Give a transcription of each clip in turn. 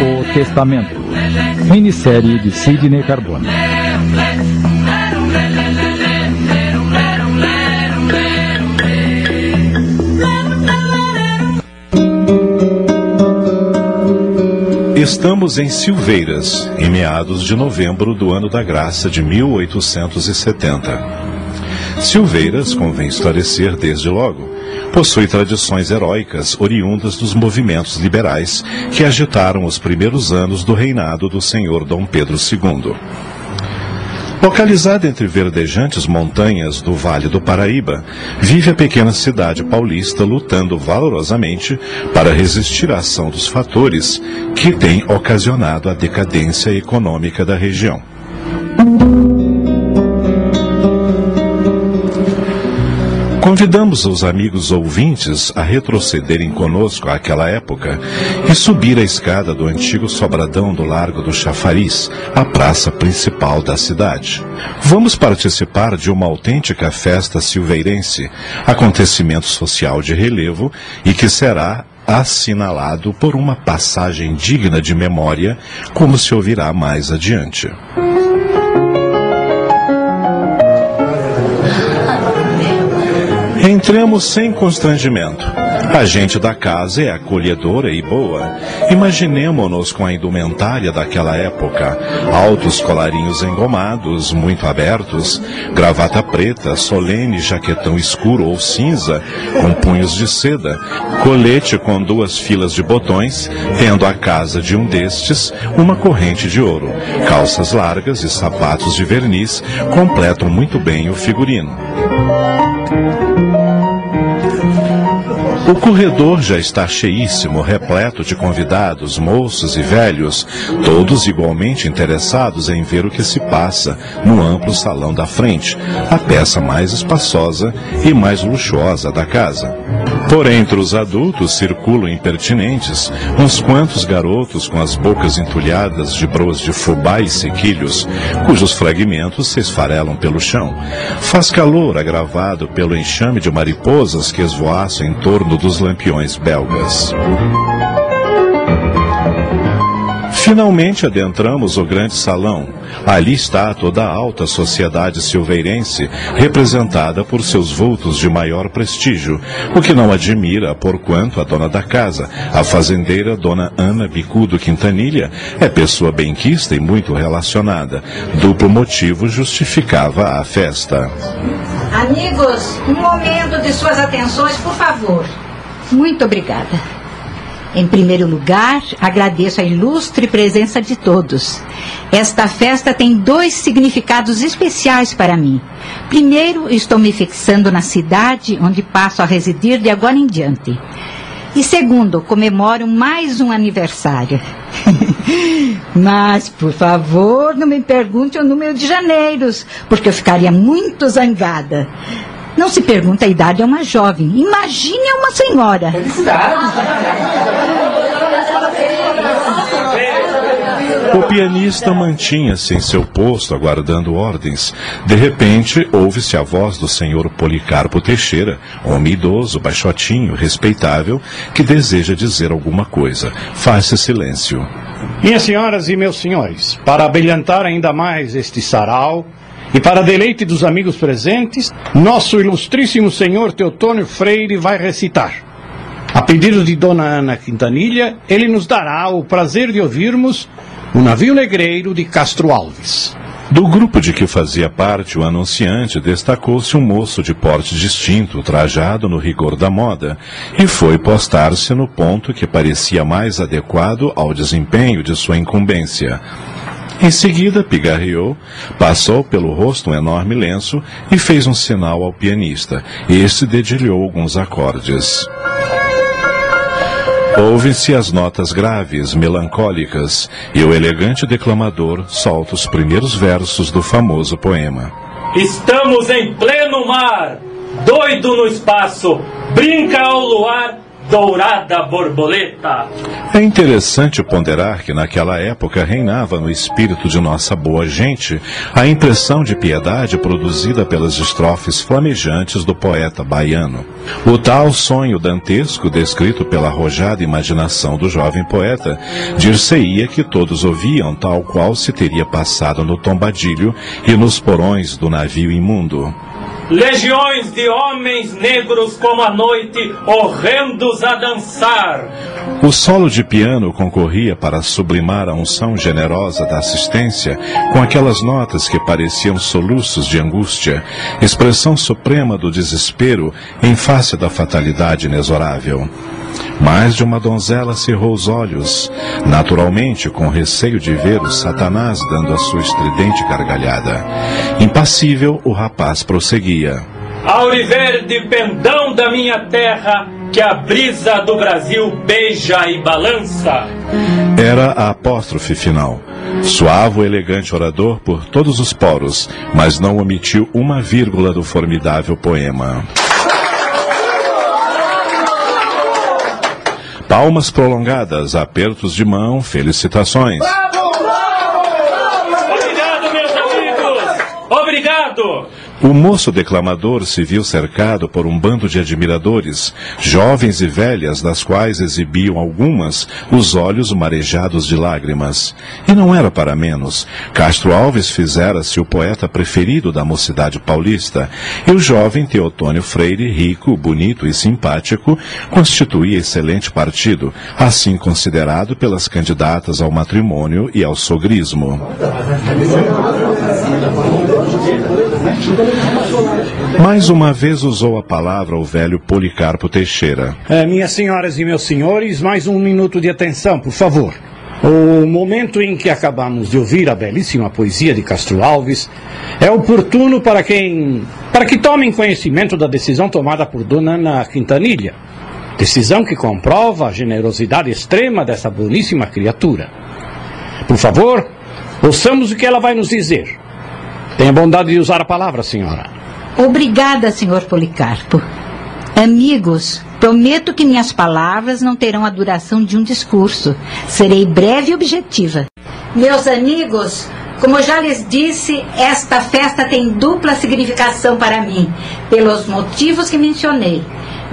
O Testamento. Minissérie de Sidney Carbone. Estamos em Silveiras, em meados de novembro do ano da graça de 1870. Silveiras, convém esclarecer desde logo, possui tradições heróicas oriundas dos movimentos liberais que agitaram os primeiros anos do reinado do senhor Dom Pedro II. Localizada entre verdejantes montanhas do Vale do Paraíba, vive a pequena cidade paulista lutando valorosamente para resistir à ação dos fatores que têm ocasionado a decadência econômica da região. Convidamos os amigos ouvintes a retrocederem conosco àquela época e subir a escada do antigo sobradão do Largo do Chafariz, a praça principal da cidade. Vamos participar de uma autêntica festa silveirense, acontecimento social de relevo e que será assinalado por uma passagem digna de memória, como se ouvirá mais adiante. Entremos sem constrangimento. A gente da casa é acolhedora e boa. Imaginemo-nos com a indumentária daquela época: altos colarinhos engomados, muito abertos, gravata preta, solene jaquetão escuro ou cinza, com punhos de seda, colete com duas filas de botões, tendo a casa de um destes uma corrente de ouro. Calças largas e sapatos de verniz completam muito bem o figurino. O corredor já está cheíssimo, repleto de convidados, moços e velhos, todos igualmente interessados em ver o que se passa no amplo salão da frente, a peça mais espaçosa e mais luxuosa da casa. Por entre os adultos circulam impertinentes uns quantos garotos com as bocas entulhadas de broas de fubá e sequilhos, cujos fragmentos se esfarelam pelo chão. Faz calor agravado pelo enxame de mariposas que esvoaçam em torno dos lampiões belgas. Finalmente adentramos o grande salão. Ali está toda a alta sociedade silveirense, representada por seus vultos de maior prestígio, o que não admira, porquanto a dona da casa, a fazendeira Dona Ana Bicudo Quintanilha, é pessoa benquista e muito relacionada. Duplo motivo justificava a festa. Amigos, um momento de suas atenções, por favor. Muito obrigada. Em primeiro lugar, agradeço a ilustre presença de todos. Esta festa tem dois significados especiais para mim. Primeiro, estou me fixando na cidade onde passo a residir de agora em diante. E segundo, comemoro mais um aniversário. Mas, por favor, não me pergunte o número de janeiros, porque eu ficaria muito zangada. Não se pergunta a idade a uma jovem. Imagine a uma senhora. O pianista mantinha-se em seu posto aguardando ordens. De repente, ouve-se a voz do senhor Policarpo Teixeira, homem idoso, baixotinho, respeitável, que deseja dizer alguma coisa. Faz-se silêncio. Minhas senhoras e meus senhores, para abrilhantar ainda mais este sarau, e para deleite dos amigos presentes, nosso ilustríssimo senhor Teotônio Freire vai recitar. A pedido de Dona Ana Quintanilha, ele nos dará o prazer de ouvirmos o navio negreiro de Castro Alves. Do grupo de que fazia parte o anunciante, destacou-se um moço de porte distinto, trajado no rigor da moda, e foi postar-se no ponto que parecia mais adequado ao desempenho de sua incumbência. Em seguida, pigarreou, passou pelo rosto um enorme lenço e fez um sinal ao pianista. Este dedilhou alguns acordes. Ouvem-se as notas graves, melancólicas, e o elegante declamador solta os primeiros versos do famoso poema. Estamos em pleno mar, doido no espaço, brinca ao luar dourada borboleta. É interessante ponderar que naquela época reinava no espírito de nossa boa gente a impressão de piedade produzida pelas estrofes flamejantes do poeta baiano. O tal sonho dantesco descrito pela arrojada imaginação do jovem poeta dir-se-ia que todos ouviam tal qual se teria passado no tombadilho e nos porões do navio imundo. Legiões de homens negros como a noite, horrendos a dançar. O solo de piano concorria para sublimar a unção generosa da assistência com aquelas notas que pareciam soluços de angústia, expressão suprema do desespero em face da fatalidade inexorável. Mais de uma donzela cerrou os olhos, naturalmente com receio de ver o Satanás dando a sua estridente gargalhada. Impassível, o rapaz prosseguia. Auriverde pendão da minha terra, que a brisa do Brasil beija e balança. Era a apóstrofe final. Suave o elegante orador por todos os poros, mas não omitiu uma vírgula do formidável poema. Palmas prolongadas, apertos de mão, felicitações. Obrigado, meus amigos! Obrigado! O moço declamador se viu cercado por um bando de admiradores, jovens e velhas, das quais exibiam algumas os olhos marejados de lágrimas. E não era para menos. Castro Alves fizera-se o poeta preferido da mocidade paulista, e o jovem Teotônio Freire, rico, bonito e simpático, constituía excelente partido, assim considerado pelas candidatas ao matrimônio e ao sogrismo. Mais uma vez usou a palavra o velho Policarpo Teixeira. É, minhas senhoras e meus senhores, mais um minuto de atenção, por favor. O momento em que acabamos de ouvir a belíssima poesia de Castro Alves é oportuno para quem para que tomem conhecimento da decisão tomada por Dona Ana Quintanilha. Decisão que comprova a generosidade extrema dessa boníssima criatura. Por favor, ouçamos o que ela vai nos dizer. Tenha bondade de usar a palavra, senhora. Obrigada, senhor Policarpo. Amigos, prometo que minhas palavras não terão a duração de um discurso. Serei breve e objetiva. Meus amigos, como já lhes disse, esta festa tem dupla significação para mim, pelos motivos que mencionei.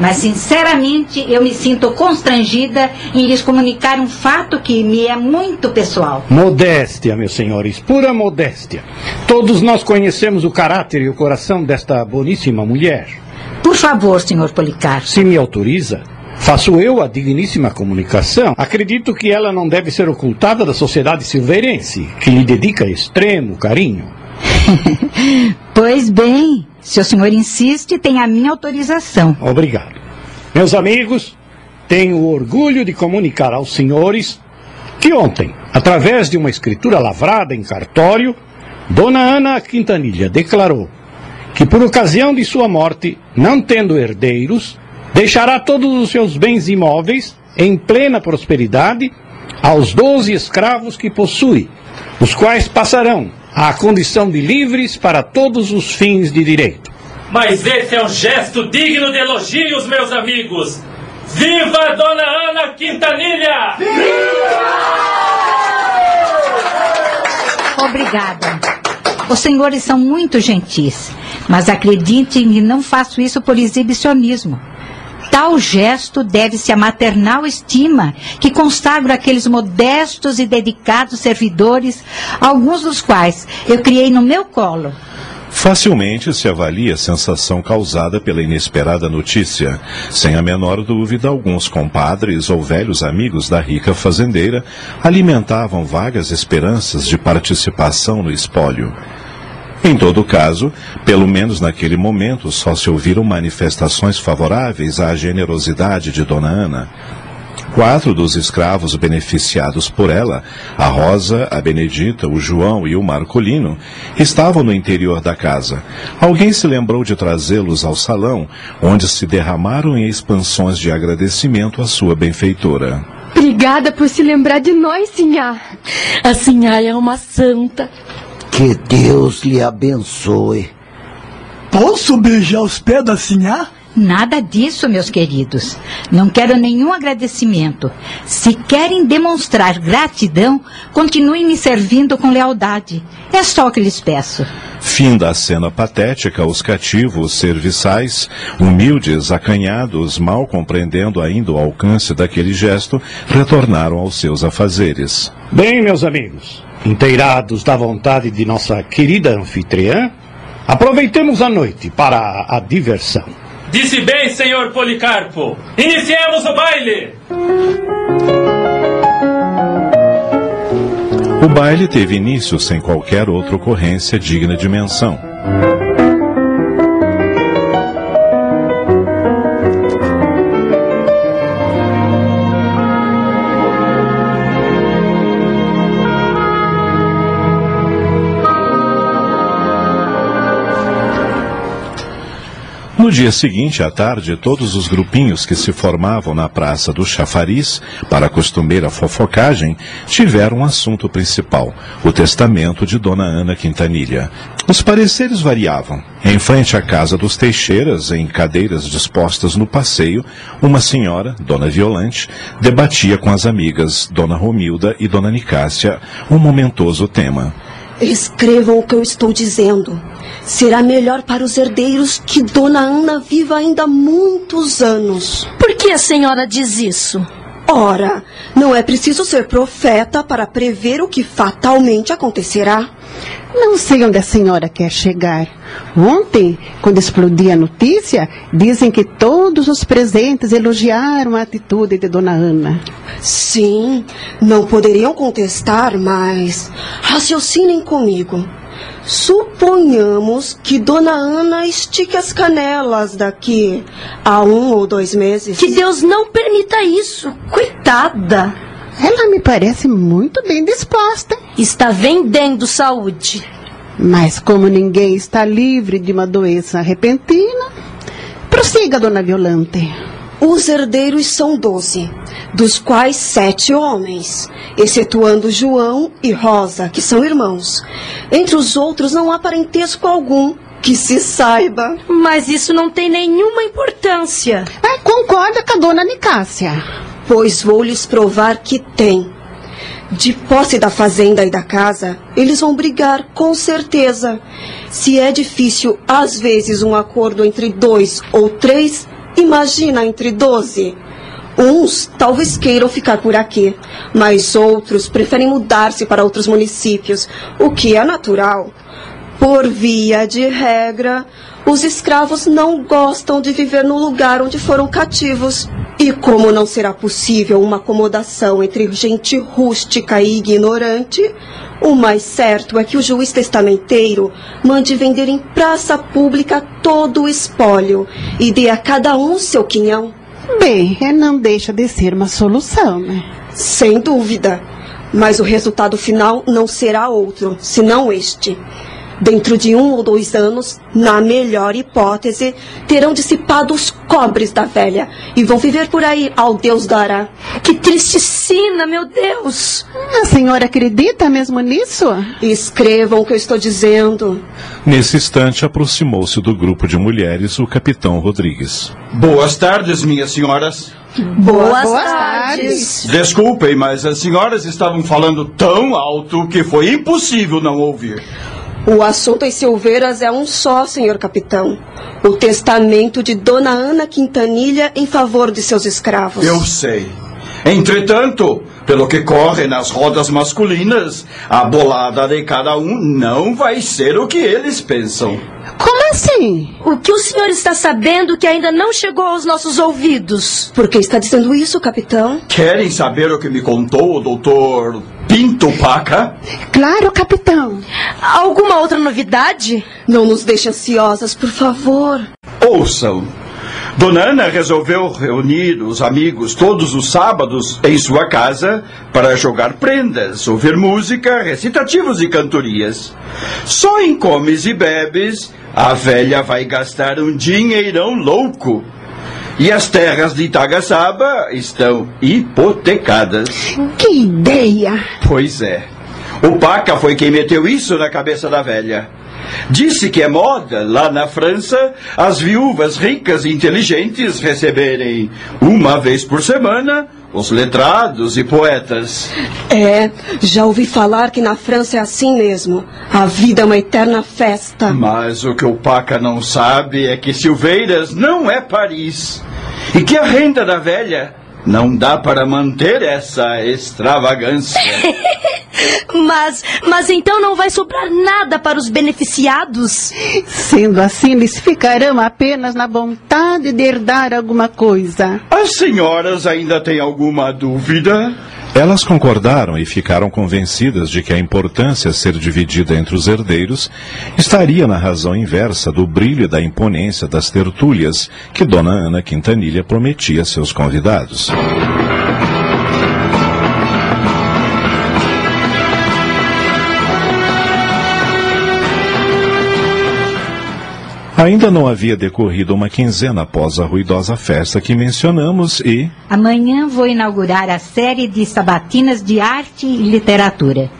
Mas, sinceramente, eu me sinto constrangida em lhes comunicar um fato que me é muito pessoal. Modéstia, meus senhores, pura modéstia. Todos nós conhecemos o caráter e o coração desta boníssima mulher. Por favor, senhor Policarpo. Se me autoriza, faço eu a digníssima comunicação. Acredito que ela não deve ser ocultada da sociedade silveirense, que lhe dedica extremo carinho. pois bem, se o senhor insiste, tem a minha autorização. Obrigado. Meus amigos, tenho orgulho de comunicar aos senhores que ontem, através de uma escritura lavrada em cartório, Dona Ana Quintanilha declarou que, por ocasião de sua morte, não tendo herdeiros, deixará todos os seus bens imóveis em plena prosperidade aos doze escravos que possui, os quais passarão à condição de livres para todos os fins de direito. Mas esse é um gesto digno de elogios, meus amigos! Viva Dona Ana Quintanilha! Obrigada. Os senhores são muito gentis, mas acreditem que não faço isso por exibicionismo. Tal gesto deve-se à maternal estima que consagro aqueles modestos e dedicados servidores, alguns dos quais eu criei no meu colo. Facilmente se avalia a sensação causada pela inesperada notícia. Sem a menor dúvida, alguns compadres ou velhos amigos da rica fazendeira alimentavam vagas esperanças de participação no espólio. Em todo caso, pelo menos naquele momento, só se ouviram manifestações favoráveis à generosidade de Dona Ana. Quatro dos escravos beneficiados por ela, a Rosa, a Benedita, o João e o Marcolino, estavam no interior da casa. Alguém se lembrou de trazê-los ao salão, onde se derramaram em expansões de agradecimento à sua benfeitora. Obrigada por se lembrar de nós, Sinhá. A Sinhá é uma santa. Que Deus lhe abençoe. Posso beijar os pés da Sinhá? Nada disso, meus queridos. Não quero nenhum agradecimento. Se querem demonstrar gratidão, continuem me servindo com lealdade. É só o que lhes peço. Fim da cena patética, os cativos serviçais, humildes, acanhados, mal compreendendo ainda o alcance daquele gesto, retornaram aos seus afazeres. Bem, meus amigos, inteirados da vontade de nossa querida anfitriã, aproveitemos a noite para a diversão. Disse bem, senhor Policarpo. Iniciemos o baile! O baile teve início sem qualquer outra ocorrência digna de menção. No dia seguinte, à tarde, todos os grupinhos que se formavam na Praça do Chafariz para a costumeira fofocagem tiveram um assunto principal, o testamento de Dona Ana Quintanilha. Os pareceres variavam. Em frente à casa dos Teixeiras, em cadeiras dispostas no passeio, uma senhora, Dona Violante, debatia com as amigas Dona Romilda e Dona Nicásia um momentoso tema. Escrevam o que eu estou dizendo. Será melhor para os herdeiros que Dona Ana viva ainda muitos anos. Por que a senhora diz isso? Ora, não é preciso ser profeta para prever o que fatalmente acontecerá. Não sei onde a senhora quer chegar. Ontem, quando explodia a notícia, dizem que todos os presentes elogiaram a atitude de Dona Ana. Sim, não poderiam contestar, mas raciocinem comigo. Suponhamos que Dona Ana estique as canelas daqui a um ou dois meses. Que Deus não permita isso. Coitada. Ela me parece muito bem disposta. Está vendendo saúde. Mas como ninguém está livre de uma doença repentina, prossiga, Dona Violante. Os herdeiros são doze, dos quais sete homens, excetuando João e Rosa, que são irmãos. Entre os outros não há parentesco algum que se saiba. Mas isso não tem nenhuma importância. É, concorda com a Dona Nicásia. Pois vou lhes provar que tem. De posse da fazenda e da casa, eles vão brigar com certeza. Se é difícil, às vezes, um acordo entre dois ou três, imagina entre doze. Uns talvez queiram ficar por aqui, mas outros preferem mudar-se para outros municípios, o que é natural. Por via de regra, os escravos não gostam de viver no lugar onde foram cativos. E como não será possível uma acomodação entre gente rústica e ignorante, o mais certo é que o juiz testamenteiro mande vender em praça pública todo o espólio e dê a cada um seu quinhão. Bem, é, não deixa de ser uma solução, né? Sem dúvida. Mas o resultado final não será outro, senão este. Dentro de um ou dois anos, na melhor hipótese, terão dissipado os cobres da velha e vão viver por aí ao Deus dará. Que tristecina, meu Deus! A senhora acredita mesmo nisso? Escrevam o que eu estou dizendo. Nesse instante, aproximou-se do grupo de mulheres o capitão Rodrigues. Boas tardes, minhas senhoras. Boas, Boas tardes. Desculpem, mas as senhoras estavam falando tão alto que foi impossível não ouvir. O assunto em Silveiras é um só, senhor capitão. O testamento de Dona Ana Quintanilha em favor de seus escravos. Eu sei. Entretanto, pelo que corre nas rodas masculinas, a bolada de cada um não vai ser o que eles pensam. Assim? O que o senhor está sabendo que ainda não chegou aos nossos ouvidos? Por que está dizendo isso, capitão? Querem saber o que me contou o doutor Pinto Paca? Claro, capitão. Alguma outra novidade? Não nos deixe ansiosas, por favor. Ouçam. Dona Ana resolveu reunir os amigos todos os sábados em sua casa para jogar prendas, ouvir música, recitativos e cantorias. Só em comes e bebes, a velha vai gastar um dinheirão louco. E as terras de Itagaçaba estão hipotecadas. Que ideia! Pois é. O Paca foi quem meteu isso na cabeça da velha. Disse que é moda, lá na França, as viúvas ricas e inteligentes receberem, uma vez por semana, os letrados e poetas. É, já ouvi falar que na França é assim mesmo. A vida é uma eterna festa. Mas o que o Paca não sabe é que Silveiras não é Paris. E que a renda da velha não dá para manter essa extravagância. mas, mas então não vai sobrar nada para os beneficiados? Sendo assim, eles ficarão apenas na vontade de herdar alguma coisa. As senhoras ainda têm alguma dúvida? Elas concordaram e ficaram convencidas de que a importância a ser dividida entre os herdeiros estaria na razão inversa do brilho e da imponência das tertúlias que Dona Ana Quintanilha prometia a seus convidados. Ainda não havia decorrido uma quinzena após a ruidosa festa que mencionamos e. Amanhã vou inaugurar a série de sabatinas de arte e literatura.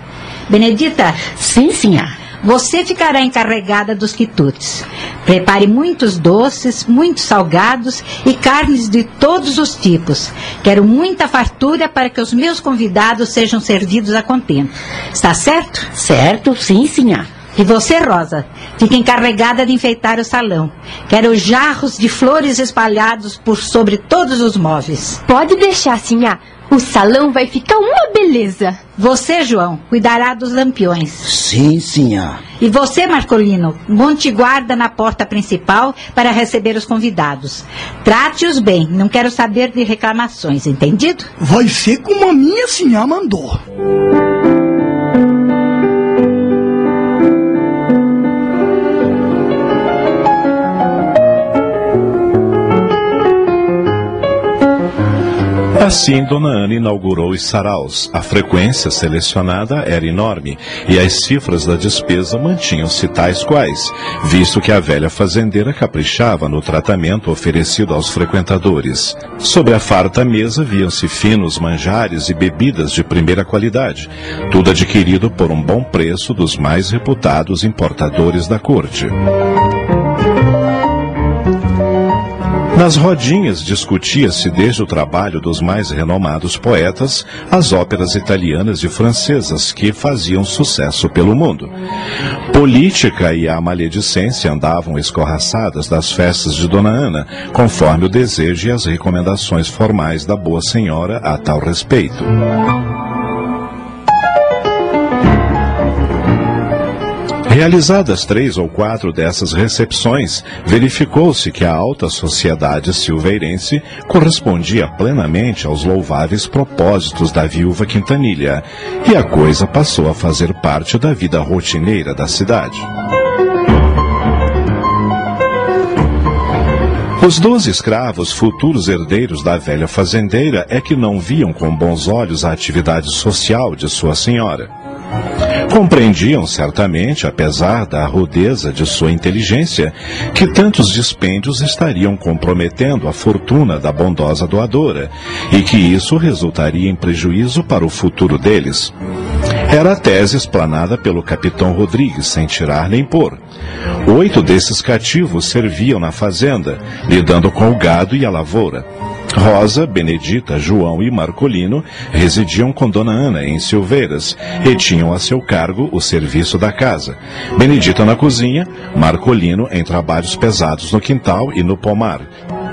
Benedita? Sim, senhora. Você ficará encarregada dos quitutes. Prepare muitos doces, muitos salgados e carnes de todos os tipos. Quero muita fartura para que os meus convidados sejam servidos a contento. Está certo? Certo, sim, senhora. E você, Rosa, fica encarregada de enfeitar o salão. Quero jarros de flores espalhados por sobre todos os móveis. Pode deixar, Sinhá. O salão vai ficar uma beleza. Você, João, cuidará dos lampiões. Sim, senhor. E você, Marcolino, monte guarda na porta principal para receber os convidados. Trate-os bem, não quero saber de reclamações, entendido? Vai ser como a minha senhora mandou. Assim, Dona Ana inaugurou os saraus. A frequência selecionada era enorme e as cifras da despesa mantinham-se tais quais, visto que a velha fazendeira caprichava no tratamento oferecido aos frequentadores. Sobre a farta mesa viam-se finos manjares e bebidas de primeira qualidade, tudo adquirido por um bom preço dos mais reputados importadores da corte. Nas rodinhas discutia-se desde o trabalho dos mais renomados poetas as óperas italianas e francesas que faziam sucesso pelo mundo. Política e a maledicência andavam escorraçadas das festas de Dona Ana, conforme o desejo e as recomendações formais da boa senhora a tal respeito. Realizadas três ou quatro dessas recepções, verificou-se que a alta sociedade silveirense correspondia plenamente aos louváveis propósitos da viúva Quintanilha, e a coisa passou a fazer parte da vida rotineira da cidade. Os doze escravos, futuros herdeiros da velha fazendeira, é que não viam com bons olhos a atividade social de sua senhora. Compreendiam certamente, apesar da rudeza de sua inteligência, que tantos dispêndios estariam comprometendo a fortuna da bondosa doadora e que isso resultaria em prejuízo para o futuro deles. Era a tese explanada pelo capitão Rodrigues, sem tirar nem pôr. Oito desses cativos serviam na fazenda, lidando com o gado e a lavoura. Rosa, Benedita, João e Marcolino residiam com Dona Ana em Silveiras e tinham a seu cargo o serviço da casa. Benedita na cozinha, Marcolino em trabalhos pesados no quintal e no pomar.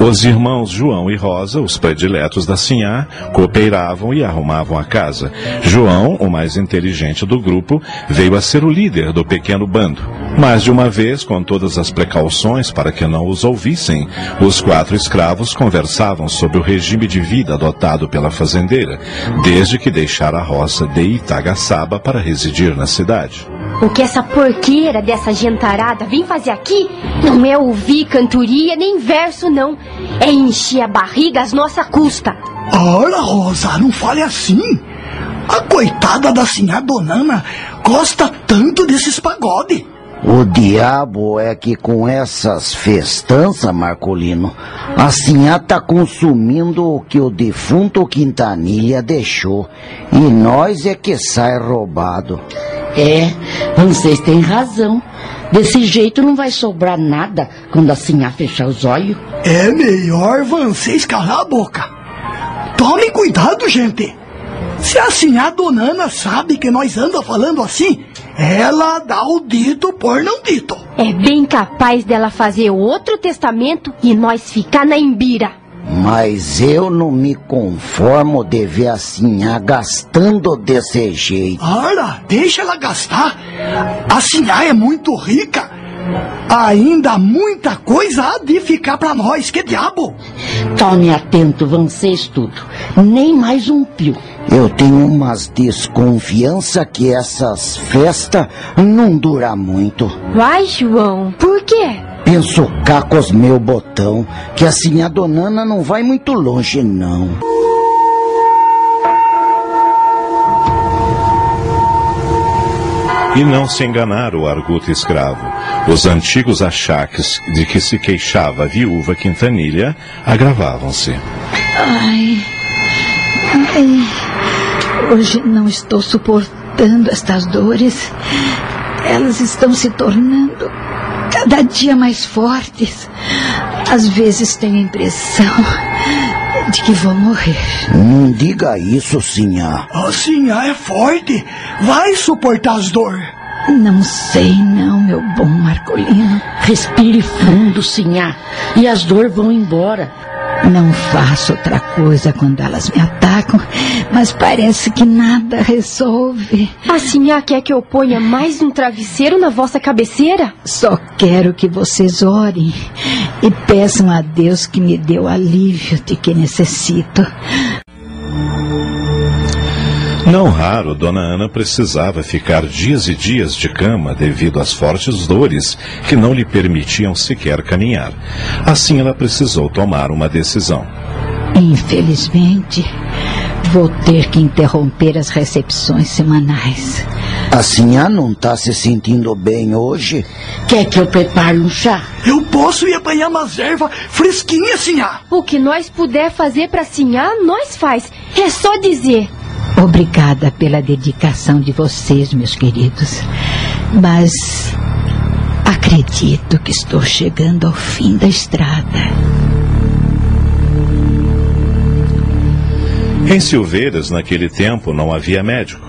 Os irmãos João e Rosa, os prediletos da Sinhá, cooperavam e arrumavam a casa. João, o mais inteligente do grupo, veio a ser o líder do pequeno bando. Mas de uma vez, com todas as precauções para que não os ouvissem, os quatro escravos conversavam sobre o regime de vida adotado pela fazendeira, desde que deixara a roça de Itagaçaba para residir na cidade. O que essa porqueira dessa gentarada vem fazer aqui não é ouvir cantoria nem verso, não. É encher a barriga às nossa custa. Ora, Rosa, não fale assim. A coitada da senhora Donana gosta tanto desses pagode. O diabo é que com essas festanças, Marcolino, a senhora tá consumindo o que o defunto Quintanilha deixou. E nós é que sai roubado. É, vocês têm razão. Desse jeito não vai sobrar nada quando a sinhá fechar os olhos. É melhor vocês calar a boca. Tomem cuidado, gente. Se a sinhá Dona Ana sabe que nós anda falando assim, ela dá o dito por não dito. É bem capaz dela fazer outro testamento e nós ficar na embira. Mas eu não me conformo de ver a Sinhá gastando desse jeito. Ora, deixa ela gastar. A Sinhá é muito rica. Ainda há muita coisa há de ficar para nós. Que diabo? Tome atento, vocês tudo. Nem mais um pio. Eu tenho umas desconfiança que essas festas não duram muito. Vai, João, por quê? Penso cá com os meu botão, que assim a donana não vai muito longe, não. E não se enganar o arguto escravo. Os antigos achaques de que se queixava a viúva Quintanilha agravavam-se. Ai, ai, hoje não estou suportando estas dores. Elas estão se tornando cada dia mais fortes. Às vezes tenho a impressão de que vou morrer. Não diga isso, Sinhá. A Sinhá é forte. Vai suportar as dores. Não sei não, meu bom Marcolino. Respire fundo, Sinhá, e as dores vão embora. Não faço outra coisa quando elas me atacam, mas parece que nada resolve. A Sinhá quer que eu ponha mais um travesseiro na vossa cabeceira? Só quero que vocês orem e peçam a Deus que me dê o alívio de que necessito. Não raro, Dona Ana precisava ficar dias e dias de cama devido às fortes dores que não lhe permitiam sequer caminhar. Assim, ela precisou tomar uma decisão. Infelizmente, vou ter que interromper as recepções semanais. A Sinhá não está se sentindo bem hoje? Quer que eu prepare um chá? Eu posso ir apanhar umas ervas fresquinhas, Sinhá. O que nós puder fazer para Sinhá, nós faz. É só dizer. Obrigada pela dedicação de vocês, meus queridos. Mas acredito que estou chegando ao fim da estrada. Em Silveiras, naquele tempo, não havia médico.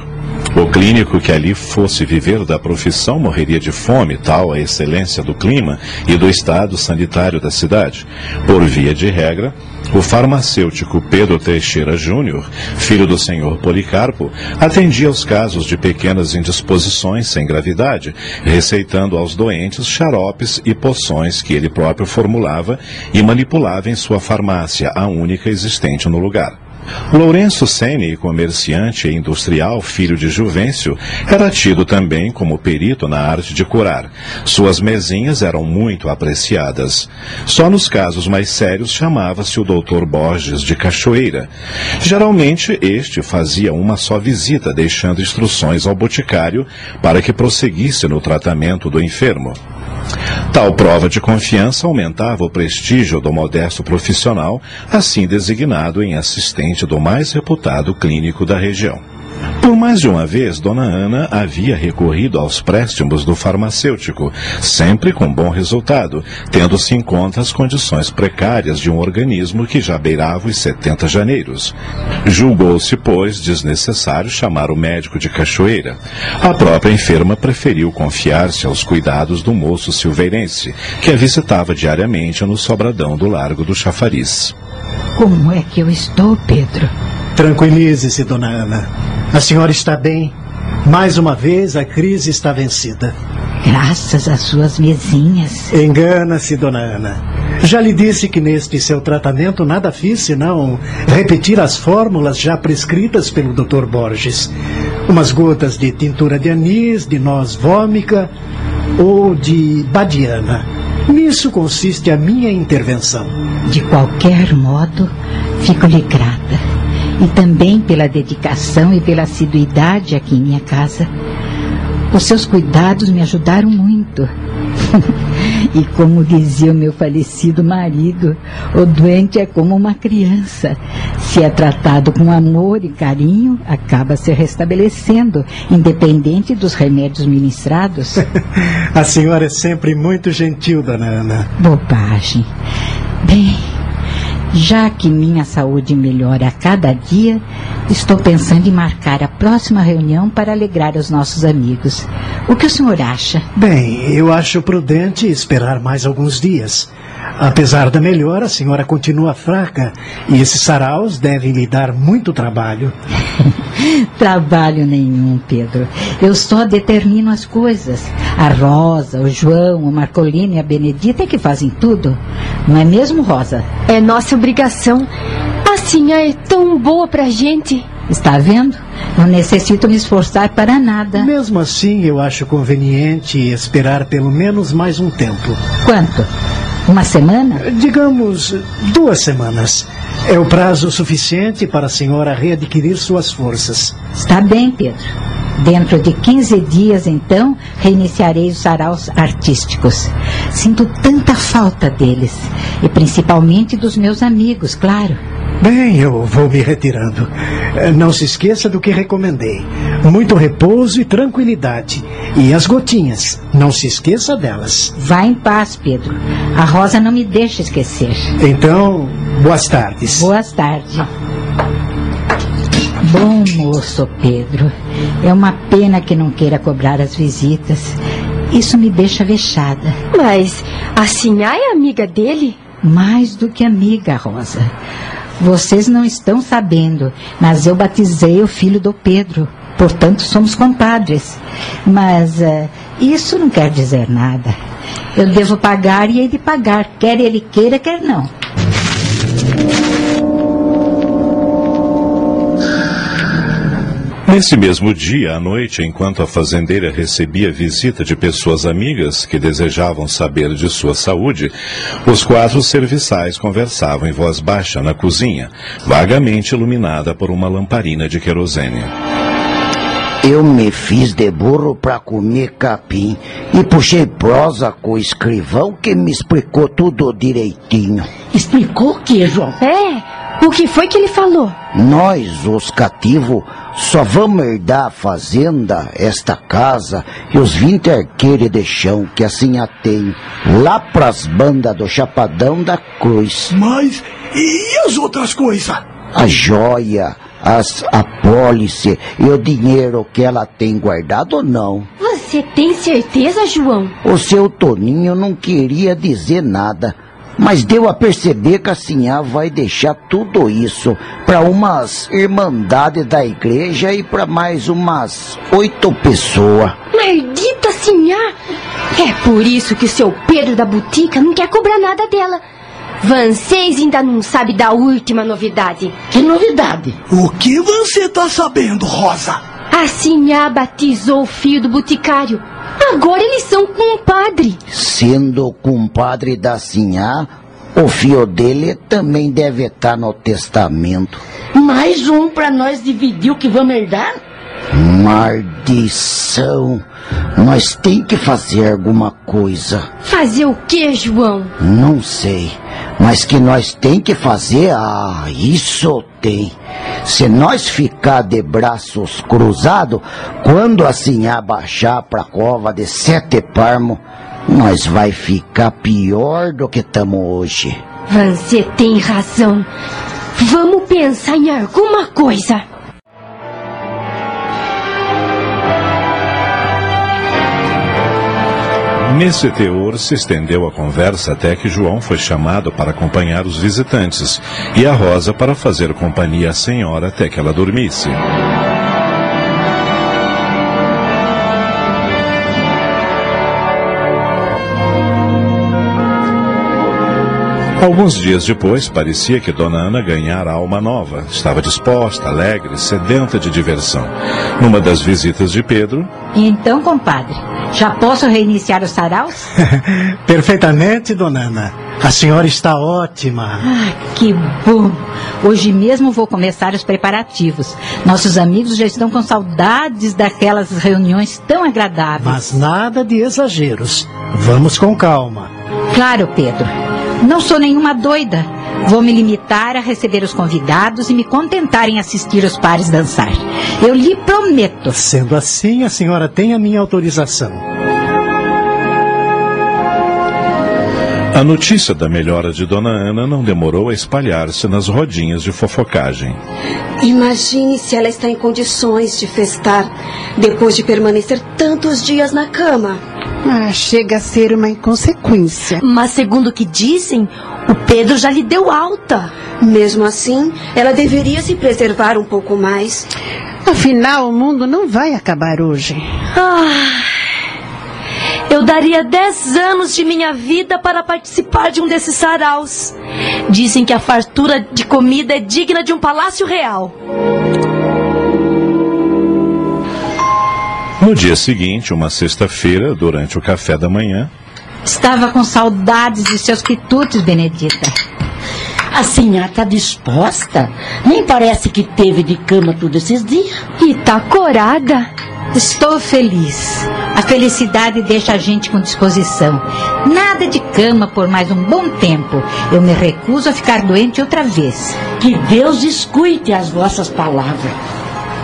O clínico que ali fosse viver da profissão morreria de fome, tal a excelência do clima e do estado sanitário da cidade. Por via de regra, o farmacêutico Pedro Teixeira Júnior, filho do senhor Policarpo, atendia aos casos de pequenas indisposições sem gravidade, receitando aos doentes xaropes e poções que ele próprio formulava e manipulava em sua farmácia, a única existente no lugar. Lourenço Sene, comerciante e industrial, filho de Juvencio, era tido também como perito na arte de curar. Suas mesinhas eram muito apreciadas. Só nos casos mais sérios chamava-se o doutor Borges de Cachoeira. Geralmente, este fazia uma só visita, deixando instruções ao boticário para que prosseguisse no tratamento do enfermo. Tal prova de confiança aumentava o prestígio do modesto profissional, assim designado em assistente do mais reputado clínico da região. Por mais de uma vez, Dona Ana havia recorrido aos préstimos do farmacêutico, sempre com bom resultado, tendo-se em conta as condições precárias de um organismo que já beirava os 70 janeiros. Julgou-se, pois, desnecessário chamar o médico de cachoeira. A própria enferma preferiu confiar-se aos cuidados do moço silveirense, que a visitava diariamente no sobradão do Largo do Chafariz. Como é que eu estou, Pedro? Tranquilize-se, dona Ana. A senhora está bem. Mais uma vez, a crise está vencida. Graças às suas mesinhas. Engana-se, dona Ana. Já lhe disse que neste seu tratamento nada fiz senão repetir as fórmulas já prescritas pelo Dr. Borges. Umas gotas de tintura de anis, de noz vômica ou de badiana. Nisso consiste a minha intervenção. De qualquer modo, fico-lhe grata. E também pela dedicação e pela assiduidade aqui em minha casa. Os seus cuidados me ajudaram muito. e como dizia o meu falecido marido, o doente é como uma criança. Se é tratado com amor e carinho, acaba se restabelecendo, independente dos remédios ministrados. A senhora é sempre muito gentil, dona Ana. Bobagem. Bem, já que minha saúde melhora a cada dia, estou pensando em marcar a próxima reunião para alegrar os nossos amigos. O que o senhor acha? Bem, eu acho prudente esperar mais alguns dias. Apesar da melhora, a senhora continua fraca e esses saraus devem lhe dar muito trabalho. Trabalho nenhum, Pedro. Eu só determino as coisas. A Rosa, o João, o Marcolino e a Benedita é que fazem tudo. Não é mesmo, Rosa? É nossa obrigação. A senhora é tão boa pra gente. Está vendo? Não necessito me esforçar para nada. Mesmo assim, eu acho conveniente esperar pelo menos mais um tempo. Quanto? Uma semana? Digamos, duas semanas. É o prazo suficiente para a senhora readquirir suas forças. Está bem, Pedro. Dentro de 15 dias, então, reiniciarei os saraus artísticos. Sinto tanta falta deles. E principalmente dos meus amigos, claro. Bem, eu vou me retirando. Eh, Não se esqueça do que recomendei. Muito repouso e tranquilidade. E as gotinhas, não se esqueça delas. Vá em paz, Pedro. A Rosa não me deixa esquecer. Então, boas tardes. Boas tardes. Bom moço, Pedro. É uma pena que não queira cobrar as visitas. Isso me deixa vexada. Mas a senhora é amiga dele? Mais do que amiga, Rosa. Vocês não estão sabendo, mas eu batizei o filho do Pedro. Portanto, somos compadres. Mas eh, isso não quer dizer nada. Eu devo pagar e de pagar, quer ele queira, quer não. Nesse mesmo dia, à noite, enquanto a fazendeira recebia visita de pessoas amigas que desejavam saber de sua saúde, os quatro serviçais conversavam em voz baixa na cozinha, vagamente iluminada por uma lamparina de querosene. Eu me fiz de burro pra comer capim e puxei prosa com o escrivão que me explicou tudo direitinho. Explicou o que, João? É, o que foi que ele falou? Nós, os cativos, só vamos herdar a fazenda, esta casa e os 20 arqueiros de chão que assim a tem, lá pras bandas do Chapadão da Cruz. Mas e as outras coisas? A joia, as apólice e o dinheiro que ela tem guardado ou não. Você tem certeza, João? O seu Toninho não queria dizer nada, mas deu a perceber que a senhora vai deixar tudo isso para umas irmandades da igreja e para mais umas oito pessoas. Maldita senhora! É por isso que o seu Pedro da Botica não quer cobrar nada dela. Vocês ainda não sabe da última novidade. Que novidade? O que você tá sabendo, Rosa? A Sinhá batizou o filho do boticário. Agora eles são compadre. Sendo o compadre da sinhá, o fio dele também deve estar no testamento. Mais um pra nós dividir o que vamos herdar? Maldição! Nós tem que fazer alguma coisa. Fazer o que, João? Não sei, mas que nós tem que fazer, ah, isso tem. Se nós ficar de braços cruzados, quando assim abaixar pra cova de sete parmos, nós vai ficar pior do que estamos hoje. Você tem razão. Vamos pensar em alguma coisa. Nesse teor se estendeu a conversa até que João foi chamado para acompanhar os visitantes e a Rosa para fazer companhia à senhora até que ela dormisse. Alguns dias depois, parecia que Dona Ana ganhara alma nova. Estava disposta, alegre, sedenta de diversão. Numa das visitas de Pedro, Então, compadre, já posso reiniciar os saraus? Perfeitamente, dona Ana. A senhora está ótima. Ah, que bom! Hoje mesmo vou começar os preparativos. Nossos amigos já estão com saudades daquelas reuniões tão agradáveis. Mas nada de exageros. Vamos com calma. Claro, Pedro. Não sou nenhuma doida. Vou me limitar a receber os convidados e me contentar em assistir os pares dançar. Eu lhe prometo. Sendo assim, a senhora tem a minha autorização. A notícia da melhora de Dona Ana não demorou a espalhar-se nas rodinhas de fofocagem. Imagine se ela está em condições de festar depois de permanecer tantos dias na cama. Ah, chega a ser uma inconsequência. Mas segundo o que dizem, o Pedro já lhe deu alta. Mesmo assim, ela deveria se preservar um pouco mais. Afinal, o mundo não vai acabar hoje. Ah, eu daria dez anos de minha vida para participar de um desses saraus. Dizem que a fartura de comida é digna de um palácio real. No dia seguinte, uma sexta-feira, durante o café da manhã, Estava com saudades de seus quitutes, Benedita. A senhora está disposta? Nem parece que teve de cama todos esses dias. E tá corada. Estou feliz. A felicidade deixa a gente com disposição. Nada de cama por mais um bom tempo. Eu me recuso a ficar doente outra vez. Que Deus escute as vossas palavras.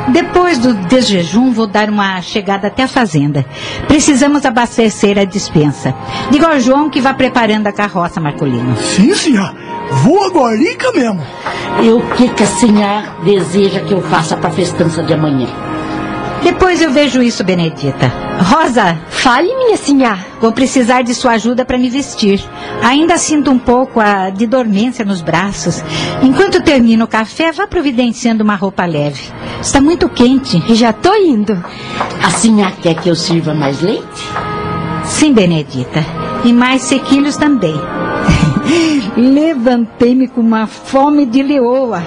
Depois do desjejum, vou dar uma chegada até a fazenda. Precisamos abastecer a dispensa. Diga ao João que vá preparando a carroça, Marcolino. Sim, senhor. Vou agora mesmo. E o que, que a senhora deseja que eu faça para a festança de amanhã? Depois eu vejo isso, Benedita. Rosa! Fale, minha senhora. Vou precisar de sua ajuda para me vestir. Ainda sinto um pouco a de dormência nos braços. Enquanto termino o café, vá providenciando uma roupa leve. Está muito quente. Já tô indo. A senhora quer que eu sirva mais leite? Sim, Benedita. E mais sequilhos também. Levantei-me com uma fome de leoa.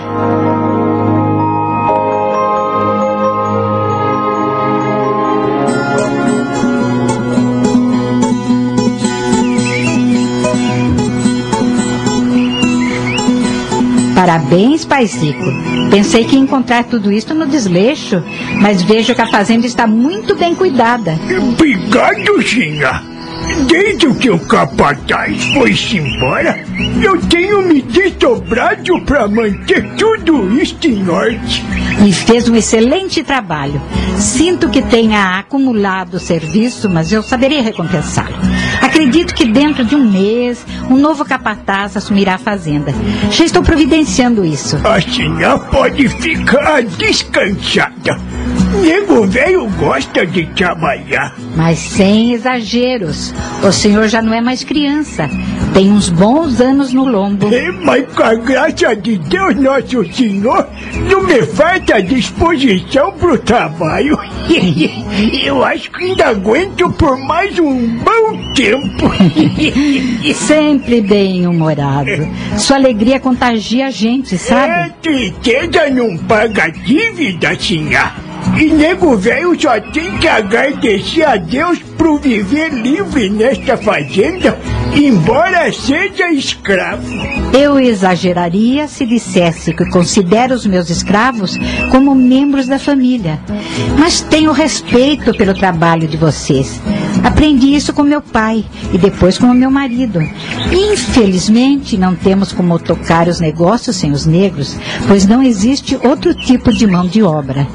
Parabéns, paizico. Pensei que ia encontrar tudo isso no desleixo, mas vejo que a fazenda está muito bem cuidada. Obrigado, senhor. Desde que o capataz foi-se embora, eu tenho me desdobrado para manter tudo isso em ordem. E fez um excelente trabalho. Sinto que tenha acumulado serviço, mas eu saberei recompensá-lo. Acredito que dentro de um mês, um novo capataz assumirá a fazenda. Já estou providenciando isso. A senhora pode ficar descansada. Nego velho gosta de trabalhar. Mas sem exageros. O senhor já não é mais criança. Tem uns bons anos no lombo. É, mas com a graça de Deus Nosso Senhor, não me falta disposição pro trabalho. Eu acho que ainda aguento por mais um bom tempo. Sempre bem-humorado. Sua alegria contagia a gente, sabe? É, tristeza não paga dívida, senhor. E nego velho só tem que agradecer a Deus por viver livre nesta fazenda, embora seja escravo. Eu exageraria se dissesse que considero os meus escravos como membros da família. Mas tenho respeito pelo trabalho de vocês. Aprendi isso com meu pai e depois com o meu marido. Infelizmente, não temos como tocar os negócios sem os negros, pois não existe outro tipo de mão de obra.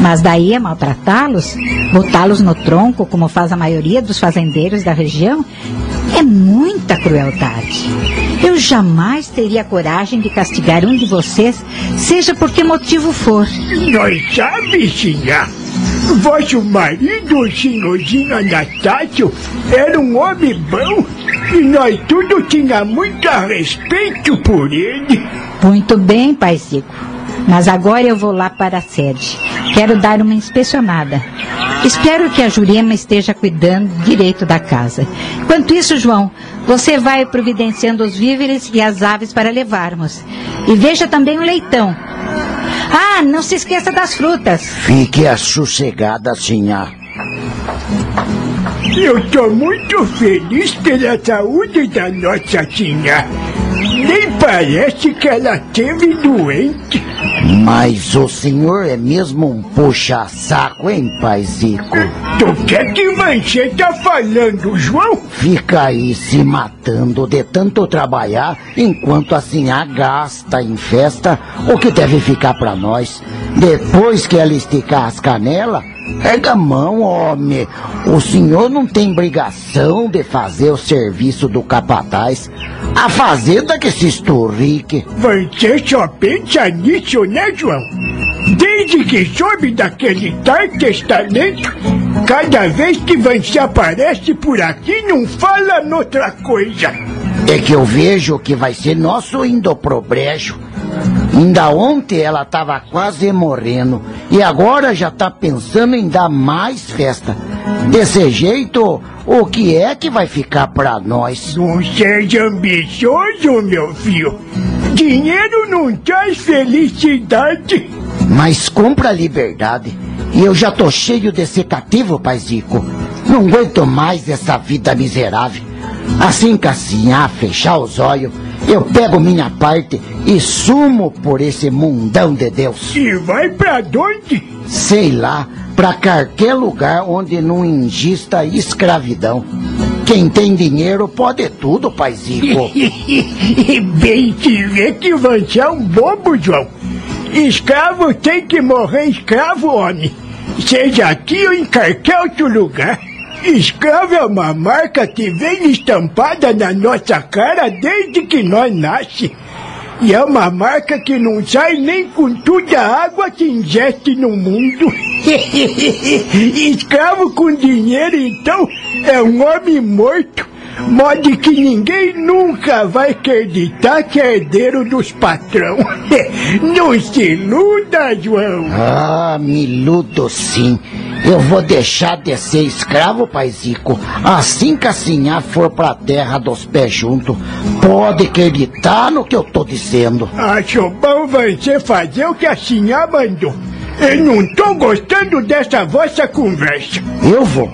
Mas daí a maltratá-los, botá-los no tronco, como faz a maioria dos fazendeiros da região, é muita crueldade. Eu jamais teria coragem de castigar um de vocês, seja por que motivo for. Nós sabe, senhor. Vosso marido, o senhorzinho Anastácio, era um homem bom e nós tudo tinha muito respeito por ele. Muito bem, pai Zico. Mas agora eu vou lá para a sede. Quero dar uma inspecionada. Espero que a Jurema esteja cuidando direito da casa. Enquanto isso, João, você vai providenciando os víveres e as aves para levarmos. E veja também o leitão. Ah, não se esqueça das frutas. Fique sossegada, senhor. Eu estou muito feliz pela saúde da nossa senhora. Nem parece que ela teve doente. Mas o senhor é mesmo um puxa-saco, hein, paizico? Do que que você tá falando, João? Fica aí se matando de tanto trabalhar, enquanto assim a gasta em festa o que deve ficar pra nós. Depois que ela esticar as canelas, pega a mão, homem. O senhor não tem obrigação de fazer o serviço do capataz. A fazenda que se esturrique. Você só pensa nisso, né, João? Desde que soube daquele tal testamento, cada vez que você aparece por aqui, não fala noutra coisa. É que eu vejo que vai ser nosso indo pro brejo. Ainda ontem ela estava quase morrendo e agora já está pensando em dar mais festa. Desse jeito, o que é que vai ficar para nós? Não seja ambicioso, meu filho. Dinheiro não traz felicidade. Mas compra a liberdade. E eu já tô cheio de secativo, paizico. Não aguento mais essa vida miserável. Assim que assim, a fechar os olhos, eu pego minha parte e sumo por esse mundão de Deus. E vai pra onde? Sei lá, pra qualquer lugar onde não ingista escravidão. Quem tem dinheiro pode tudo, paizico. Bem te vê que você é um bobo, João. Escravo tem que morrer escravo, homem. Seja aqui ou em qualquer outro lugar. Escravo é uma marca que vem estampada na nossa cara desde que nós nasce. E é uma marca que não sai nem com toda a água que ingeste no mundo. Escravo com dinheiro, então, é um homem morto. Modo que ninguém nunca vai acreditar que é herdeiro dos patrão. Não se iluda, João. Ah, me iludo sim. Eu vou deixar de ser escravo, paizico, assim que a sinhá for pra terra dos pés junto. Pode acreditar no que eu tô dizendo. Acho bom você fazer o que a sinhá mandou. Eu não tô gostando dessa vossa conversa. Eu vou.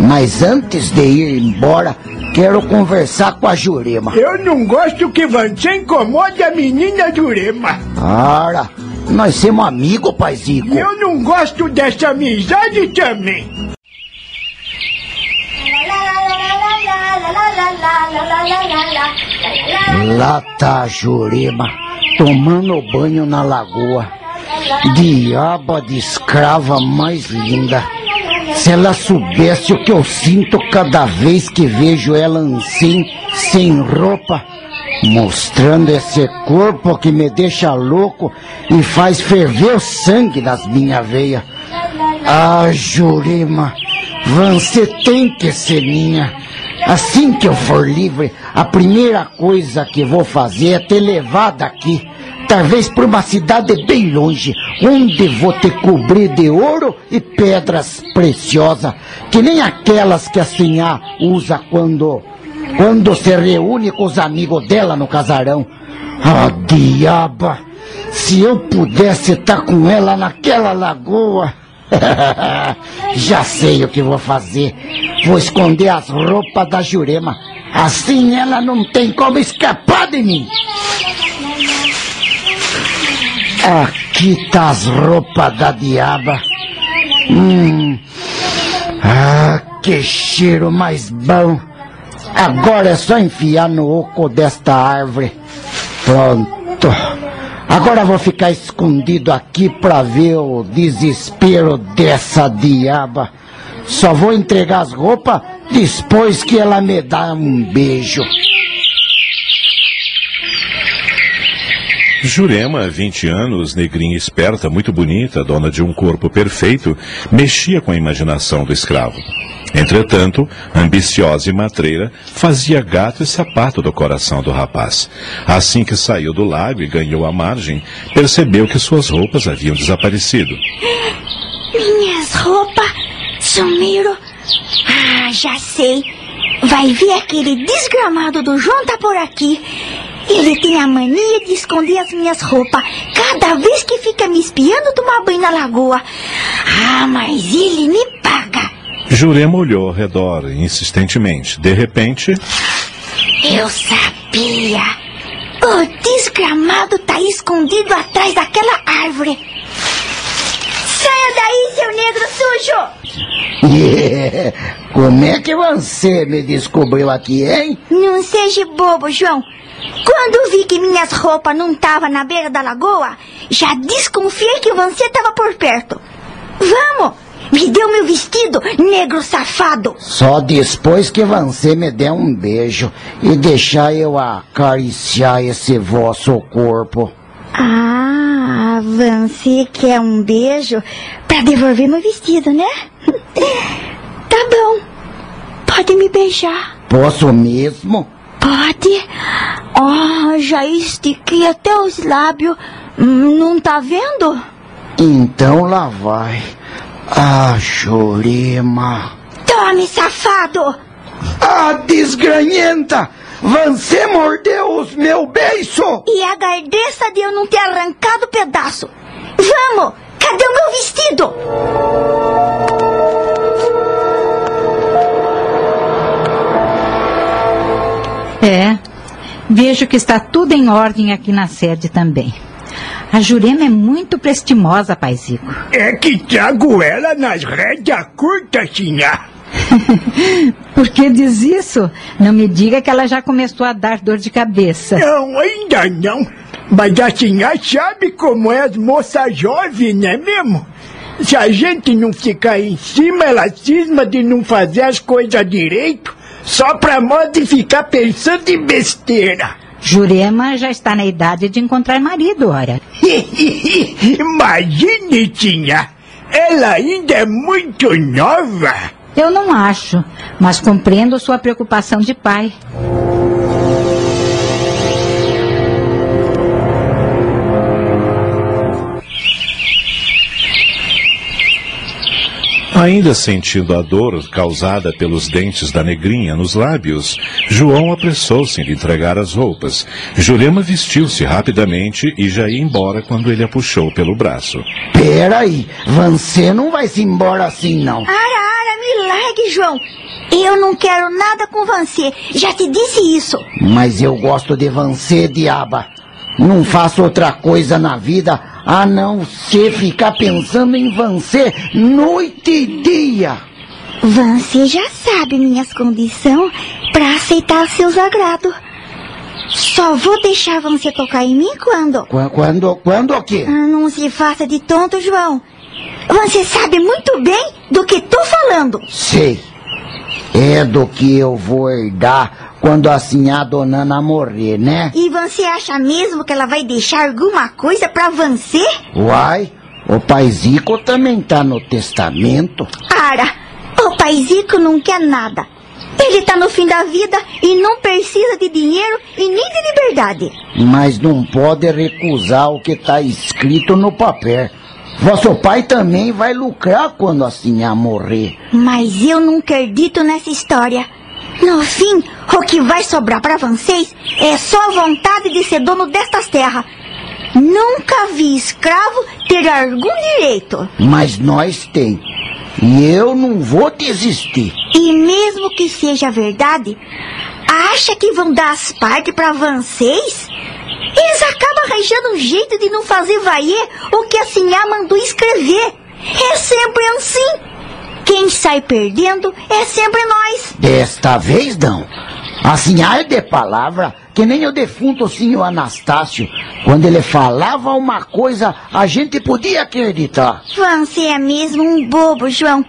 Mas antes de ir embora, quero conversar com a Jurema. Eu não gosto que você incomode a menina Jurema. Ora, nós somos amigos, paizico. Eu não gosto dessa amizade também. Lá tá a Jurema, tomando banho na lagoa. Diaba de escrava mais linda. Se ela soubesse o que eu sinto cada vez que vejo ela assim, sem roupa, mostrando esse corpo que me deixa louco e faz ferver o sangue nas minhas veias. Ah, Jurema, você tem que ser minha. Assim que eu for livre, a primeira coisa que vou fazer é te levar daqui. Talvez para uma cidade bem longe, onde vou te cobrir de ouro e pedras preciosas, que nem aquelas que a Sinhá usa quando, quando se reúne com os amigos dela no casarão. Ah, diaba! Se eu pudesse estar com ela naquela lagoa. Já sei o que vou fazer. Vou esconder as roupas da Jurema. Assim ela não tem como escapar de mim. Aqui tá as roupas da diaba. Hum. Ah, que cheiro mais bom. Agora é só enfiar no oco desta árvore. Pronto. Agora vou ficar escondido aqui para ver o desespero dessa diaba. Só vou entregar as roupas depois que ela me dá um beijo. Jurema, 20 anos, negrinha esperta, muito bonita, dona de um corpo perfeito, mexia com a imaginação do escravo. Entretanto, ambiciosa e matreira, fazia gato e sapato do coração do rapaz. Assim que saiu do lago e ganhou a margem, percebeu que suas roupas haviam desaparecido. Minhas roupas sumiram. Ah, já sei. Vai ver aquele desgramado do João tá por aqui. Ele tem a mania de esconder as minhas roupas. Cada vez que fica me espiando tomar banho na lagoa. Ah, mas ele me paga. Jurema olhou ao redor insistentemente. De repente, Eu sabia. O desgramado tá escondido atrás daquela árvore. Saia daí, seu negro sujo! Yeah. Como é que você me descobriu aqui, hein? Não seja bobo, João. Quando vi que minhas roupas não estavam na beira da lagoa, já desconfiei que você estava por perto. Vamos! Me deu meu vestido, negro safado! Só depois que você me der um beijo e deixar eu acariciar esse vosso corpo. Ah, você quer um beijo para devolver meu vestido, né? tá bom. Pode me beijar. Posso mesmo? Pode. Oh, já estiquei até os lábios. Não tá vendo? Então lá vai. Ah, Jurema. Tome, safado! Ah, desgranhenta! Você mordeu os meu beiço! E agradeça de eu não ter arrancado o pedaço. Vamos! Cadê o meu vestido? É, vejo que está tudo em ordem aqui na sede também. A Jurema é muito prestimosa, paizico. É que trago ela nas rédeas curtas, sinhá. Por que diz isso? Não me diga que ela já começou a dar dor de cabeça. Não, ainda não. Mas a sinhá sabe como é as moças jovens, não é mesmo? Se a gente não ficar em cima, ela cisma de não fazer as coisas direito, só pra moda ficar pensando em besteira. Jurema já está na idade de encontrar marido, ora. Imagine, tinha. Ela ainda é muito nova. Eu não acho, mas compreendo sua preocupação de pai. Ainda sentindo a dor causada pelos dentes da negrinha nos lábios, João apressou-se em lhe entregar as roupas. Jurema vestiu-se rapidamente e já ia embora quando ele a puxou pelo braço. Peraí, você não vai se embora assim, não. Ara, ara, me largue, João. Eu não quero nada com você. Já te disse isso. Mas eu gosto de você, diaba. Não faço outra coisa na vida a não ser ficar pensando em você noite e dia. Você já sabe minhas condições para aceitar seus agrados. Só vou deixar você tocar em mim quando? Qu- Quando, quando o quê? Ah, não se faça de tonto, João. Você sabe muito bem do que tô falando. Sei. É do que eu vou herdar quando assim a dona Ana morrer, né? E você acha mesmo que ela vai deixar alguma coisa para você? Uai, o paizico também tá no testamento. Ara, o paizico não quer nada. Ele tá no fim da vida e não precisa de dinheiro e nem de liberdade. Mas não pode recusar o que tá escrito no papel. Vosso pai também vai lucrar quando a morrer. Mas eu não acredito nessa história. No fim, o que vai sobrar para vocês é só a vontade de ser dono destas terras. Nunca vi escravo ter algum direito. Mas nós tem. E eu não vou desistir. E mesmo que seja verdade, acha que vão dar as partes para vocês? Eles acabam arranjando um jeito de não fazer valer o que a senhora mandou escrever. É sempre assim. Quem sai perdendo é sempre nós. Desta vez não. Assim, ai de palavra, que nem o defunto senhor Anastácio. Quando ele falava uma coisa, a gente podia acreditar. Você é mesmo um bobo, João.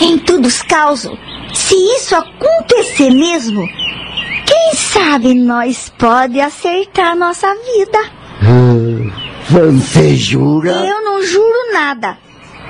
Em todos causos, se isso acontecer mesmo, quem sabe nós pode acertar nossa vida. Você jura? Eu não juro nada,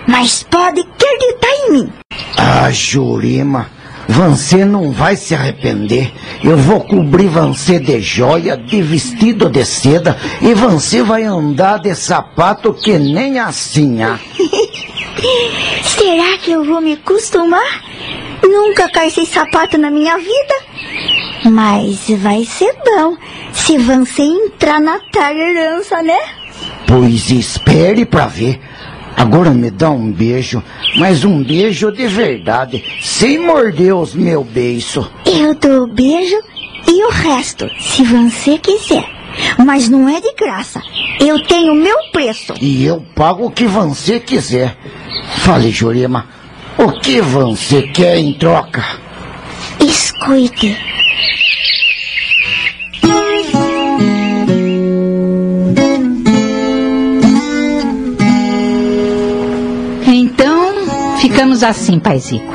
mas pode acreditar em mim. Ah, Jurema, você não vai se arrepender. Eu vou cobrir você de joia, de vestido de seda, e você vai andar de sapato que nem assim, ah. Será que eu vou me acostumar? Nunca calcei sapato na minha vida. Mas vai ser bom se você entrar na herança, né? Pois espere pra ver. Agora me dá um beijo, mas um beijo de verdade, sem morder os meus beiços. Eu dou o beijo e o resto, se você quiser. Mas não é de graça. Eu tenho meu preço. E eu pago o que você quiser. Fale, Jurema, o que você quer em troca? Escute. Ficamos assim, paizico.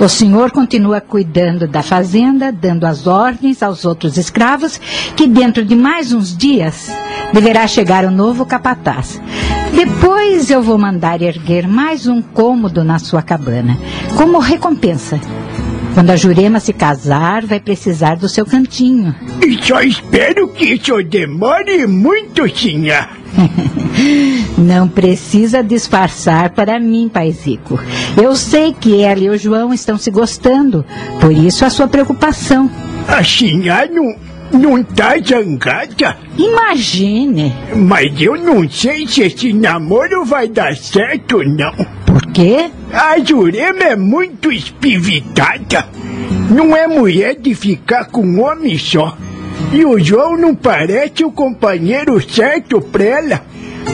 O senhor continua cuidando da fazenda, dando as ordens aos outros escravos, que dentro de mais uns dias deverá chegar o novo capataz. Depois eu vou mandar erguer mais um cômodo na sua cabana, como recompensa. Quando a Jurema se casar, vai precisar do seu cantinho. E só espero que isso demore muito, Sinha. Não precisa disfarçar para mim, paizico. Eu sei que ela e o João estão se gostando, por isso a sua preocupação. A Sinha não, não tá zangada? Imagine. Mas eu não sei se esse namoro vai dar certo, não. Por quê? A Jurema é muito espivitada. Não é mulher de ficar com um homem só. E o João não parece o companheiro certo pra ela.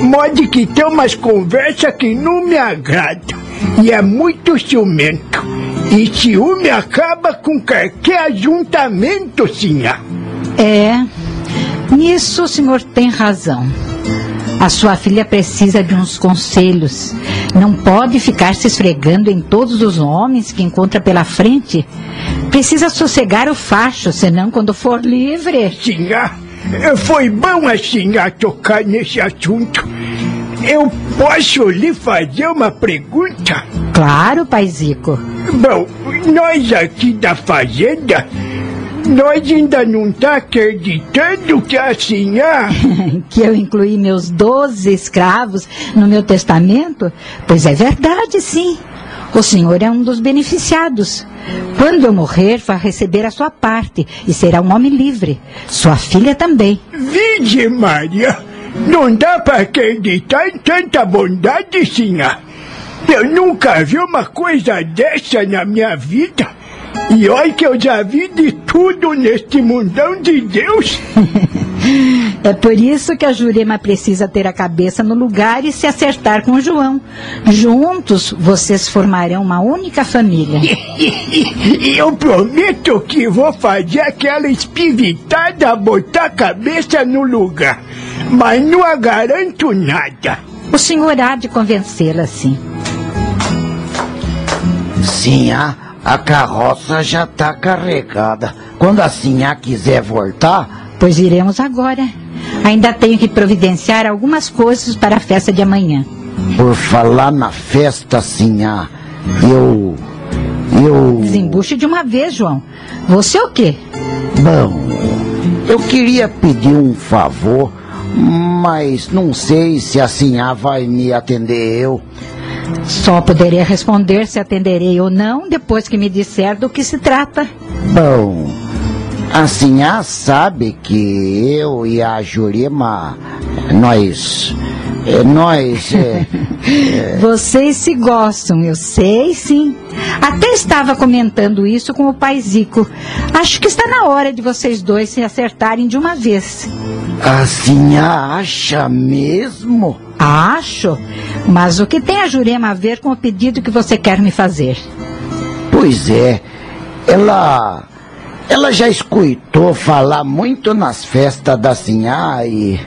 Mode que tem umas conversas que não me agradam. E é muito ciumento. E ciúme acaba com qualquer ajuntamento, sinha. É, nisso o senhor tem razão. A sua filha precisa de uns conselhos. Não pode ficar se esfregando em todos os homens que encontra pela frente. Precisa sossegar o facho, senão quando for livre. Sinha, foi bom a senhora tocar nesse assunto. Eu posso lhe fazer uma pergunta? Claro, paizico. Bom, nós aqui da fazenda nós ainda não tá acreditando que a senhora... que eu incluí meus doze escravos no meu testamento? Pois é verdade, sim. O senhor é um dos beneficiados. Quando eu morrer, vai receber a sua parte e será um homem livre. Sua filha também. Vide, Maria, não dá para acreditar em tanta bondade, senhora. Eu nunca vi uma coisa dessa na minha vida. E olha que eu já vi de tudo neste mundão de Deus. é por isso que a Jurema precisa ter a cabeça no lugar e se acertar com o João. Juntos, vocês formarão uma única família. E eu prometo que vou fazer aquela espivitada botar a cabeça no lugar. Mas não a garanto nada. O senhor há de convencê-la, sim. Sim, ah. A carroça já está carregada. Quando a Sinhá quiser voltar. Pois iremos agora. Ainda tenho que providenciar algumas coisas para a festa de amanhã. Por falar na festa, Sinhá, eu. Eu. Desembuche de uma vez, João. Você o quê? Bom, eu queria pedir um favor, mas não sei se a Sinhá vai me atender eu. Só poderia responder se atenderei ou não depois que me disser do que se trata. Bom, a senhora sabe que eu e a Jurema, nós. Nós. É, é... Vocês se gostam, eu sei sim. Até estava comentando isso com o pai Zico. Acho que está na hora de vocês dois se acertarem de uma vez. A senhora acha mesmo? Acho. Mas o que tem a Jurema a ver com o pedido que você quer me fazer? Pois é. Ela. Ela já escutou falar muito nas festas da Sinhá e.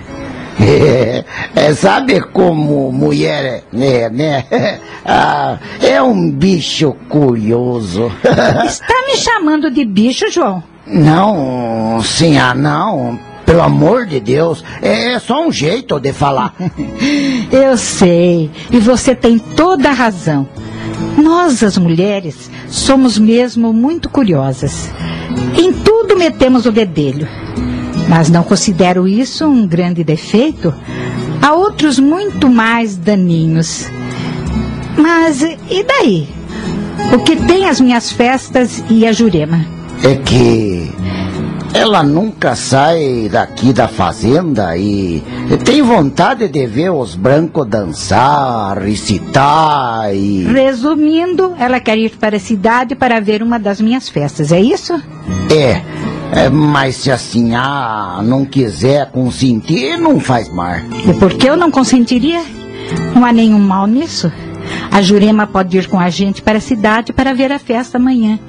É, é, sabe como mulher é, né? Ah, é um bicho curioso. Está me chamando de bicho, João? Não, Sinhá, não. Pelo amor de Deus, é só um jeito de falar. Eu sei, e você tem toda a razão. Nós, as mulheres, somos mesmo muito curiosas. Em tudo metemos o bedelho. Mas não considero isso um grande defeito. Há outros muito mais daninhos. Mas e daí? O que tem as minhas festas e a Jurema? É que ela nunca sai daqui da fazenda e tem vontade de ver os brancos dançar, recitar e. Resumindo, ela quer ir para a cidade para ver uma das minhas festas, é isso? É. É, mas se assim ah, não quiser consentir, não faz mal. E por que eu não consentiria? Não há nenhum mal nisso. A Jurema pode ir com a gente para a cidade para ver a festa amanhã.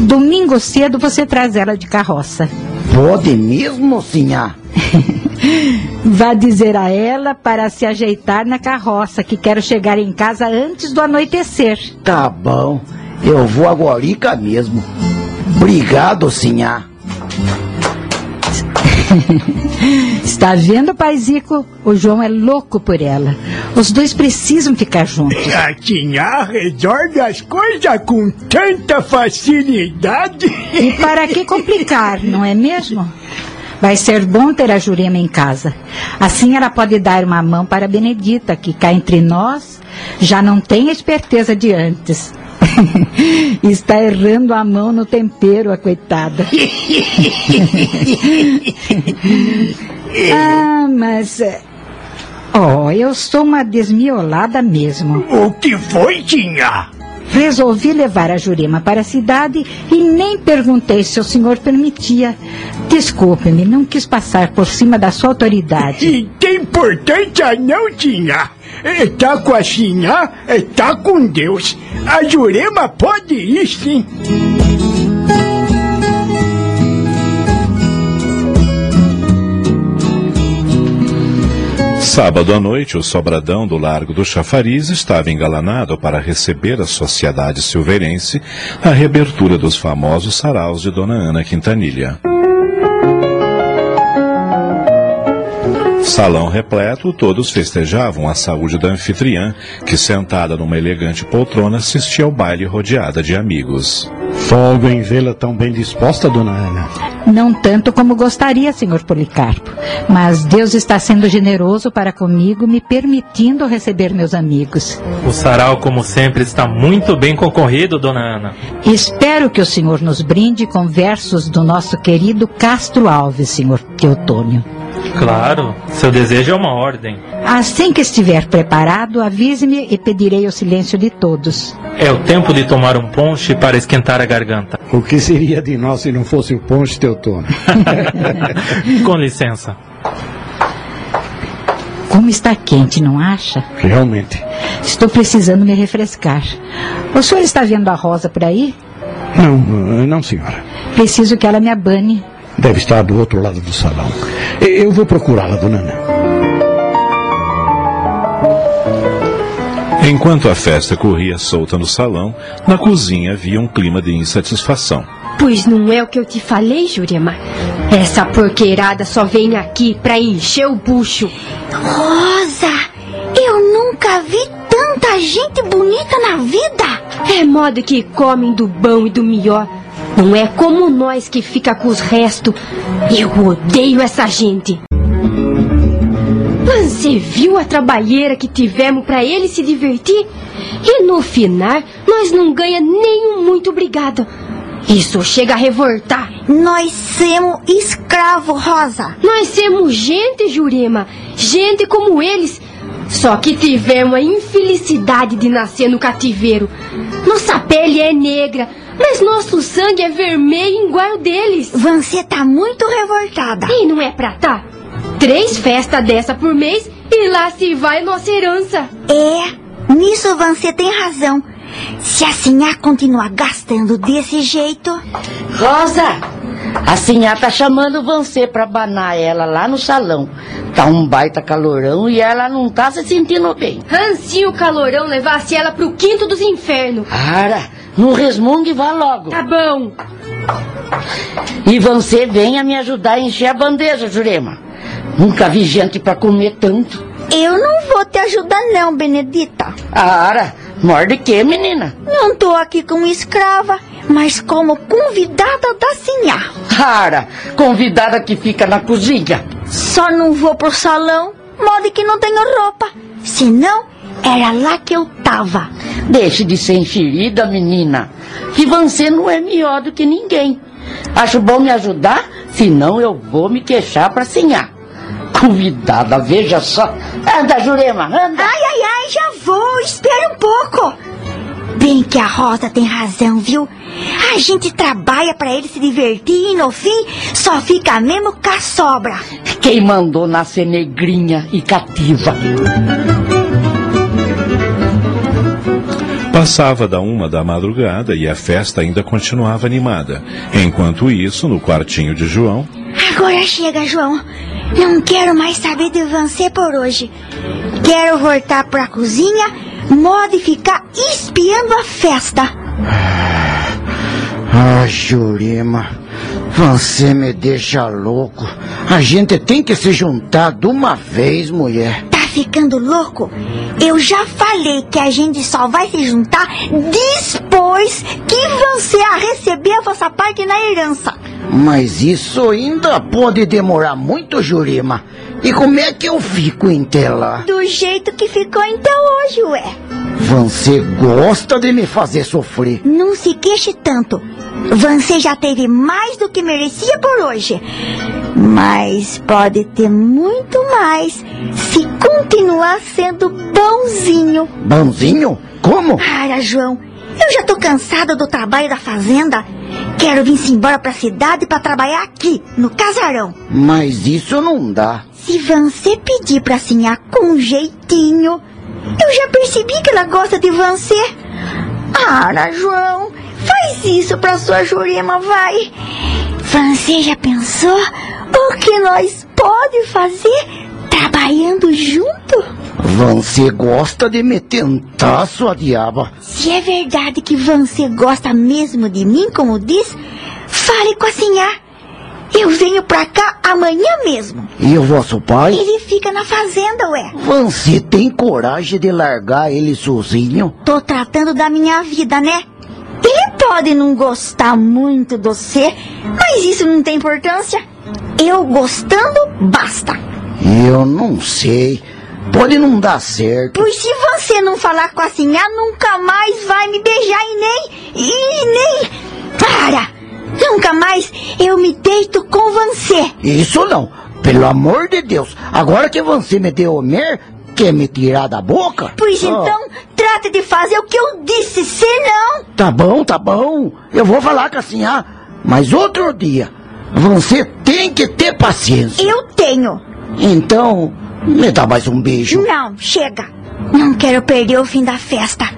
Domingo cedo você traz ela de carroça. Pode mesmo, sinhá? Vá dizer a ela para se ajeitar na carroça, que quero chegar em casa antes do anoitecer. Tá bom, eu vou agora mesmo. Obrigado, sinhá. Está vendo, paizico? O João é louco por ela. Os dois precisam ficar juntos. A Tinha resolve as coisas com tanta facilidade. E para que complicar, não é mesmo? Vai ser bom ter a Jurema em casa. Assim ela pode dar uma mão para a Benedita, que cá entre nós já não tem esperteza de antes. Está errando a mão no tempero, a coitada. ah, mas. Oh, eu sou uma desmiolada mesmo. O que foi, Tinha? Resolvi levar a Jurema para a cidade e nem perguntei se o senhor permitia. Desculpe-me, não quis passar por cima da sua autoridade. E tem importância não tinha. Está com a Sinhá, está com Deus. A Jurema pode ir sim. Sábado à noite, o sobradão do Largo do Chafariz estava engalanado para receber a sociedade silveirense a reabertura dos famosos saraus de Dona Ana Quintanilha. Salão repleto, todos festejavam a saúde da anfitriã, que sentada numa elegante poltrona assistia ao baile rodeada de amigos. Folga em vê-la tão bem disposta, dona Ana. Não tanto como gostaria, senhor Policarpo. Mas Deus está sendo generoso para comigo, me permitindo receber meus amigos. O sarau, como sempre, está muito bem concorrido, dona Ana. Espero que o senhor nos brinde com versos do nosso querido Castro Alves, senhor Teotônio. Claro, seu desejo é uma ordem. Assim que estiver preparado, avise-me e pedirei o silêncio de todos. É o tempo de tomar um ponche para esquentar a garganta. O que seria de nós se não fosse o ponche Teotônio? Com licença. Como está quente, não acha? Realmente. Estou precisando me refrescar. O senhor está vendo a Rosa por aí? Não, não, senhora. Preciso que ela me abane. Deve estar do outro lado do salão. Eu vou procurá-la, dona Ana. Enquanto a festa corria solta no salão, na cozinha havia um clima de insatisfação. Pois não é o que eu te falei, Jurema? Essa porqueirada só vem aqui pra encher o bucho. Rosa, eu nunca vi tanta gente bonita na vida. É modo que comem do bom e do melhor. Não é como nós que fica com os restos. Eu odeio essa gente. Você viu a trabalheira que tivemos para ele se divertir? E no final, nós não ganha nenhum muito obrigado. Isso chega a revoltar. Nós somos escravo, Rosa. Nós somos gente, Jurema. Gente como eles. Só que tivemos a infelicidade de nascer no cativeiro. Nossa pele é negra, mas nosso sangue é vermelho igual deles. Você tá muito revoltada. E não é pra tá? Três festas dessa por mês e lá se vai nossa herança. É, nisso você tem razão. Se a Sinhá continuar gastando desse jeito. Rosa, a Sinhá tá chamando você pra banar ela lá no salão. Tá um baita calorão e ela não tá se sentindo bem. Ansia o calorão levasse ela pro quinto dos infernos. Para, não resmungue, vá logo. Tá bom. E você venha me ajudar a encher a bandeja, Jurema. Nunca vi gente pra comer tanto. Eu não vou te ajudar não, Benedita. Ara, morde que, menina? Não tô aqui como escrava, mas como convidada da Sinhá. Ara, convidada que fica na cozinha. Só não vou pro salão, modo que não tenho roupa. Senão, era lá que eu tava. Deixe de ser enxerida, menina. Que você não é melhor do que ninguém. Acho bom me ajudar, senão eu vou me queixar pra Sinhá. Convidada, veja só. Anda, Jurema, anda. Ai, ai, ai, já vou. Espere um pouco. Bem que a Rosa tem razão, viu? A gente trabalha para ele se divertir e no fim só fica mesmo com a sobra. Quem mandou nascer negrinha e cativa? Passava da uma da madrugada e a festa ainda continuava animada. Enquanto isso, no quartinho de João, Agora chega, João. Não quero mais saber de você por hoje. Quero voltar pra cozinha, modo e ficar espiando a festa. Ah, Jurema, você me deixa louco. A gente tem que se juntar de uma vez, mulher. Tá ficando louco? Eu já falei que a gente só vai se juntar depois que você a receber a vossa parte na herança. Mas isso ainda pode demorar muito, Jurema. E como é que eu fico em lá? Do jeito que ficou então hoje, ué. Você gosta de me fazer sofrer. Não se queixe tanto. Você já teve mais do que merecia por hoje. Mas pode ter muito mais se continuar sendo bonzinho. Bonzinho? Como? Para, João. Eu já tô cansada do trabalho da fazenda. Quero vir embora pra cidade pra trabalhar aqui, no casarão. Mas isso não dá. Se você pedir pra sinhar com jeitinho, eu já percebi que ela gosta de você. Ara, João, faz isso pra sua Jurema, vai. Você já pensou o que nós pode fazer trabalhando junto? Você gosta de me tentar, sua diaba. Se é verdade que você gosta mesmo de mim, como diz, fale com a Sinhá. Eu venho pra cá amanhã mesmo. E o vosso pai? Ele fica na fazenda, ué. Você tem coragem de largar ele sozinho? Tô tratando da minha vida, né? Ele pode não gostar muito de você, mas isso não tem importância. Eu gostando, basta. Eu não sei. Pode não dar certo. Pois se você não falar com a Sinhá, nunca mais vai me beijar e nem. E nem. Para! Nunca mais eu me deito com você. Isso não. Pelo amor de Deus. Agora que você me deu o mer, quer me tirar da boca? Pois então, trate de fazer o que eu disse, senão. Tá bom, tá bom. Eu vou falar com a Sinhá. Mas outro dia. Você tem que ter paciência. Eu tenho. Então, me dá mais um beijo. Não, chega. Não quero perder o fim da festa.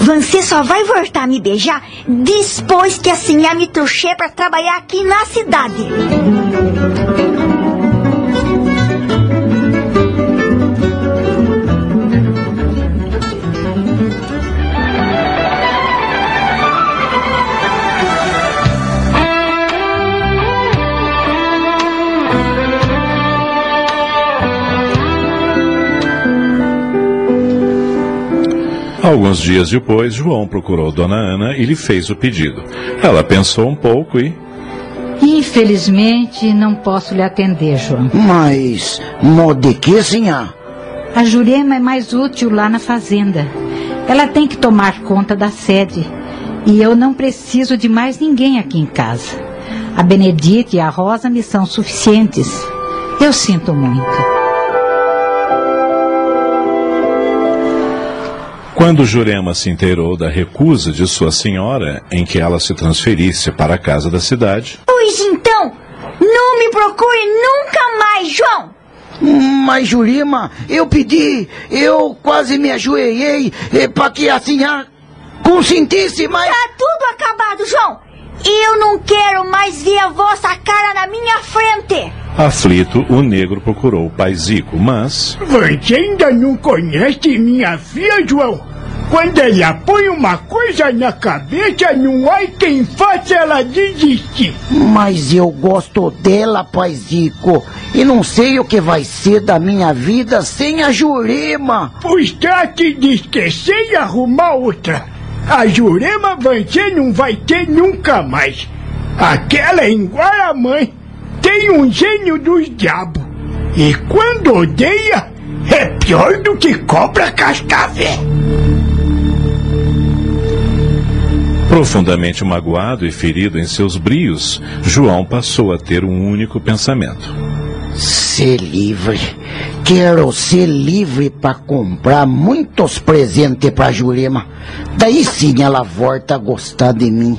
Você só vai voltar a me beijar depois que a senhora me trouxer para trabalhar aqui na cidade. Alguns dias depois, João procurou Dona Ana e lhe fez o pedido. Ela pensou um pouco e. Infelizmente, não posso lhe atender, João. Mas, de que, senhor? A Jurema é mais útil lá na fazenda. Ela tem que tomar conta da sede. E eu não preciso de mais ninguém aqui em casa. A Benedita e a Rosa me são suficientes. Eu sinto muito. Quando Jurema se inteirou da recusa de sua senhora em que ela se transferisse para a casa da cidade. Pois então, não me procure nunca mais, João! Mas, Jurema, eu pedi, eu quase me ajoelhei para que a senhora consentisse, mas. Tá tudo acabado, João! Eu não quero mais ver a vossa cara na minha frente! Aflito, o negro procurou o pai Zico, mas. Você ainda não conhece minha filha, João? Quando ela põe uma coisa na cabeça, não há quem faça ela desistir. Mas eu gosto dela, pai Zico. E não sei o que vai ser da minha vida sem a Jurema. Pois trate de esquecer e arrumar outra. A Jurema você não vai ter nunca mais. Aquela é igual a mãe. Tem um gênio dos diabos. E quando odeia, é pior do que cobra cascavel. Profundamente magoado e ferido em seus brios, João passou a ter um único pensamento. Ser livre. Quero ser livre para comprar muitos presentes para Jurema. Daí sim ela volta a gostar de mim.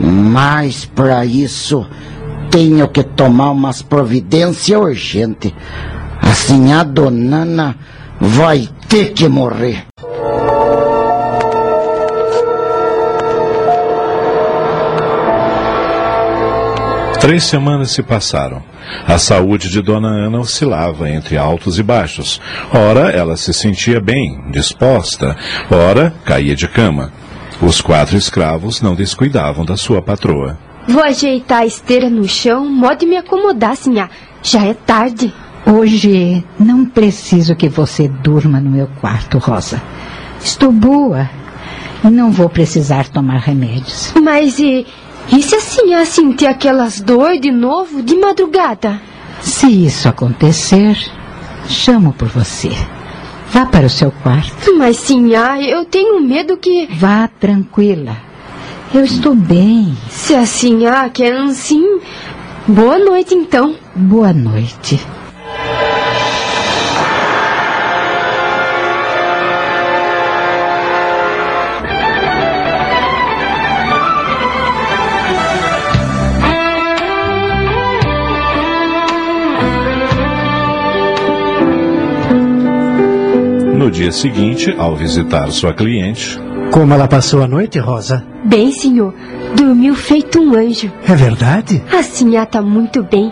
Mas para isso tenho que tomar umas providências urgentes. Assim a donana vai ter que morrer. Três semanas se passaram. A saúde de Dona Ana oscilava entre altos e baixos. Ora, ela se sentia bem, disposta, ora, caía de cama. Os quatro escravos não descuidavam da sua patroa. Vou ajeitar a esteira no chão, mode me acomodar, sinhá. Já é tarde. Hoje não preciso que você durma no meu quarto, Rosa. Estou boa e não vou precisar tomar remédios. Mas e, e se a senhora sentir aquelas dores de novo de madrugada? Se isso acontecer, chamo por você. Vá para o seu quarto. Mas, senhora, eu tenho medo que. Vá tranquila. Eu estou bem. Se a senhora quer assim. Boa noite, então. Boa noite. No dia seguinte, ao visitar sua cliente. Como ela passou a noite, Rosa? Bem, senhor. Dormiu feito um anjo. É verdade? A senhora tá muito bem.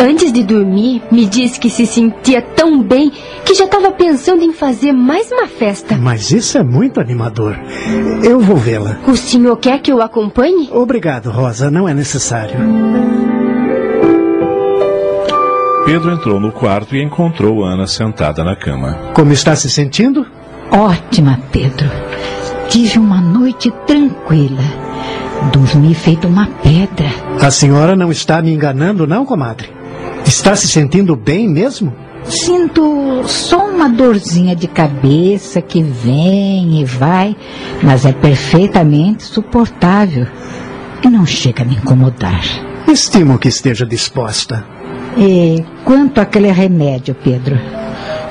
Antes de dormir, me disse que se sentia tão bem que já estava pensando em fazer mais uma festa. Mas isso é muito animador. Eu vou vê-la. O senhor quer que eu acompanhe? Obrigado, Rosa. Não é necessário. Pedro entrou no quarto e encontrou Ana sentada na cama. Como está se sentindo? Ótima, Pedro. Tive uma noite tranquila. Dormi feito uma pedra. A senhora não está me enganando, não, comadre? Está se sentindo bem mesmo? Sinto só uma dorzinha de cabeça que vem e vai, mas é perfeitamente suportável e não chega a me incomodar. Estimo que esteja disposta. E quanto àquele remédio, Pedro?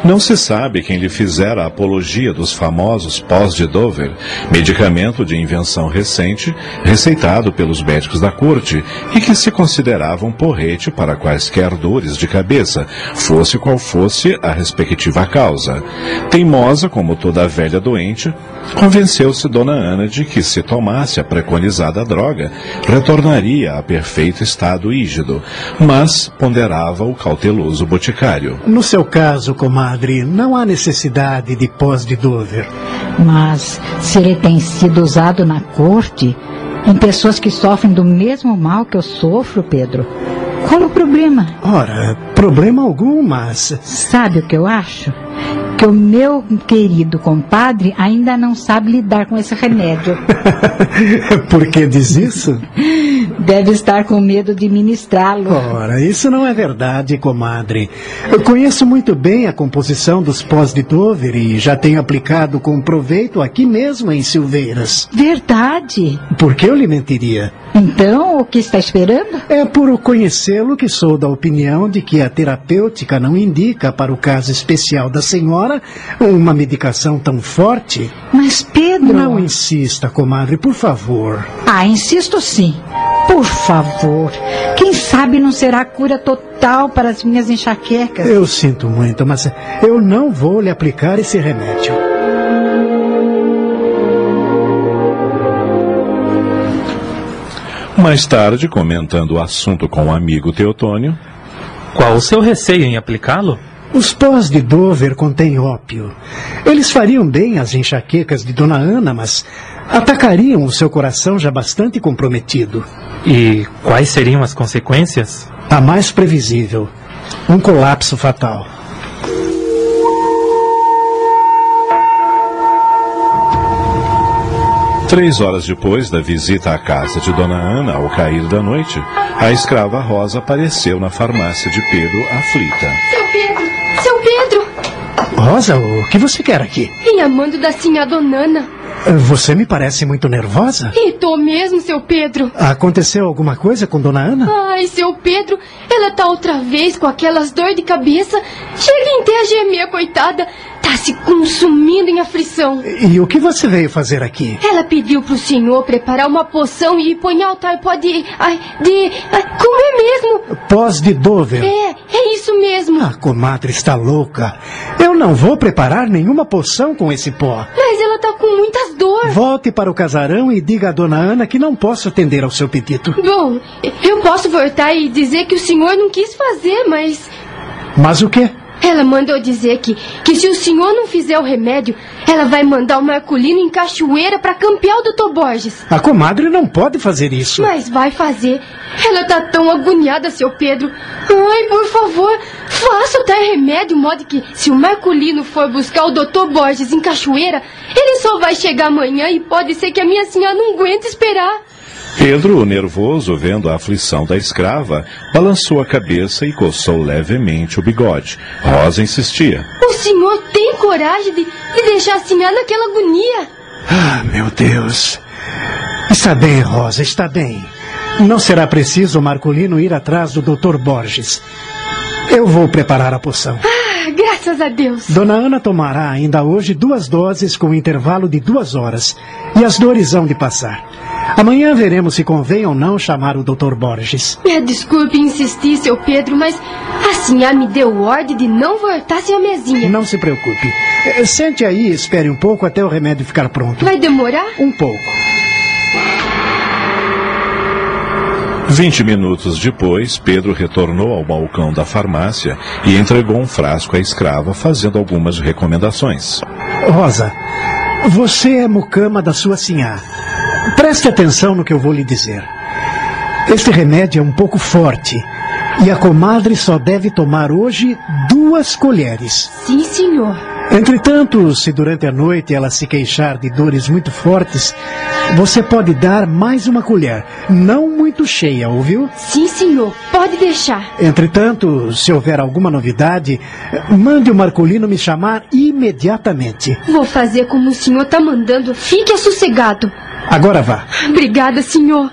Não se sabe quem lhe fizera a apologia dos famosos pós de Dover, medicamento de invenção recente, receitado pelos médicos da corte e que se considerava um porrete para quaisquer dores de cabeça, fosse qual fosse a respectiva causa. Teimosa como toda velha doente, convenceu-se Dona Ana de que se tomasse a preconizada droga, retornaria a perfeito estado ígido, mas ponderava o cauteloso boticário. No seu caso, comadre, não há necessidade de pós de Dover. Mas se ele tem sido usado na corte, em pessoas que sofrem do mesmo mal que eu sofro, Pedro, qual o problema? Ora, problema algum, mas. Sabe o que eu acho? Que o meu querido compadre ainda não sabe lidar com esse remédio. Por que diz isso? Deve estar com medo de ministrá-lo. Ora, isso não é verdade, comadre. Eu conheço muito bem a composição dos pós de Dover e já tenho aplicado com proveito aqui mesmo em Silveiras. Verdade. Por que eu lhe mentiria? Então, o que está esperando? É por conhecê-lo que sou da opinião de que a terapêutica não indica para o caso especial da senhora uma medicação tão forte. Mas, Pedro. Não insista, comadre, por favor. Ah, insisto sim. Por favor. Quem sabe não será a cura total para as minhas enxaquecas? Eu sinto muito, mas eu não vou lhe aplicar esse remédio. Mais tarde, comentando o assunto com o amigo Teotônio. Qual o seu receio em aplicá-lo? Os pós de Dover contêm ópio. Eles fariam bem às enxaquecas de Dona Ana, mas atacariam o seu coração já bastante comprometido. E quais seriam as consequências? A mais previsível: um colapso fatal. Três horas depois da visita à casa de Dona Ana, ao cair da noite, a escrava Rosa apareceu na farmácia de Pedro aflita. Seu Pedro! Seu Pedro! Rosa, o que você quer aqui? Vim amando da senhora Donana. Você me parece muito nervosa. E tô mesmo, seu Pedro. Aconteceu alguma coisa com Dona Ana? Ai, seu Pedro, ela tá outra vez com aquelas dor de cabeça. Chega até a gemer, coitada. Tá se consumindo em aflição. E o que você veio fazer aqui? Ela pediu pro senhor preparar uma poção e pôr em altar pó de... Ai, de... Ai, como é mesmo? Pós de Dover. É, é isso mesmo. A comadre está louca. Eu não vou preparar nenhuma poção com esse pó. Mas ela tá com muitas dores. Volte para o casarão e diga a Dona Ana que não posso atender ao seu pedido. Bom, eu posso voltar e dizer que o senhor não quis fazer, mas... Mas o quê? Ela mandou dizer que, que se o senhor não fizer o remédio, ela vai mandar o Marculino em Cachoeira para campear o Dr. Borges. A comadre não pode fazer isso. Mas vai fazer. Ela tá tão agoniada, seu Pedro. Ai, por favor, faça o tal remédio, modo que se o Marculino for buscar o Dr. Borges em Cachoeira, ele só vai chegar amanhã e pode ser que a minha senhora não aguente esperar. Pedro, nervoso, vendo a aflição da escrava, balançou a cabeça e coçou levemente o bigode. Rosa insistia. O senhor tem coragem de, de deixar a senhora naquela agonia? Ah, meu Deus. Está bem, Rosa, está bem. Não será preciso o Marcolino ir atrás do Dr. Borges. Eu vou preparar a poção. Ah, graças a Deus. Dona Ana tomará ainda hoje duas doses com intervalo de duas horas. E as dores hão de passar. Amanhã veremos se convém ou não chamar o Dr. Borges. Me desculpe insistir, seu Pedro, mas a senhora me deu ordem de não voltar sem a mesinha. Não se preocupe. Eh, Sente aí e espere um pouco até o remédio ficar pronto. Vai demorar? Um pouco. Vinte minutos depois, Pedro retornou ao balcão da farmácia e entregou um frasco à escrava, fazendo algumas recomendações. Rosa, você é mucama da sua sinhá. Preste atenção no que eu vou lhe dizer. Este remédio é um pouco forte e a comadre só deve tomar hoje duas colheres. Sim, senhor. Entretanto, se durante a noite ela se queixar de dores muito fortes, você pode dar mais uma colher, não muito cheia, ouviu? Sim, senhor. Pode deixar. Entretanto, se houver alguma novidade, mande o Marcolino me chamar imediatamente. Vou fazer como o senhor tá mandando. Fique sossegado. Agora vá. Obrigada, senhor.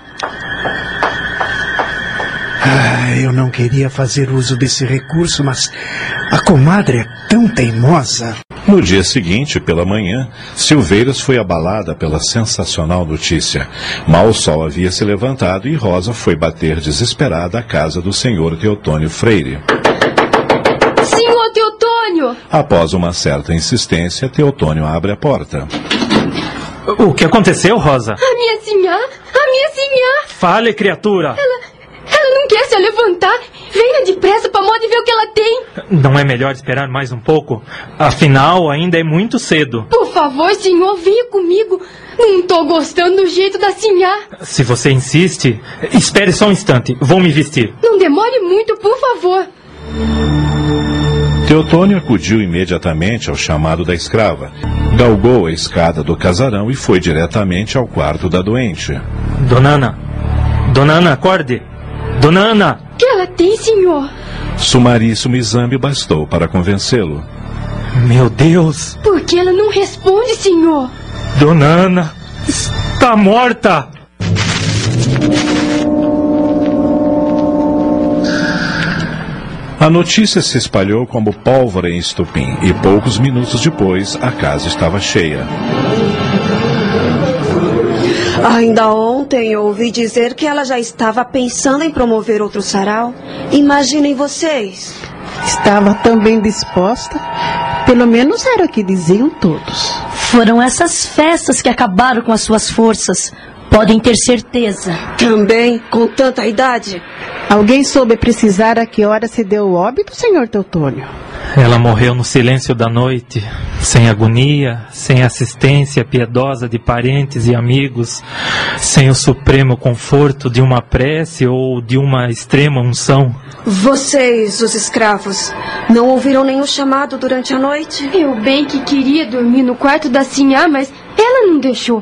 Ah, eu não queria fazer uso desse recurso, mas a comadre é tão teimosa. No dia seguinte, pela manhã, Silveiras foi abalada pela sensacional notícia. Mal o sol havia se levantado e Rosa foi bater desesperada à casa do senhor Teotônio Freire. Senhor Teotônio! Após uma certa insistência, Teotônio abre a porta. O que aconteceu, Rosa? A minha senhora! A minha senhora! Fale, criatura! Ela, quer se levantar. Venha depressa para modo ver o que ela tem. Não é melhor esperar mais um pouco? Afinal, ainda é muito cedo. Por favor, senhor, venha comigo. Não tô gostando do jeito da senhora. Se você insiste, espere só um instante. Vou me vestir. Não demore muito, por favor. Teotônio acudiu imediatamente ao chamado da escrava, galgou a escada do casarão e foi diretamente ao quarto da doente. Dona Ana! Dona Ana, acorde! Dona Ana! que ela tem, senhor? Sumaríssimo exame bastou para convencê-lo. Meu Deus! Por que ela não responde, senhor? Dona Ana está morta! A notícia se espalhou como pólvora em estupim e poucos minutos depois a casa estava cheia. Ainda ontem eu ouvi dizer que ela já estava pensando em promover outro sarau. Imaginem vocês. Estava tão bem disposta. Pelo menos era o que diziam todos. Foram essas festas que acabaram com as suas forças. Podem ter certeza. Também, com tanta idade. Alguém soube precisar a que hora se deu o óbito, senhor Teutônio? Ela morreu no silêncio da noite, sem agonia, sem assistência piedosa de parentes e amigos, sem o supremo conforto de uma prece ou de uma extrema unção. Vocês, os escravos, não ouviram nenhum chamado durante a noite? Eu bem que queria dormir no quarto da Sinhá, mas ela não deixou.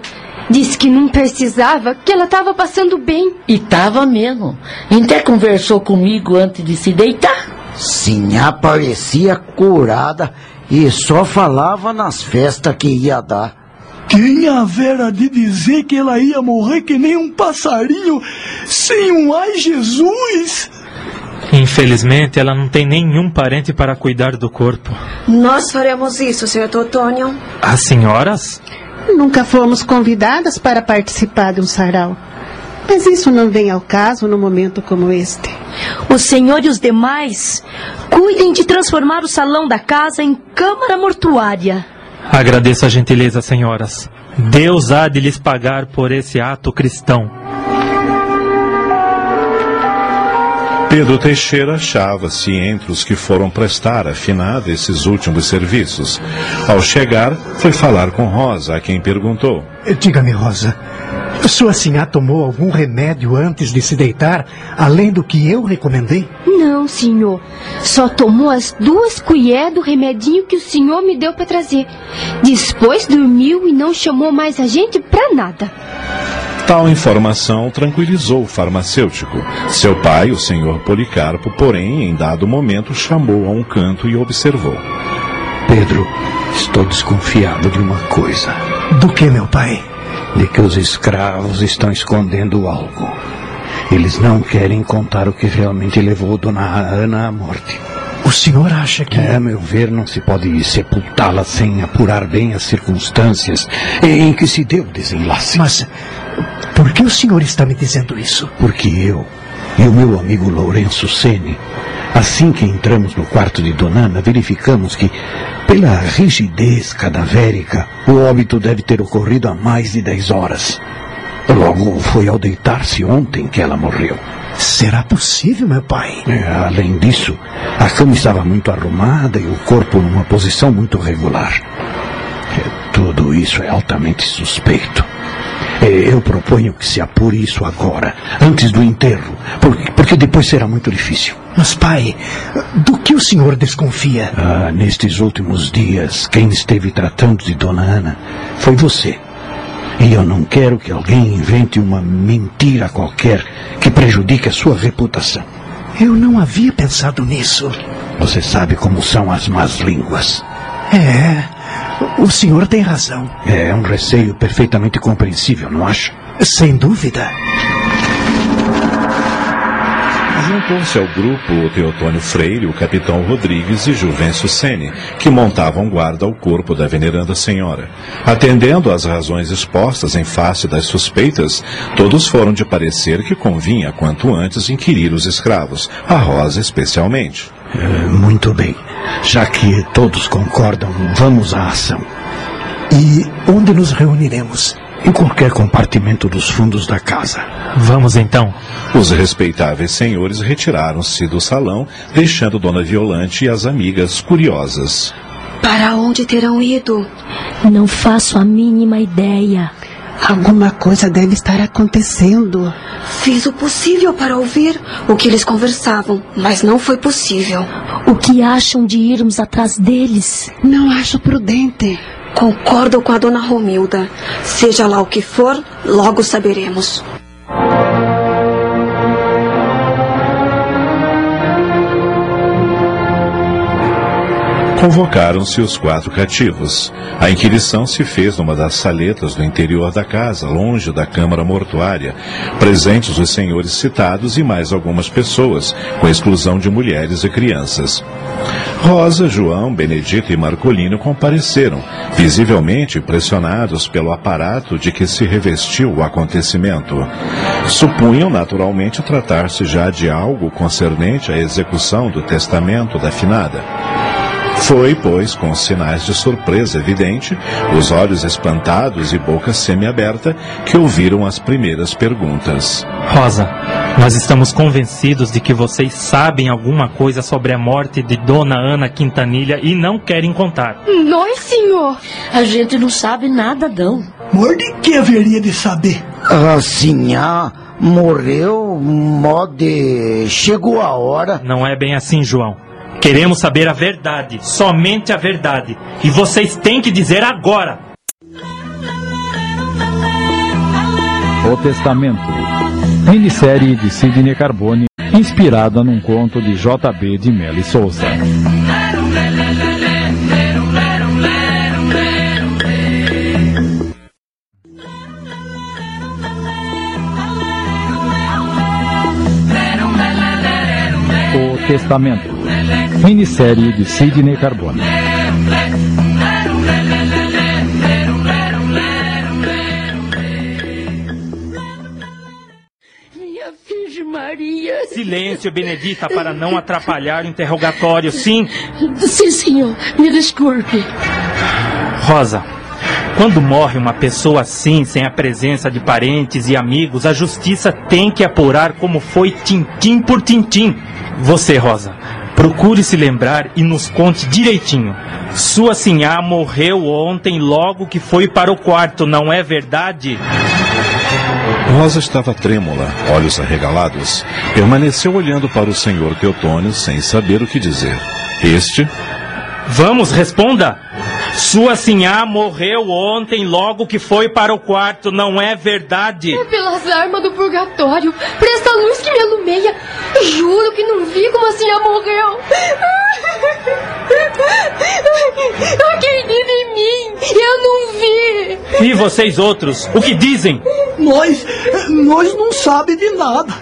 Disse que não precisava, que ela estava passando bem. E tava mesmo. Até conversou comigo antes de se deitar. Sinhá parecia curada e só falava nas festas que ia dar. Quem havera de dizer que ela ia morrer que nem um passarinho sem um ai Jesus? Infelizmente, ela não tem nenhum parente para cuidar do corpo. Nós faremos isso, Sr. Totônio. As senhoras? Nunca fomos convidadas para participar de um sarau. Mas isso não vem ao caso num momento como este. O senhor e os demais cuidem de transformar o salão da casa em câmara mortuária. Agradeço a gentileza, senhoras. Deus há de lhes pagar por esse ato cristão. Pedro Teixeira achava-se entre os que foram prestar a finada esses últimos serviços. Ao chegar, foi falar com Rosa, a quem perguntou. Diga-me, Rosa, sua senhora tomou algum remédio antes de se deitar, além do que eu recomendei? Não, senhor. Só tomou as duas colheres do remedinho que o senhor me deu para trazer. Depois dormiu e não chamou mais a gente para nada. Tal informação tranquilizou o farmacêutico. Seu pai, o senhor Policarpo, porém, em dado momento, chamou a um canto e observou. Pedro, estou desconfiado de uma coisa. Do que, meu pai? De que os escravos estão escondendo algo. Eles não querem contar o que realmente levou Dona Ana à morte. O senhor acha que. É, a meu ver, não se pode sepultá-la sem apurar bem as circunstâncias em que se deu o desenlace. Mas por que o senhor está me dizendo isso? Porque eu e o meu amigo Lourenço Sene, assim que entramos no quarto de Donana, verificamos que, pela rigidez cadavérica, o óbito deve ter ocorrido há mais de 10 horas. Logo, foi ao deitar-se ontem que ela morreu. Será possível, meu pai? É, além disso, a cama estava muito arrumada e o corpo numa posição muito regular. É, tudo isso é altamente suspeito. É, eu proponho que se apure isso agora, antes do enterro, porque, porque depois será muito difícil. Mas, pai, do que o senhor desconfia? Ah, nestes últimos dias, quem esteve tratando de Dona Ana foi você. E eu não quero que alguém invente uma mentira qualquer que prejudique a sua reputação. Eu não havia pensado nisso. Você sabe como são as más línguas. É, o senhor tem razão. É um receio perfeitamente compreensível, não acha? Sem dúvida. Juntou-se ao grupo o Teotônio Freire, o capitão Rodrigues e Juvencio Sene, que montavam guarda ao corpo da veneranda senhora. Atendendo às razões expostas em face das suspeitas, todos foram de parecer que convinha quanto antes inquirir os escravos, a Rosa especialmente. É, muito bem. Já que todos concordam, vamos à ação. E onde nos reuniremos? Em qualquer compartimento dos fundos da casa. Vamos então. Os respeitáveis senhores retiraram-se do salão, deixando Dona Violante e as amigas curiosas. Para onde terão ido? Não faço a mínima ideia. Alguma coisa deve estar acontecendo. Fiz o possível para ouvir o que eles conversavam, mas não foi possível. O que acham de irmos atrás deles? Não acho prudente. Concordo com a dona Romilda. Seja lá o que for, logo saberemos. Convocaram-se os quatro cativos. A inquirição se fez numa das saletas do interior da casa, longe da câmara mortuária. Presentes os senhores citados e mais algumas pessoas, com exclusão de mulheres e crianças. Rosa, João, Benedito e Marcolino compareceram, visivelmente impressionados pelo aparato de que se revestiu o acontecimento. Supunham naturalmente tratar-se já de algo concernente à execução do testamento da finada. Foi, pois, com sinais de surpresa evidente, os olhos espantados e boca semiaberta, que ouviram as primeiras perguntas. Rosa, nós estamos convencidos de que vocês sabem alguma coisa sobre a morte de Dona Ana Quintanilha e não querem contar. Nós, senhor. A gente não sabe nada, não. Mor de que haveria de saber? Assim, ah, morreu, mode. Chegou a hora. Não é bem assim, João. Queremos saber a verdade, somente a verdade. E vocês têm que dizer agora. O Testamento. Minissérie de Sidney Carbone, inspirada num conto de J.B. de Melo Souza. Testamento. Minissérie de Sidney Carbone. Minha Virgem Maria. Silêncio, Benedita, para não atrapalhar o interrogatório, sim? Sim, senhor. Me desculpe. Rosa, quando morre uma pessoa assim, sem a presença de parentes e amigos, a justiça tem que apurar como foi tintim por tintim. Você, Rosa, procure se lembrar e nos conte direitinho. Sua sinhá morreu ontem logo que foi para o quarto, não é verdade? Rosa estava trêmula, olhos arregalados. Permaneceu olhando para o senhor Teotônio sem saber o que dizer. Este. Vamos, responda! Sua sinhá morreu ontem logo que foi para o quarto, não é verdade? É pelas armas do purgatório. Presta a luz que me alumeia. Juro que não vi como a sinhá morreu. Acredita em mim. Eu não vi. E vocês outros, o que dizem? Nós, nós não sabe de nada.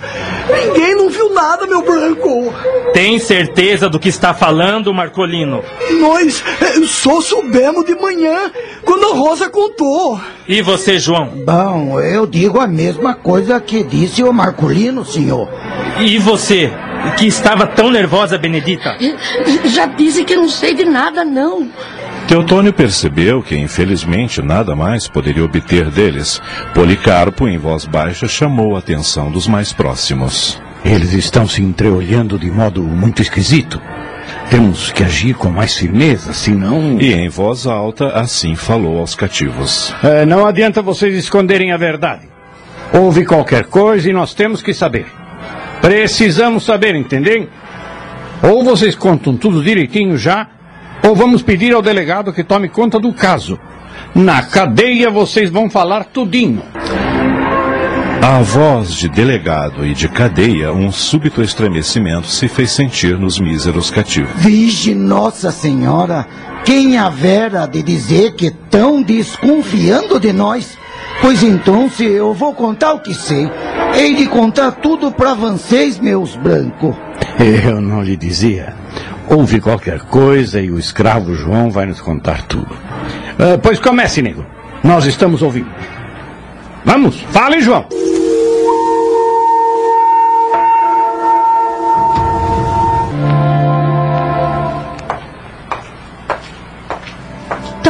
Ninguém não viu nada, meu branco. Tem certeza do que está falando, Marcolino? Nós eh, só soubemos de manhã, quando a Rosa contou. E você, João? Bom, eu digo a mesma coisa que disse o Marcolino, senhor. E você, que estava tão nervosa, Benedita? Já disse que não sei de nada, não. Teotônio percebeu que, infelizmente, nada mais poderia obter deles. Policarpo, em voz baixa, chamou a atenção dos mais próximos. Eles estão se entreolhando de modo muito esquisito. Temos que agir com mais firmeza, senão. E em voz alta, assim falou aos cativos. É, não adianta vocês esconderem a verdade. Houve qualquer coisa e nós temos que saber. Precisamos saber, entendem? Ou vocês contam tudo direitinho já, ou vamos pedir ao delegado que tome conta do caso. Na cadeia vocês vão falar tudinho. À voz de delegado e de cadeia, um súbito estremecimento se fez sentir nos míseros cativos. Vige Nossa Senhora, quem havera de dizer que tão desconfiando de nós? Pois então, se eu vou contar o que sei, hei de contar tudo para vocês, meus brancos. Eu não lhe dizia. Houve qualquer coisa e o escravo João vai nos contar tudo. Ah, pois comece, nego. Nós estamos ouvindo. Vamos, fale, João.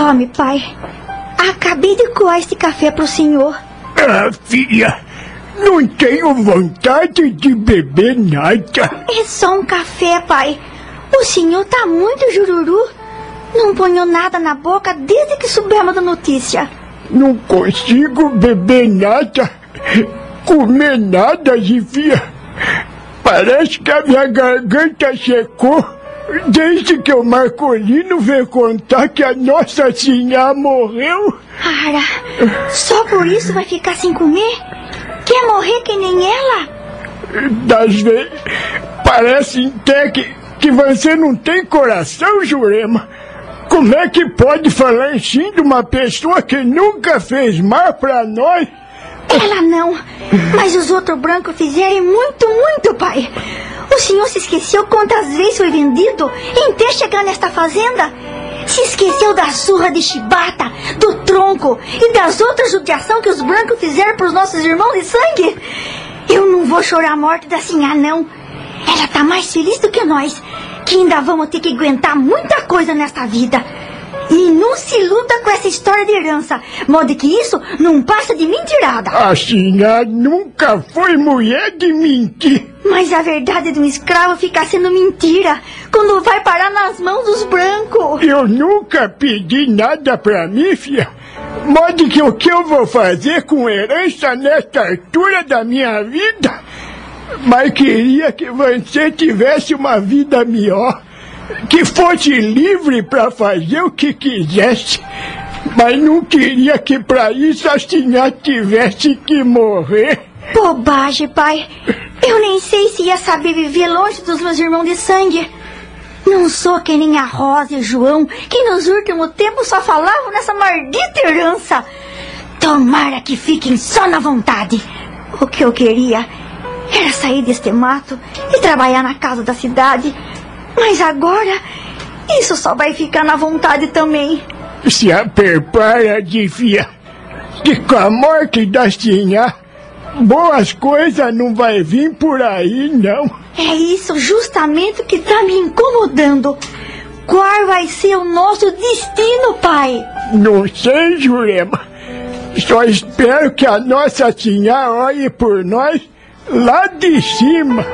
Tome, pai. Acabei de coar esse café pro senhor. Ah, filha, não tenho vontade de beber nada. É só um café, pai. O senhor tá muito jururu. Não ponho nada na boca desde que soubemos da notícia. Não consigo beber nada, comer nada, Zifia. Parece que a minha garganta secou desde que o Marcolino veio contar que a Nossa Senhora morreu. Cara, só por isso vai ficar sem comer? Quer morrer que nem ela? Das vezes, parece até que, que você não tem coração, Jurema. Como é que pode falar assim de uma pessoa que nunca fez mal pra nós? Ela não, mas os outros brancos fizeram muito, muito, pai. O senhor se esqueceu quantas vezes foi vendido em até chegar nesta fazenda? Se esqueceu da surra de chibata, do tronco e das outras judiação que os brancos fizeram pros nossos irmãos de sangue? Eu não vou chorar a morte da senhora, não. Ela tá mais feliz do que nós, que ainda vamos ter que aguentar muita coisa nesta vida. E não se luta com essa história de herança, modo que isso não passa de mentirada. A senhora nunca foi mulher de mentir. Mas a verdade de um escravo fica sendo mentira quando vai parar nas mãos dos brancos. Eu nunca pedi nada pra mim, filha. Modo que o que eu vou fazer com herança nesta altura da minha vida? Mas queria que você tivesse uma vida melhor. Que fosse livre para fazer o que quisesse. Mas não queria que para isso a senhora tivesse que morrer. Bobagem, pai. Eu nem sei se ia saber viver longe dos meus irmãos de sangue. Não sou que nem a Rosa e o João, que nos últimos tempos só falavam nessa maldita herança. Tomara que fiquem só na vontade. O que eu queria era sair deste mato e trabalhar na casa da cidade. Mas agora, isso só vai ficar na vontade também. Se a prepara de fia, que com a morte da Sinha, boas coisas não vai vir por aí, não. É isso justamente que tá me incomodando. Qual vai ser o nosso destino, pai? Não sei, Jurema. Só espero que a Nossa Senhora olhe por nós lá de cima.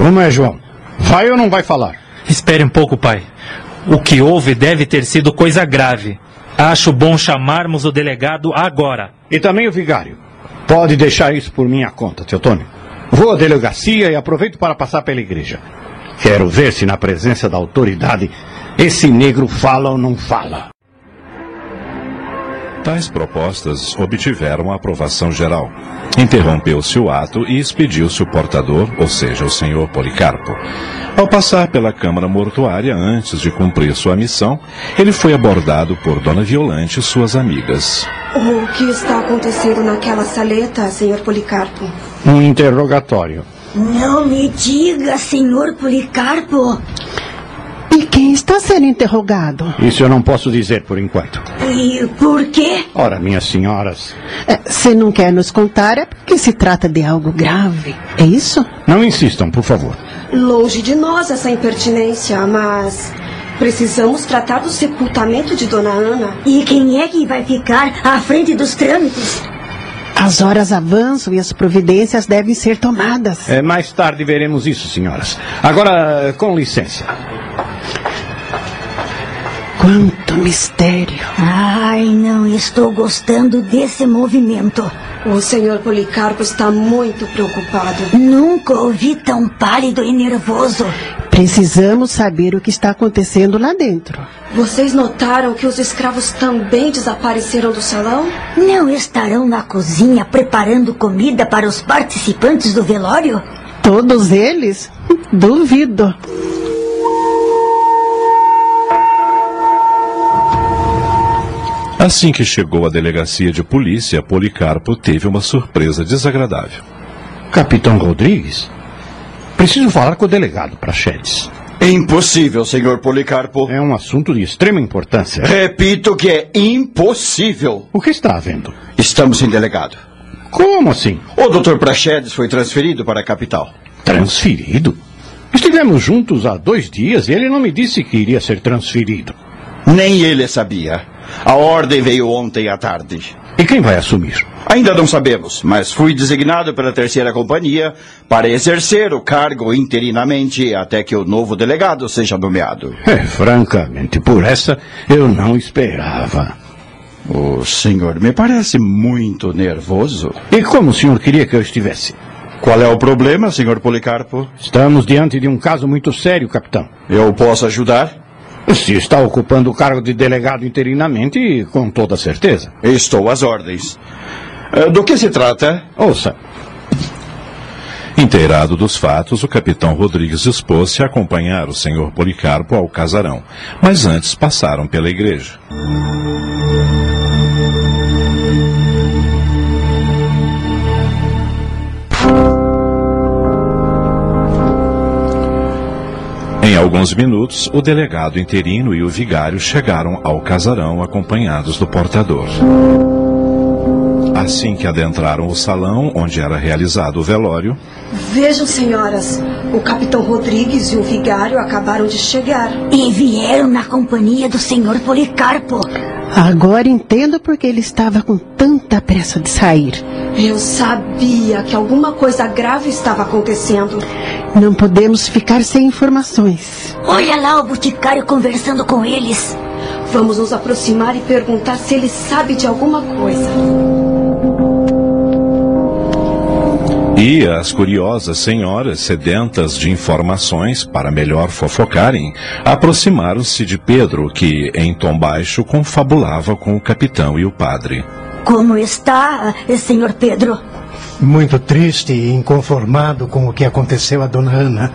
Como é, João? Vai ou não vai falar? Espere um pouco, pai. O que houve deve ter sido coisa grave. Acho bom chamarmos o delegado agora. E também o vigário. Pode deixar isso por minha conta, Teotônio. Vou à delegacia e aproveito para passar pela igreja. Quero ver se na presença da autoridade esse negro fala ou não fala. Tais propostas obtiveram a aprovação geral. Interrompeu-se o ato e expediu-se o portador, ou seja, o senhor Policarpo. Ao passar pela Câmara Mortuária antes de cumprir sua missão, ele foi abordado por Dona Violante e suas amigas. O que está acontecendo naquela saleta, senhor Policarpo? Um interrogatório. Não me diga, senhor Policarpo. E quem está sendo interrogado? Isso eu não posso dizer por enquanto. E por quê? Ora, minhas senhoras. É, se não quer nos contar, é porque se trata de algo grave. É isso? Não insistam, por favor. Longe de nós essa impertinência, mas precisamos tratar do sepultamento de Dona Ana. E quem é que vai ficar à frente dos trâmites? As horas avançam e as providências devem ser tomadas. É, mais tarde veremos isso, senhoras. Agora, com licença. Quanto mistério. Ai, não estou gostando desse movimento. O senhor Policarpo está muito preocupado. Nunca ouvi tão pálido e nervoso. Precisamos saber o que está acontecendo lá dentro. Vocês notaram que os escravos também desapareceram do salão? Não estarão na cozinha preparando comida para os participantes do velório? Todos eles? Duvido. Assim que chegou à delegacia de polícia, Policarpo teve uma surpresa desagradável. Capitão Rodrigues? Preciso falar com o delegado Praxedes. Impossível, senhor Policarpo. É um assunto de extrema importância. Repito que é impossível. O que está havendo? Estamos sem delegado. Como assim? O Dr. Praxedes foi transferido para a capital. Transferido? Estivemos juntos há dois dias e ele não me disse que iria ser transferido. Nem ele sabia. A ordem veio ontem à tarde. E quem vai assumir? Ainda não sabemos, mas fui designado pela terceira companhia para exercer o cargo interinamente até que o novo delegado seja nomeado. É, francamente, por essa eu não esperava. O senhor me parece muito nervoso. E como o senhor queria que eu estivesse? Qual é o problema, senhor Policarpo? Estamos diante de um caso muito sério, capitão. Eu posso ajudar? Se está ocupando o cargo de delegado interinamente, com toda certeza. Estou às ordens. Do que se trata? Ouça. Inteirado dos fatos, o capitão Rodrigues dispôs-se a acompanhar o senhor Policarpo ao casarão, mas antes passaram pela igreja. Alguns minutos, o delegado interino e o vigário chegaram ao casarão acompanhados do portador. Assim que adentraram o salão onde era realizado o velório, Vejam, senhoras, o capitão Rodrigues e o vigário acabaram de chegar. E vieram na companhia do senhor Policarpo. Agora entendo por que ele estava com tanta pressa de sair. Eu sabia que alguma coisa grave estava acontecendo. Não podemos ficar sem informações. Olha lá o boticário conversando com eles. Vamos nos aproximar e perguntar se ele sabe de alguma coisa. E as curiosas senhoras, sedentas de informações para melhor fofocarem, aproximaram-se de Pedro, que, em tom baixo, confabulava com o capitão e o padre. Como está, senhor Pedro? Muito triste e inconformado com o que aconteceu a dona Ana.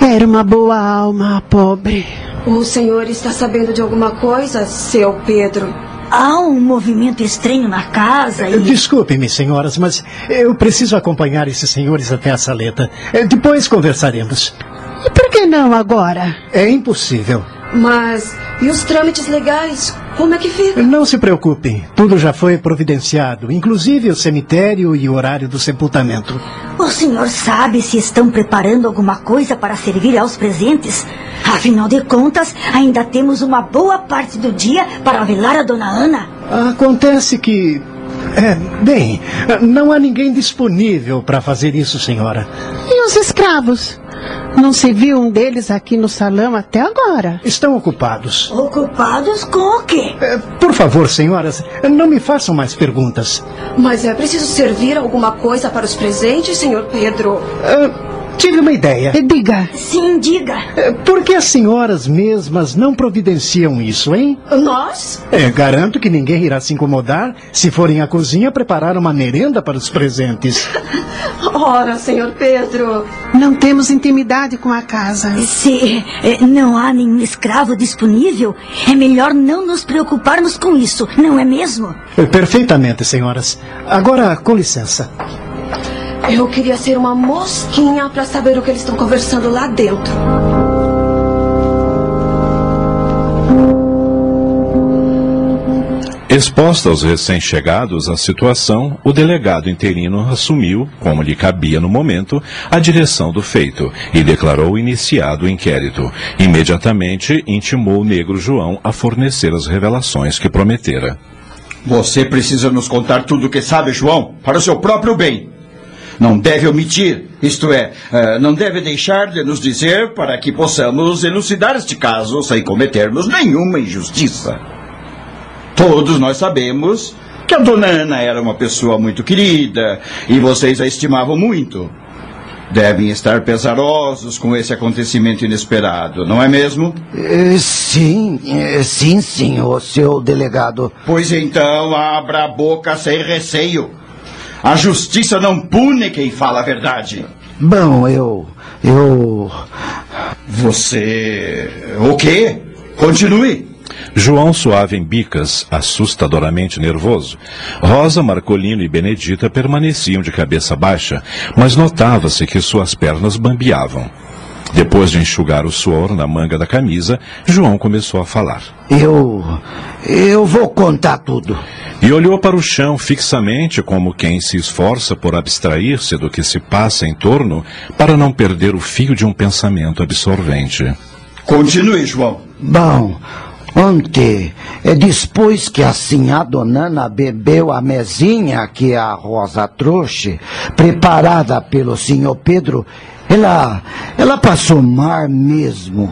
Era uma boa alma, a pobre. O senhor está sabendo de alguma coisa, seu Pedro? Há um movimento estranho na casa e... Desculpem-me, senhoras, mas eu preciso acompanhar esses senhores até a saleta. Eh, Depois conversaremos. E por que não agora? É impossível. Mas e os trâmites legais? Como é que fica? Não se preocupem, tudo já foi providenciado, inclusive o cemitério e o horário do sepultamento. O senhor sabe se estão preparando alguma coisa para servir aos presentes? Afinal de contas, ainda temos uma boa parte do dia para velar a dona Ana. Acontece que. É, bem, não há ninguém disponível para fazer isso, senhora. E os escravos? Não se viu um deles aqui no salão até agora. Estão ocupados. Ocupados com o quê? É, por favor, senhoras, não me façam mais perguntas. Mas é preciso servir alguma coisa para os presentes, senhor Pedro? Ah, tive uma ideia. Diga. Sim, diga. É, Por que as senhoras mesmas não providenciam isso, hein? Nós? É, garanto que ninguém irá se incomodar se forem à cozinha preparar uma merenda para os presentes. Ora, senhor Pedro. Não temos intimidade com a casa. Se eh, não há nenhum escravo disponível, é melhor não nos preocuparmos com isso, não é mesmo? É, Perfeitamente, senhoras. Agora, com licença. Eu queria ser uma mosquinha para saber o que eles estão conversando lá dentro. Exposta aos recém-chegados à situação, o delegado interino assumiu, como lhe cabia no momento, a direção do feito e declarou iniciado o inquérito. Imediatamente intimou o negro João a fornecer as revelações que prometera. Você precisa nos contar tudo o que sabe, João, para o seu próprio bem. Não deve omitir, isto é, eh, não deve deixar de nos dizer para que possamos elucidar este caso sem cometermos nenhuma injustiça. Todos nós sabemos que a dona Ana era uma pessoa muito querida e vocês a estimavam muito. Devem estar pesarosos com esse acontecimento inesperado, não é mesmo? Eh, Sim, eh, sim, senhor, seu delegado. Pois então, abra a boca sem receio. A justiça não pune quem fala a verdade. Bom, eu. Eu. Você. O quê? Continue. João suave em bicas, assustadoramente nervoso. Rosa, Marcolino e Benedita permaneciam de cabeça baixa, mas notava-se que suas pernas bambeavam. Depois de enxugar o suor na manga da camisa, João começou a falar. Eu. Eu vou contar tudo. E olhou para o chão fixamente, como quem se esforça por abstrair-se do que se passa em torno, para não perder o fio de um pensamento absorvente. Continue, João. Bom, ontem, é depois que assim a dona Ana bebeu a mesinha que a Rosa trouxe, preparada pelo senhor Pedro, ela, ela passou mar mesmo.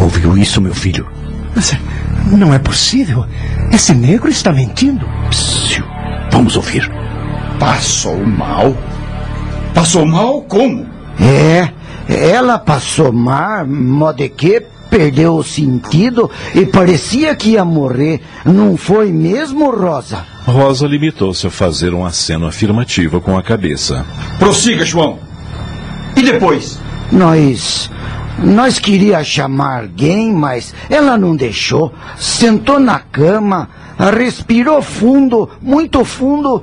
Ouviu isso, meu filho? Mas não é possível. Esse negro está mentindo. Psiu. Vamos ouvir. Passou mal? Passou mal como? É, ela passou mar, modo que perdeu o sentido e parecia que ia morrer. Não foi mesmo, Rosa? Rosa limitou-se a fazer um aceno afirmativo com a cabeça. Prossiga, João. E depois? Nós. Nós queria chamar alguém, mas ela não deixou. Sentou na cama, respirou fundo, muito fundo,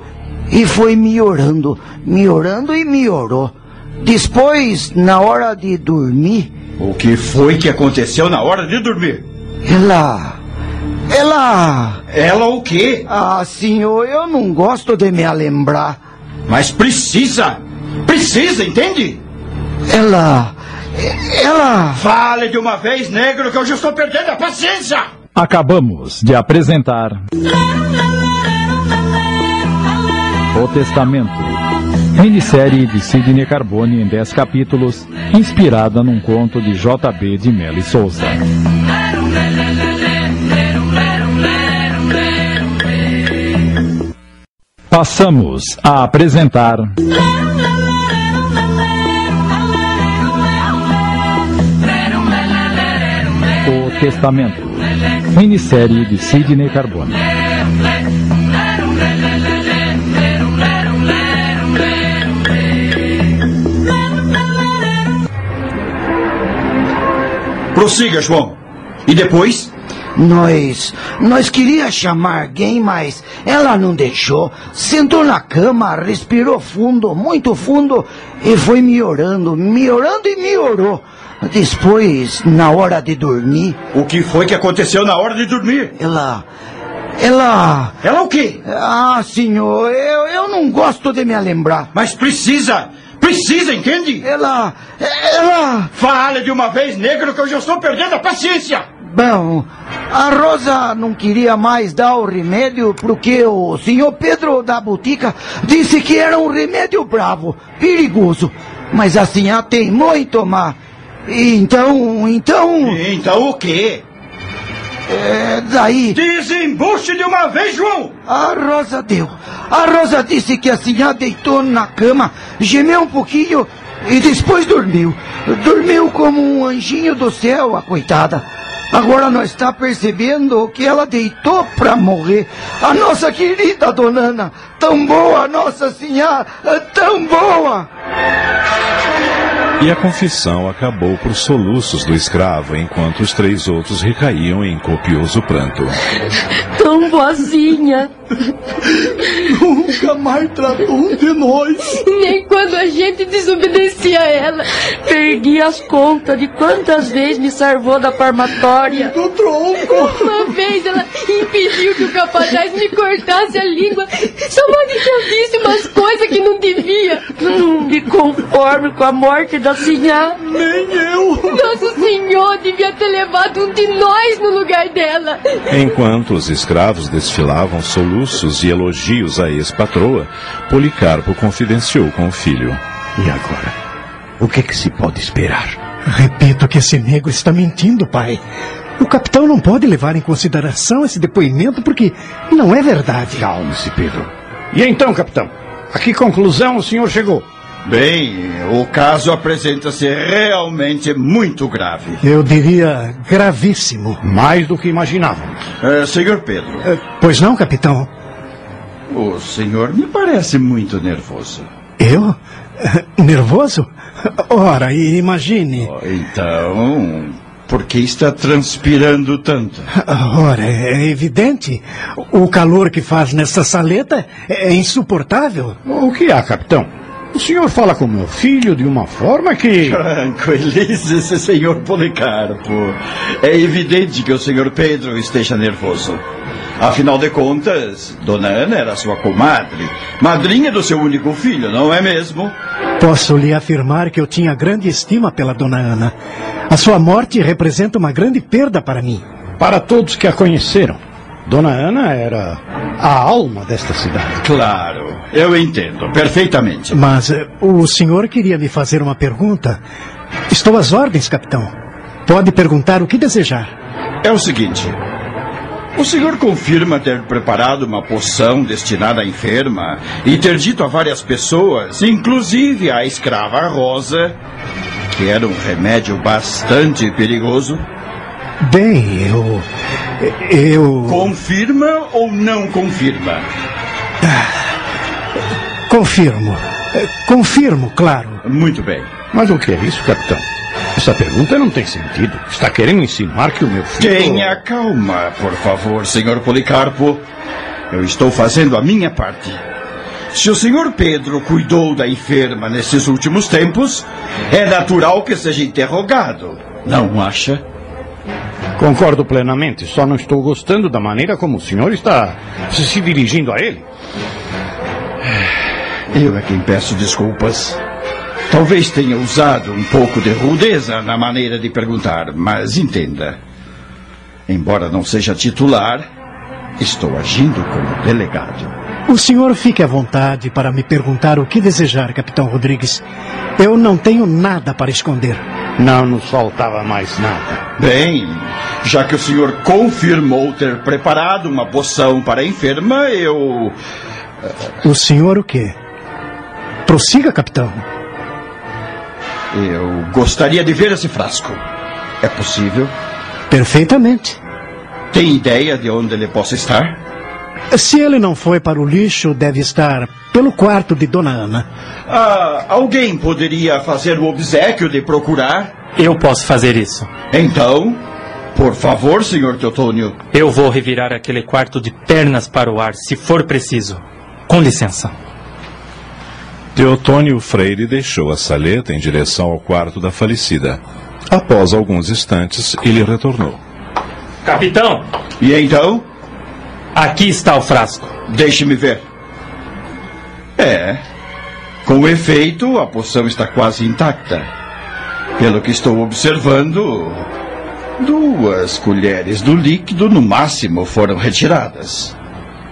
e foi melhorando, melhorando e melhorou. Depois, na hora de dormir, O que foi que aconteceu na hora de dormir? ela. Ela. Ela o quê? Ah, senhor, eu não gosto de me lembrar. Mas precisa! Precisa, entende? Ela. Ela. Fale de uma vez, negro, que eu já estou perdendo a paciência! Acabamos de apresentar. O Testamento. Minissérie de Sidney Carbone em 10 capítulos, inspirada num conto de J.B. de Mello Souza. Passamos a apresentar. O Testamento. Minissérie de Sidney Carbone. Prossiga, João. E depois? Nós, nós queria chamar alguém, mas ela não deixou. Sentou na cama, respirou fundo, muito fundo, e foi melhorando, melhorando e melhorou. Depois, na hora de dormir. O que foi que aconteceu na hora de dormir? Ela. Ela. Ela o quê? Ah, senhor, eu, eu não gosto de me lembrar. Mas precisa! Precisa, entende? Ela. Ela. Fale de uma vez, negro, que eu já estou perdendo a paciência! Bom, a Rosa não queria mais dar o remédio porque o senhor Pedro da botica disse que era um remédio bravo, perigoso. Mas a senhora teimou em tomar. Então, então. Então o quê? É, daí. Desembuche de uma vez, João! A Rosa deu. A Rosa disse que a senhora deitou na cama, gemeu um pouquinho e depois dormiu. Dormiu como um anjinho do céu, a coitada. Agora nós está percebendo que ela deitou para morrer. A nossa querida dona Ana, tão boa, Nossa Senhora, tão boa. E a confissão acabou por soluços do escravo, enquanto os três outros recaíam em copioso pranto. Tão boazinha. Nunca mais tratou um de nós. Nem quando a gente desobedecia a ela. Perdi as contas de quantas vezes me salvou da parmatória. Do tronco. Uma vez ela impediu que o capataz me cortasse a língua. Só pode que eu disse umas coisas que não devia. Não me conforme com a morte da senhora. Nem eu. Nosso Senhor devia ter levado um de nós no lugar dela. Enquanto os escravos desfilavam soluços e elogios à ex-patroa, Policarpo confidenciou com o filho. E agora? O que, é que se pode esperar? Repito que esse negro está mentindo, pai. O capitão não pode levar em consideração esse depoimento porque não é verdade. Calme-se, Pedro. E então, capitão? A que conclusão o senhor chegou? Bem, o caso apresenta-se realmente muito grave. Eu diria gravíssimo. Mais do que imaginávamos. É, senhor Pedro. É, pois não, capitão? O senhor me parece muito nervoso. Eu? Nervoso? Ora, imagine. Oh, então, por que está transpirando tanto? Ora, é evidente. O calor que faz nessa saleta é insuportável. O que há, capitão? O senhor fala com meu filho de uma forma que. Tranquilize-se, senhor Policarpo. É evidente que o senhor Pedro esteja nervoso. Afinal de contas, Dona Ana era sua comadre, madrinha do seu único filho, não é mesmo? Posso lhe afirmar que eu tinha grande estima pela Dona Ana. A sua morte representa uma grande perda para mim. Para todos que a conheceram. Dona Ana era a alma desta cidade. Claro, eu entendo perfeitamente. Mas uh, o senhor queria me fazer uma pergunta. Estou às ordens, capitão. Pode perguntar o que desejar. É o seguinte. O senhor confirma ter preparado uma poção destinada à enferma e ter dito a várias pessoas, inclusive à escrava Rosa, que era um remédio bastante perigoso? Bem, eu. Eu. Confirma ou não confirma? Confirmo. Confirmo, claro. Muito bem. Mas o que é isso, capitão? Essa pergunta não tem sentido. Está querendo insinuar que o meu filho. Tenha calma, por favor, senhor Policarpo. Eu estou fazendo a minha parte. Se o senhor Pedro cuidou da enferma nesses últimos tempos, é natural que seja interrogado. Não acha? Concordo plenamente, só não estou gostando da maneira como o senhor está se dirigindo a ele. Eu é quem peço desculpas. Talvez tenha usado um pouco de rudeza na maneira de perguntar, mas entenda. Embora não seja titular, estou agindo como delegado. O senhor fique à vontade para me perguntar o que desejar, capitão Rodrigues. Eu não tenho nada para esconder. Não nos faltava mais nada. Bem, já que o senhor confirmou ter preparado uma poção para a enferma, eu. O senhor o quê? Prossiga, capitão. Eu gostaria de ver esse frasco. É possível? Perfeitamente. Tem ideia de onde ele possa estar? Se ele não foi para o lixo, deve estar pelo quarto de Dona Ana. Ah, alguém poderia fazer o obsequio de procurar? Eu posso fazer isso. Então, Por favor, senhor Teotônio. Eu vou revirar aquele quarto de pernas para o ar, se for preciso. Com licença. Teotônio Freire deixou a saleta em direção ao quarto da falecida. Após alguns instantes, ele retornou. Capitão! E então? Aqui está o frasco. Deixe-me ver. É. Com efeito, a poção está quase intacta. Pelo que estou observando, duas colheres do líquido no máximo foram retiradas.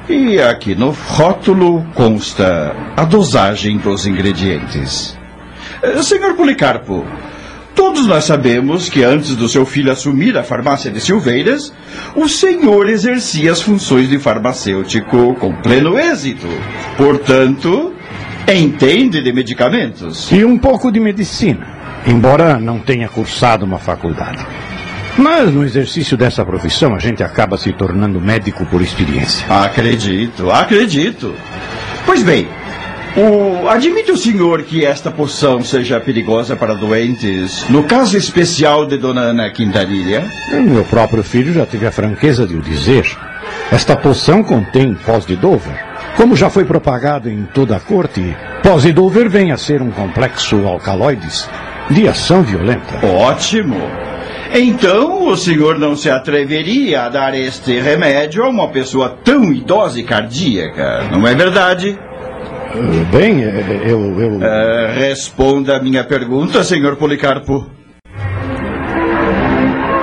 E aqui no rótulo consta a dosagem dos ingredientes. Eh, Senhor Policarpo, todos nós sabemos que antes do seu filho assumir a farmácia de Silveiras, o senhor exercia as funções de farmacêutico com pleno êxito. Portanto, entende de medicamentos. E um pouco de medicina, embora não tenha cursado uma faculdade. Mas no exercício dessa profissão a gente acaba se tornando médico por experiência. Acredito, acredito. Pois bem, o... admite o senhor que esta poção seja perigosa para doentes, no caso especial de Dona Ana Quintanilha? Meu próprio filho já teve a franqueza de o dizer. Esta poção contém pós de Dover. Como já foi propagado em toda a corte, pós de Dover vem a ser um complexo alcaloides de ação violenta. Ótimo. Então, o senhor não se atreveria a dar este remédio a uma pessoa tão idosa e cardíaca, não é verdade? Bem, eh, eu. eu... Eh, responda a minha pergunta, senhor Policarpo.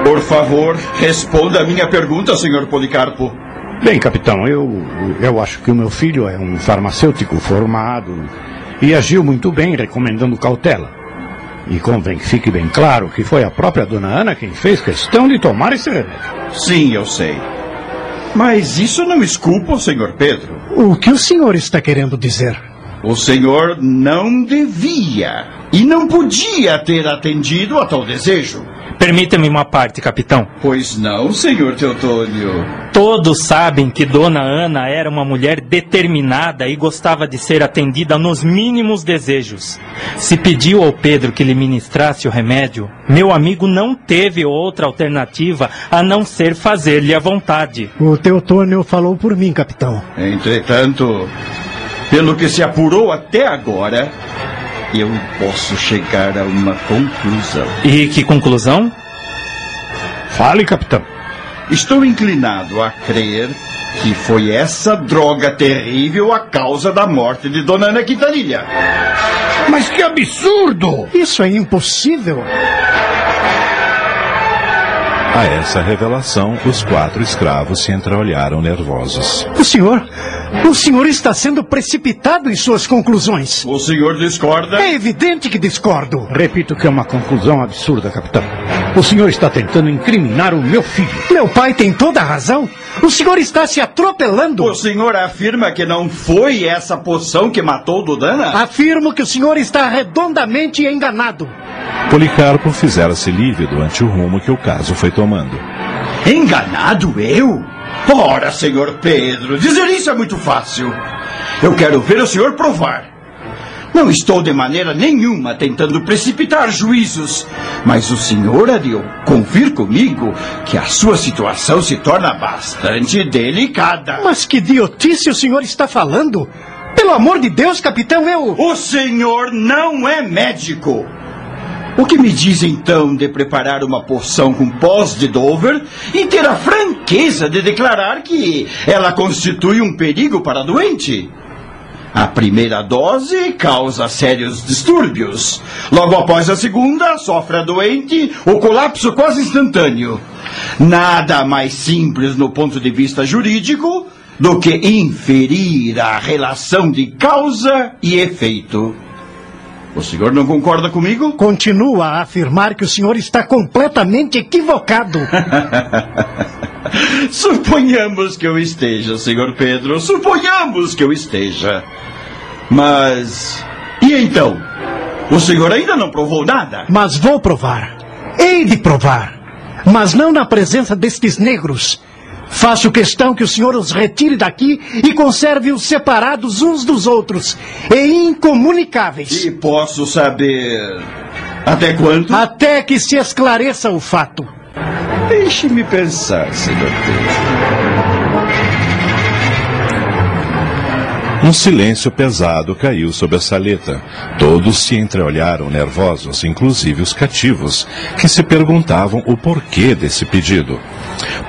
Por favor, responda a minha pergunta, senhor Policarpo. Bem, capitão, eu, eu acho que o meu filho é um farmacêutico formado e agiu muito bem recomendando cautela. E convém que fique bem claro que foi a própria dona Ana quem fez questão de tomar esse remédio. Sim, eu sei. Mas isso não esculpa o senhor Pedro. O que o senhor está querendo dizer? O senhor não devia e não podia ter atendido a tal desejo. Permita-me uma parte, capitão. Pois não, senhor Teotônio. Todos sabem que Dona Ana era uma mulher determinada e gostava de ser atendida nos mínimos desejos. Se pediu ao Pedro que lhe ministrasse o remédio, meu amigo não teve outra alternativa a não ser fazer-lhe a vontade. O Teotônio falou por mim, capitão. Entretanto, pelo que se apurou até agora, eu posso chegar a uma conclusão. E que conclusão? Fale, capitão. Estou inclinado a crer que foi essa droga terrível a causa da morte de Dona Ana Quintanilha. Mas que absurdo! Isso é impossível. A essa revelação, os quatro escravos se entreolharam nervosos. O senhor. O senhor está sendo precipitado em suas conclusões. O senhor discorda? É evidente que discordo. Repito que é uma conclusão absurda, capitão. O senhor está tentando incriminar o meu filho. Meu pai tem toda a razão. O senhor está se atropelando. O senhor afirma que não foi essa poção que matou Dudana? Afirmo que o senhor está redondamente enganado. Policarpo fizera-se lívido ante o rumo que o caso foi tomando. Enganado eu? Ora, senhor Pedro, dizer isso é muito fácil. Eu quero ver o senhor provar. Não estou de maneira nenhuma tentando precipitar juízos, mas o senhor há de convir comigo que a sua situação se torna bastante delicada. Mas que idiotice o senhor está falando? Pelo amor de Deus, capitão, eu. O senhor não é médico. O que me diz então de preparar uma poção com pós de Dover e ter a franqueza de declarar que ela constitui um perigo para a doente? A primeira dose causa sérios distúrbios. Logo após a segunda, sofre a doente o colapso quase instantâneo. Nada mais simples no ponto de vista jurídico do que inferir a relação de causa e efeito. O senhor não concorda comigo? Continua a afirmar que o senhor está completamente equivocado. Suponhamos que eu esteja, senhor Pedro. Suponhamos que eu esteja. Mas. E então? O senhor ainda não provou nada? Mas vou provar. Hei de provar. Mas não na presença destes negros. Faço questão que o senhor os retire daqui e conserve-os separados uns dos outros e incomunicáveis. E posso saber. Até quando? Até que se esclareça o fato. Deixe-me pensar, senhor Pedro. Um silêncio pesado caiu sobre a saleta. Todos se entreolharam nervosos, inclusive os cativos, que se perguntavam o porquê desse pedido.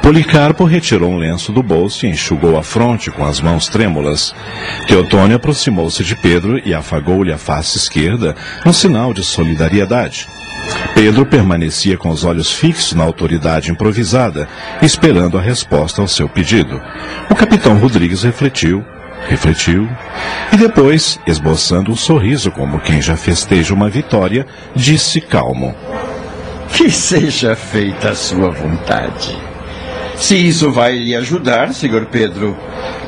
Policarpo retirou um lenço do bolso e enxugou a fronte com as mãos trêmulas. Teotônio aproximou-se de Pedro e afagou-lhe a face esquerda, um sinal de solidariedade. Pedro permanecia com os olhos fixos na autoridade improvisada, esperando a resposta ao seu pedido. O capitão Rodrigues refletiu, refletiu e depois, esboçando um sorriso como quem já festeja uma vitória, disse calmo: Que seja feita a sua vontade. Se isso vai lhe ajudar, senhor Pedro,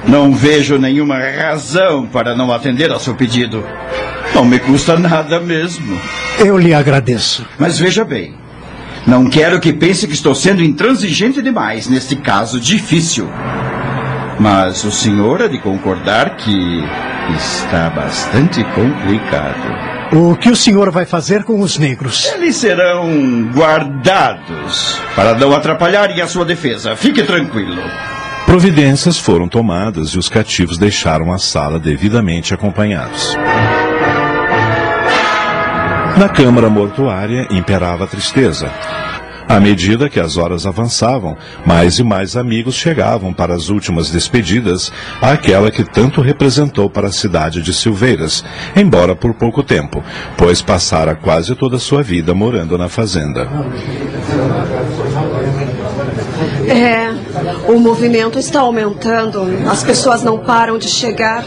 não vejo nenhuma razão para não atender ao seu pedido. Não me custa nada mesmo. Eu lhe agradeço. Mas veja bem, não quero que pense que estou sendo intransigente demais neste caso difícil. Mas o senhor há de concordar que está bastante complicado. O que o senhor vai fazer com os negros? Eles serão guardados para não atrapalharem a sua defesa. Fique tranquilo. Providências foram tomadas e os cativos deixaram a sala devidamente acompanhados. Na câmara mortuária imperava a tristeza. À medida que as horas avançavam, mais e mais amigos chegavam para as últimas despedidas àquela que tanto representou para a cidade de Silveiras, embora por pouco tempo, pois passara quase toda a sua vida morando na fazenda. É, o movimento está aumentando. As pessoas não param de chegar.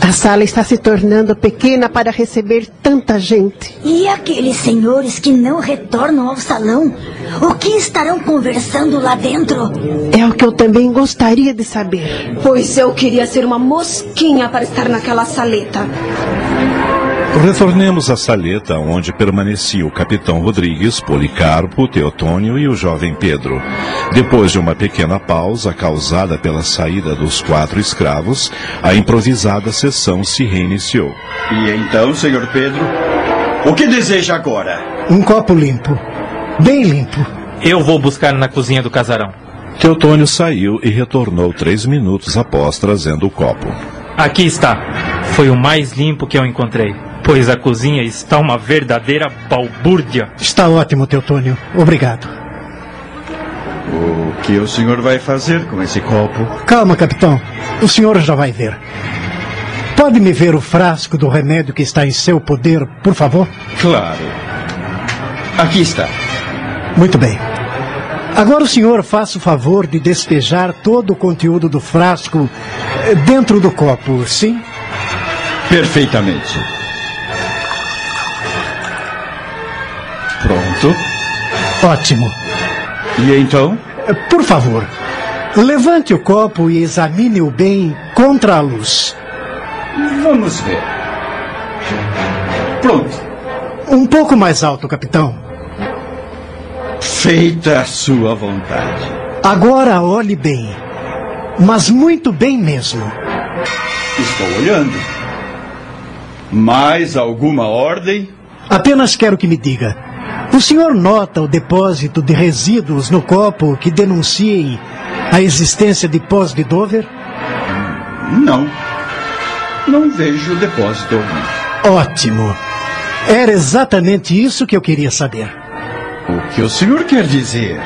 A sala está se tornando pequena para receber tanta gente. E aqueles senhores que não retornam ao salão? O que estarão conversando lá dentro? É o que eu também gostaria de saber. Pois eu queria ser uma mosquinha para estar naquela saleta. Retornemos à saleta onde permanecia o capitão Rodrigues, Policarpo, Teotônio e o jovem Pedro. Depois de uma pequena pausa causada pela saída dos quatro escravos, a improvisada sessão se reiniciou. E então, senhor Pedro, o que deseja agora? Um copo limpo. Bem limpo. Eu vou buscar na cozinha do casarão. Teotônio saiu e retornou três minutos após trazendo o copo. Aqui está. Foi o mais limpo que eu encontrei. Pois a cozinha está uma verdadeira balbúrdia. Está ótimo, Teotônio. Obrigado. O que o senhor vai fazer com esse copo? Calma, capitão. O senhor já vai ver. Pode me ver o frasco do remédio que está em seu poder, por favor? Claro. Aqui está. Muito bem. Agora o senhor faça o favor de despejar todo o conteúdo do frasco eh, dentro do copo, sim? Perfeitamente. Pronto. Ótimo. E então? Eh, Por favor, levante o copo e examine-o bem contra a luz. Vamos ver. Pronto. Um pouco mais alto, capitão. Feita a sua vontade. Agora olhe bem. Mas muito bem mesmo. Estou olhando. Mais alguma ordem? Apenas quero que me diga. O senhor nota o depósito de resíduos no copo que denunciem a existência de pós de Dover? Não. Não vejo depósito algum. Ótimo. Era exatamente isso que eu queria saber. O que o senhor quer dizer?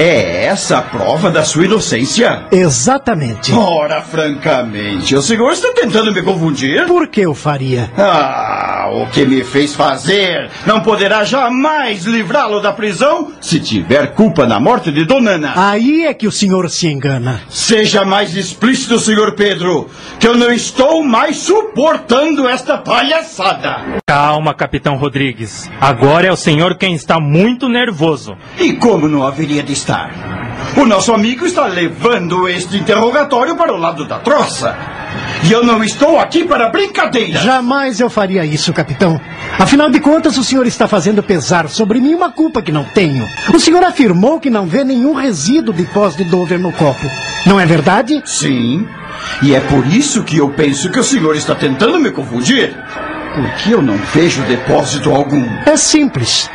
É essa a prova da sua inocência? Exatamente. Ora, francamente, o senhor está tentando me confundir? Por que eu faria? Ah, o que me fez fazer não poderá jamais livrá-lo da prisão se tiver culpa na morte de Dona Ana. Aí é que o senhor se engana. Seja mais explícito, senhor Pedro, que eu não estou mais suportando esta palhaçada. Calma, capitão Rodrigues. Agora é o senhor quem está muito nervoso. E como não haveria de estar? O nosso amigo está levando este interrogatório para o lado da troça. E eu não estou aqui para brincadeira. Jamais eu faria isso, capitão. Afinal de contas, o senhor está fazendo pesar sobre mim uma culpa que não tenho. O senhor afirmou que não vê nenhum resíduo de pós de Dover no copo. Não é verdade? Sim. E é por isso que eu penso que o senhor está tentando me confundir. Porque eu não vejo depósito algum. É simples.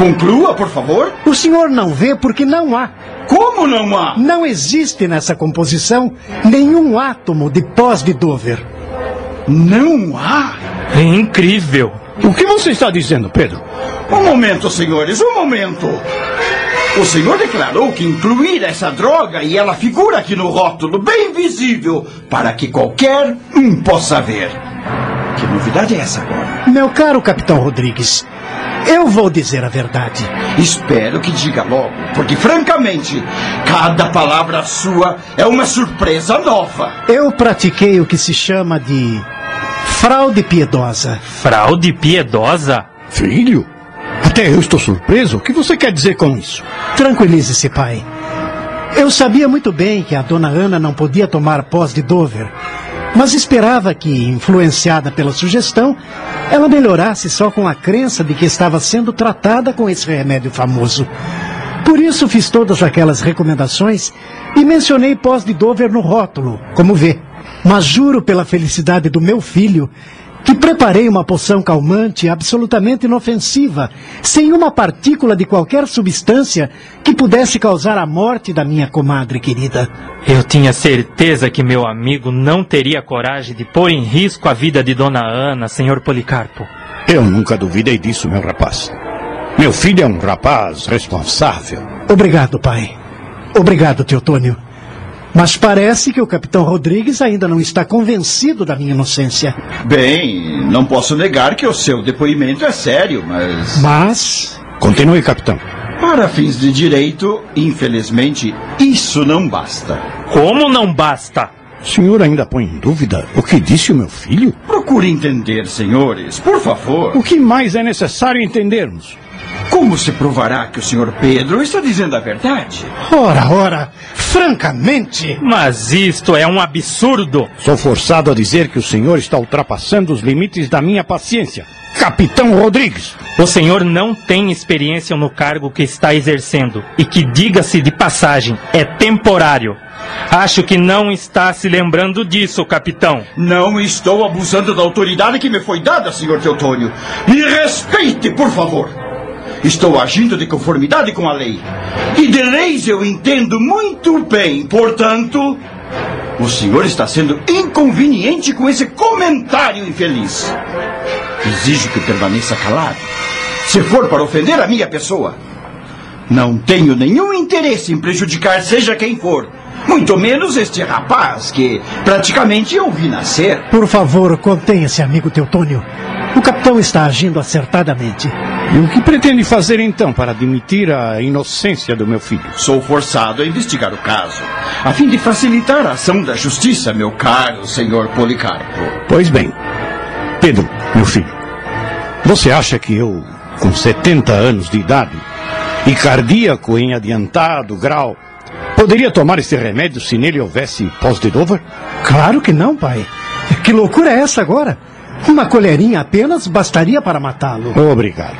Conclua, por favor. O senhor não vê porque não há. Como não há? Não existe nessa composição nenhum átomo de pós de Dover. Não há? É incrível. O que você está dizendo, Pedro? Um momento, senhores, um momento. O senhor declarou que incluir essa droga e ela figura aqui no rótulo, bem visível, para que qualquer um possa ver. Que novidade é essa agora? Meu caro capitão Rodrigues, eu vou dizer a verdade. Espero que diga logo, porque francamente, cada palavra sua é uma surpresa nova. Eu pratiquei o que se chama de fraude piedosa. Fraude piedosa? Filho? Até eu estou surpreso. O que você quer dizer com isso? Tranquilize-se, pai. Eu sabia muito bem que a dona Ana não podia tomar pós de Dover, mas esperava que, influenciada pela sugestão, ela melhorasse só com a crença de que estava sendo tratada com esse remédio famoso. Por isso fiz todas aquelas recomendações e mencionei pós de Dover no rótulo, como vê. Mas juro pela felicidade do meu filho que preparei uma poção calmante absolutamente inofensiva, sem uma partícula de qualquer substância que pudesse causar a morte da minha comadre querida. Eu tinha certeza que meu amigo não teria coragem de pôr em risco a vida de Dona Ana, senhor Policarpo. Eu nunca duvidei disso, meu rapaz. Meu filho é um rapaz responsável. Obrigado, pai. Obrigado, Teotônio. Mas parece que o capitão Rodrigues ainda não está convencido da minha inocência. Bem, não posso negar que o seu depoimento é sério, mas. Mas. Continue, capitão. Para fins de direito, infelizmente, isso não basta. Como não basta? O senhor ainda põe em dúvida o que disse o meu filho? Procure entender, senhores, por favor. O que mais é necessário entendermos? Como se provará que o senhor Pedro está dizendo a verdade? Ora, ora, francamente. Mas isto é um absurdo. Sou forçado a dizer que o senhor está ultrapassando os limites da minha paciência. Capitão Rodrigues. O senhor não tem experiência no cargo que está exercendo e que, diga-se de passagem, é temporário. Acho que não está se lembrando disso, capitão. Não estou abusando da autoridade que me foi dada, senhor Teotônio. Me respeite, por favor. Estou agindo de conformidade com a lei. E de leis eu entendo muito bem. Portanto, o senhor está sendo inconveniente com esse comentário infeliz. Exijo que permaneça calado. Se for para ofender a minha pessoa. Não tenho nenhum interesse em prejudicar seja quem for. Muito menos este rapaz que praticamente eu vi nascer. Por favor, contenha-se, amigo Teutônio. O capitão está agindo acertadamente. E o que pretende fazer então para admitir a inocência do meu filho? Sou forçado a investigar o caso, a fim de facilitar a ação da justiça, meu caro senhor Policarpo. Pois bem, Pedro, meu filho, você acha que eu, com 70 anos de idade e cardíaco em adiantado grau, poderia tomar esse remédio se nele houvesse pós de Dover? Claro que não, pai. Que loucura é essa agora? Uma colherinha apenas bastaria para matá-lo. Obrigado.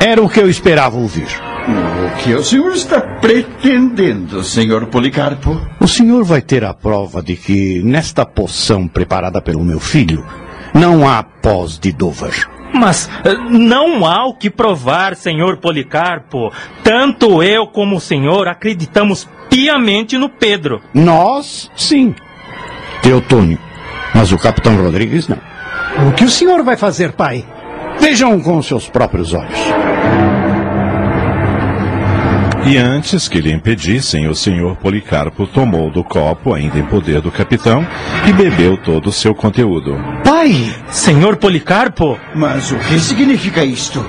Era o que eu esperava ouvir. O que o senhor está pretendendo, senhor Policarpo? O senhor vai ter a prova de que, nesta poção preparada pelo meu filho, não há pós de Dover. Mas eh, não há o que provar, senhor Policarpo. Tanto eu como o senhor acreditamos piamente no Pedro. Nós, sim. Teotônio. Mas o capitão Rodrigues não. O que o senhor vai fazer, pai? Vejam com seus próprios olhos. E antes que lhe impedissem, o senhor Policarpo tomou do copo, ainda em poder do capitão, e bebeu todo o seu conteúdo. Pai! Senhor Policarpo? Mas o que significa isto?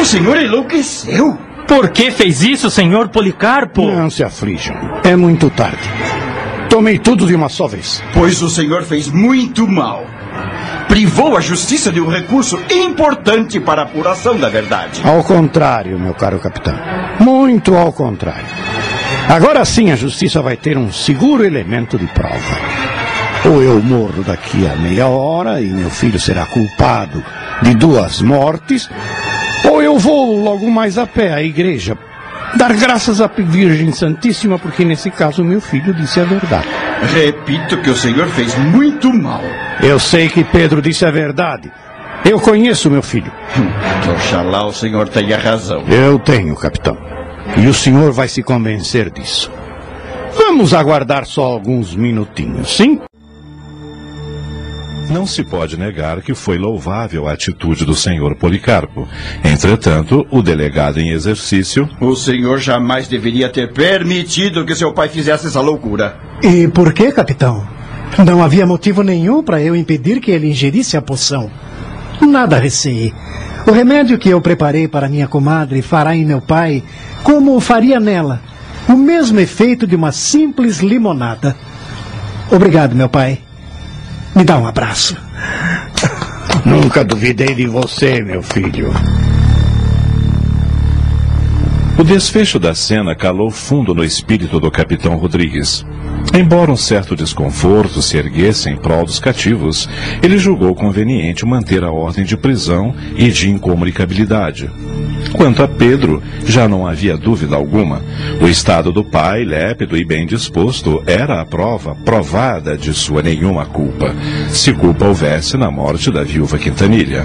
O senhor enlouqueceu? Por que fez isso, senhor Policarpo? Não se aflijam. É muito tarde. Tomei tudo de uma só vez. Pois o senhor fez muito mal privou a justiça de um recurso importante para a apuração da verdade. Ao contrário, meu caro capitão. Muito ao contrário. Agora sim a justiça vai ter um seguro elemento de prova. Ou eu morro daqui a meia hora e meu filho será culpado de duas mortes, ou eu vou logo mais a pé à igreja dar graças à Virgem Santíssima, porque nesse caso meu filho disse a verdade. Repito que o senhor fez muito mal. Eu sei que Pedro disse a verdade. Eu conheço meu filho. Oxalá o senhor tenha razão. Eu tenho, capitão. E o senhor vai se convencer disso. Vamos aguardar só alguns minutinhos, sim? Não se pode negar que foi louvável a atitude do senhor Policarpo. Entretanto, o delegado em exercício. O senhor jamais deveria ter permitido que seu pai fizesse essa loucura. E por que, capitão? Não havia motivo nenhum para eu impedir que ele ingerisse a poção. Nada receei. O remédio que eu preparei para minha comadre fará em meu pai como faria nela. O mesmo efeito de uma simples limonada. Obrigado, meu pai. Me dá um abraço. Nunca duvidei de você, meu filho. O desfecho da cena calou fundo no espírito do capitão Rodrigues. Embora um certo desconforto se erguesse em prol dos cativos, ele julgou conveniente manter a ordem de prisão e de incomunicabilidade. Quanto a Pedro, já não havia dúvida alguma. O estado do pai, lépido e bem disposto, era a prova provada de sua nenhuma culpa, se culpa houvesse na morte da viúva Quintanilha.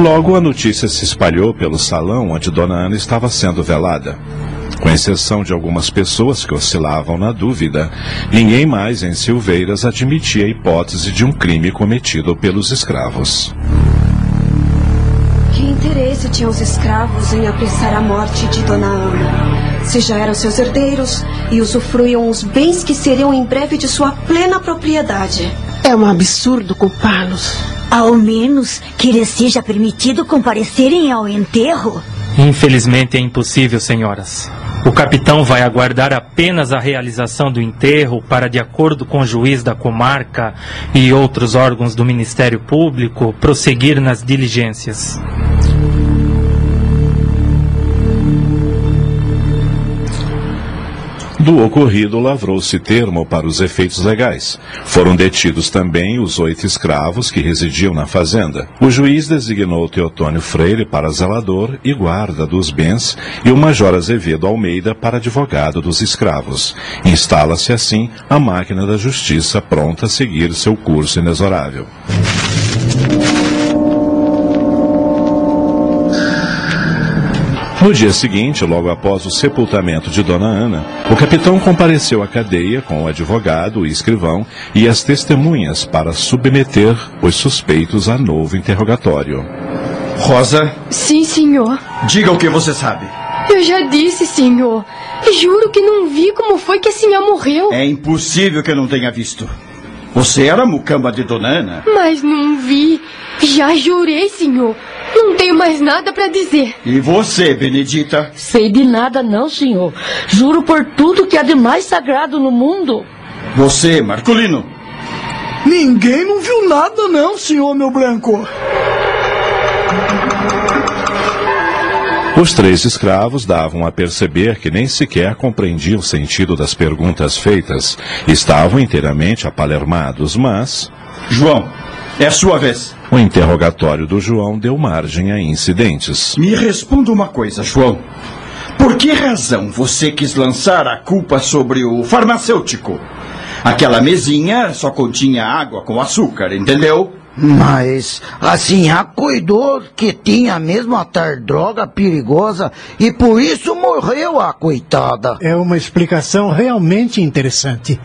Logo a notícia se espalhou pelo salão onde Dona Ana estava sendo velada. Com exceção de algumas pessoas que oscilavam na dúvida, ninguém mais em Silveiras admitia a hipótese de um crime cometido pelos escravos. Que interesse tinham os escravos em apressar a morte de Dona Ana? Se já eram seus herdeiros e usufruíam os bens que seriam em breve de sua plena propriedade. É um absurdo culpá-los. Ao menos que lhes seja permitido comparecerem ao enterro. Infelizmente é impossível, senhoras. O capitão vai aguardar apenas a realização do enterro para, de acordo com o juiz da comarca e outros órgãos do Ministério Público, prosseguir nas diligências. Do ocorrido lavrou-se termo para os efeitos legais. Foram detidos também os oito escravos que residiam na fazenda. O juiz designou Teotônio Freire para zelador e guarda dos bens e o major Azevedo Almeida para advogado dos escravos. Instala-se assim a máquina da justiça pronta a seguir seu curso inexorável. No dia seguinte, logo após o sepultamento de Dona Ana, o capitão compareceu à cadeia com o advogado, o escrivão e as testemunhas para submeter os suspeitos a novo interrogatório. Rosa, Sim, senhor. diga o que você sabe. Eu já disse, senhor. Juro que não vi como foi que a senhora morreu. É impossível que eu não tenha visto. Você era a mucamba de Dona Ana? Mas não vi. Já jurei, senhor. Não tenho mais nada para dizer. E você, Benedita? Sei de nada não, senhor. Juro por tudo que há de mais sagrado no mundo. Você, Marcolino? Ninguém não viu nada, não, senhor meu branco. Os três escravos davam a perceber que nem sequer compreendiam o sentido das perguntas feitas. Estavam inteiramente apalermados, mas. João, é a sua vez. O interrogatório do João deu margem a incidentes. Me responda uma coisa, João. Por que razão você quis lançar a culpa sobre o farmacêutico? Aquela mesinha só continha água com açúcar, entendeu? Mas assim a cuidou que tinha mesmo a tal droga perigosa e por isso morreu a coitada. É uma explicação realmente interessante.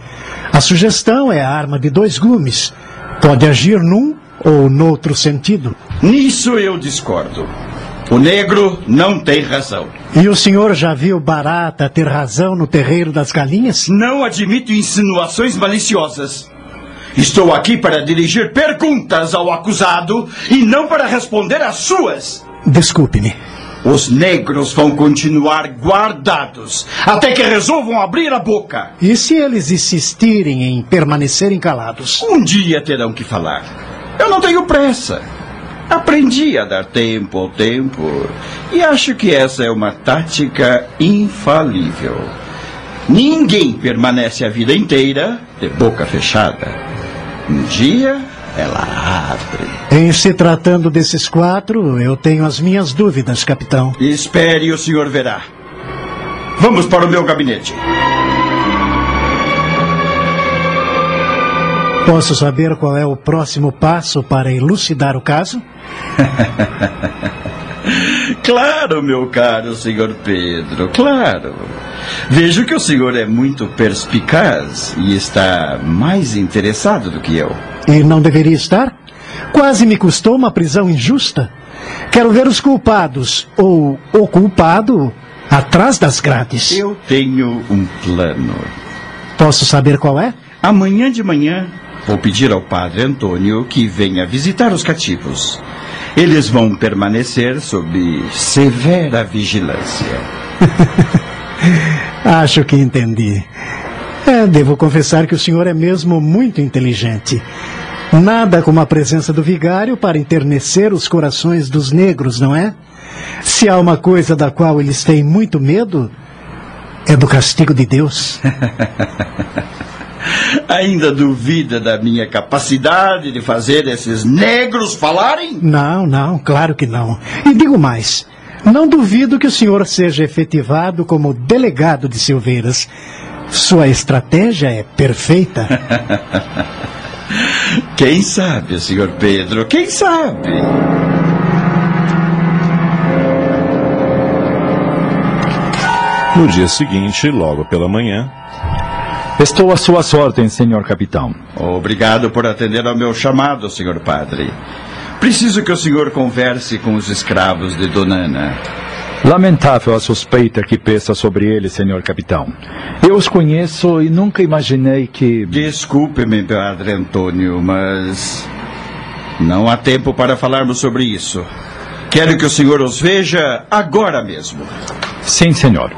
A sugestão é a arma de dois gumes. Pode agir num ou noutro sentido. Nisso eu discordo. O negro não tem razão. E o senhor já viu Barata ter razão no terreiro das galinhas? Não admito insinuações maliciosas. Estou aqui para dirigir perguntas ao acusado e não para responder às suas. Desculpe-me. Os negros vão continuar guardados até que resolvam abrir a boca. E se eles insistirem em permanecerem calados? Um dia terão que falar. Eu não tenho pressa. Aprendi a dar tempo ao tempo e acho que essa é uma tática infalível. Ninguém permanece a vida inteira de boca fechada. Um dia ela abre. Em se tratando desses quatro, eu tenho as minhas dúvidas, capitão. Espere, o senhor verá. Vamos para o meu gabinete. Posso saber qual é o próximo passo para elucidar o caso? claro, meu caro senhor Pedro, claro. Vejo que o senhor é muito perspicaz e está mais interessado do que eu. E não deveria estar? Quase me custou uma prisão injusta. Quero ver os culpados, ou o culpado, atrás das grades. Eu tenho um plano. Posso saber qual é? Amanhã de manhã, vou pedir ao padre Antônio que venha visitar os cativos. Eles vão permanecer sob severa vigilância. Acho que entendi. É, devo confessar que o senhor é mesmo muito inteligente. Nada como a presença do vigário para enternecer os corações dos negros, não é? Se há uma coisa da qual eles têm muito medo, é do castigo de Deus. Ainda duvida da minha capacidade de fazer esses negros falarem? Não, não, claro que não. E digo mais: não duvido que o senhor seja efetivado como delegado de Silveiras. Sua estratégia é perfeita. Quem sabe, senhor Pedro? Quem sabe? No dia seguinte, logo pela manhã. Estou à sua ordens, senhor capitão. Obrigado por atender ao meu chamado, senhor padre. Preciso que o senhor converse com os escravos de Donana. Lamentável a suspeita que pesa sobre ele, senhor capitão. Eu os conheço e nunca imaginei que. Desculpe-me, padre Antônio, mas. Não há tempo para falarmos sobre isso. Quero que o senhor os veja agora mesmo. Sim, senhor.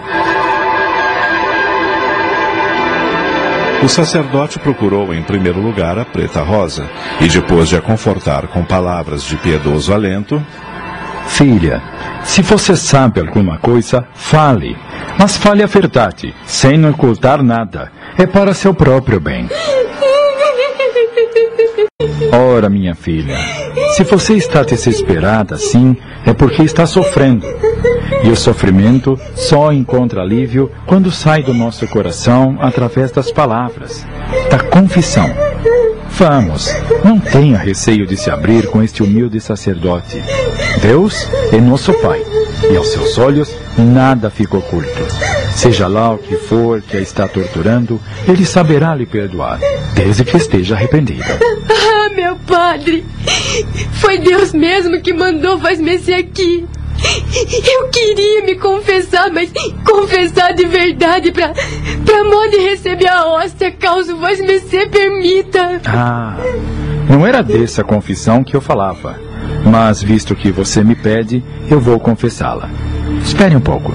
O sacerdote procurou em primeiro lugar a preta rosa e depois de a confortar com palavras de piedoso alento, Filha, se você sabe alguma coisa, fale. Mas fale a verdade, sem ocultar nada. É para seu próprio bem. Ora, minha filha, se você está desesperada assim, é porque está sofrendo. E o sofrimento só encontra alívio quando sai do nosso coração através das palavras, da confissão. Vamos, não tenha receio de se abrir com este humilde sacerdote. Deus é nosso Pai, e aos seus olhos nada fica oculto. Seja lá o que for que a está torturando, Ele saberá lhe perdoar, desde que esteja arrependida. Meu padre! Foi Deus mesmo que mandou Vasmecê aqui. Eu queria me confessar, mas confessar de verdade pra modo de receber a hóstia, caso Vasmecê permita. Ah, não era dessa confissão que eu falava. Mas, visto que você me pede, eu vou confessá-la. Espere um pouco.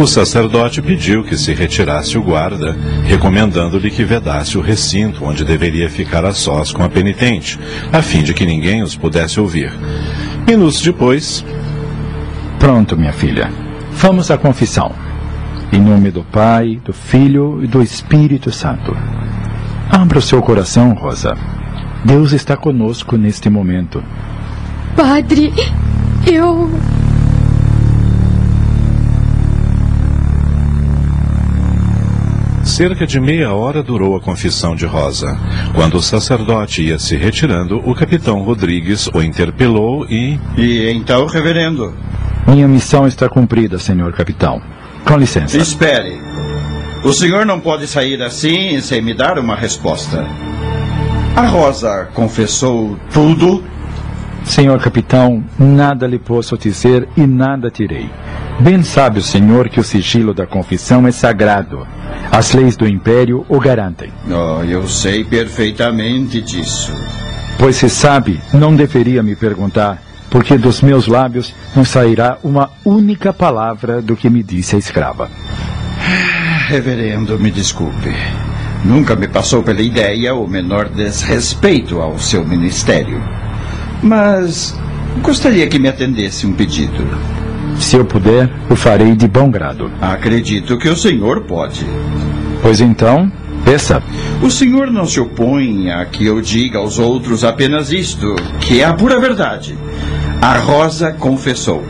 O sacerdote pediu que se retirasse o guarda, recomendando-lhe que vedasse o recinto onde deveria ficar a sós com a penitente, a fim de que ninguém os pudesse ouvir. Minutos depois. Pronto, minha filha. Vamos à confissão. Em nome do Pai, do Filho e do Espírito Santo. Abra o seu coração, Rosa. Deus está conosco neste momento. Padre, eu. Cerca de meia hora durou a confissão de Rosa. Quando o sacerdote ia se retirando, o capitão Rodrigues o interpelou e. E então, reverendo? Minha missão está cumprida, senhor capitão. Com licença. Espere. O senhor não pode sair assim sem me dar uma resposta. A Rosa confessou tudo? Senhor capitão, nada lhe posso dizer e nada tirei. Bem sabe o senhor que o sigilo da confissão é sagrado. As leis do império o garantem. Oh, eu sei perfeitamente disso. Pois se sabe, não deveria me perguntar, porque dos meus lábios não sairá uma única palavra do que me disse a escrava. Reverendo, me desculpe. Nunca me passou pela ideia o menor desrespeito ao seu ministério. Mas gostaria que me atendesse um pedido. Se eu puder, o farei de bom grado. Acredito que o senhor pode. Pois então, peça. O senhor não se opõe a que eu diga aos outros apenas isto, que é a pura verdade. A Rosa confessou.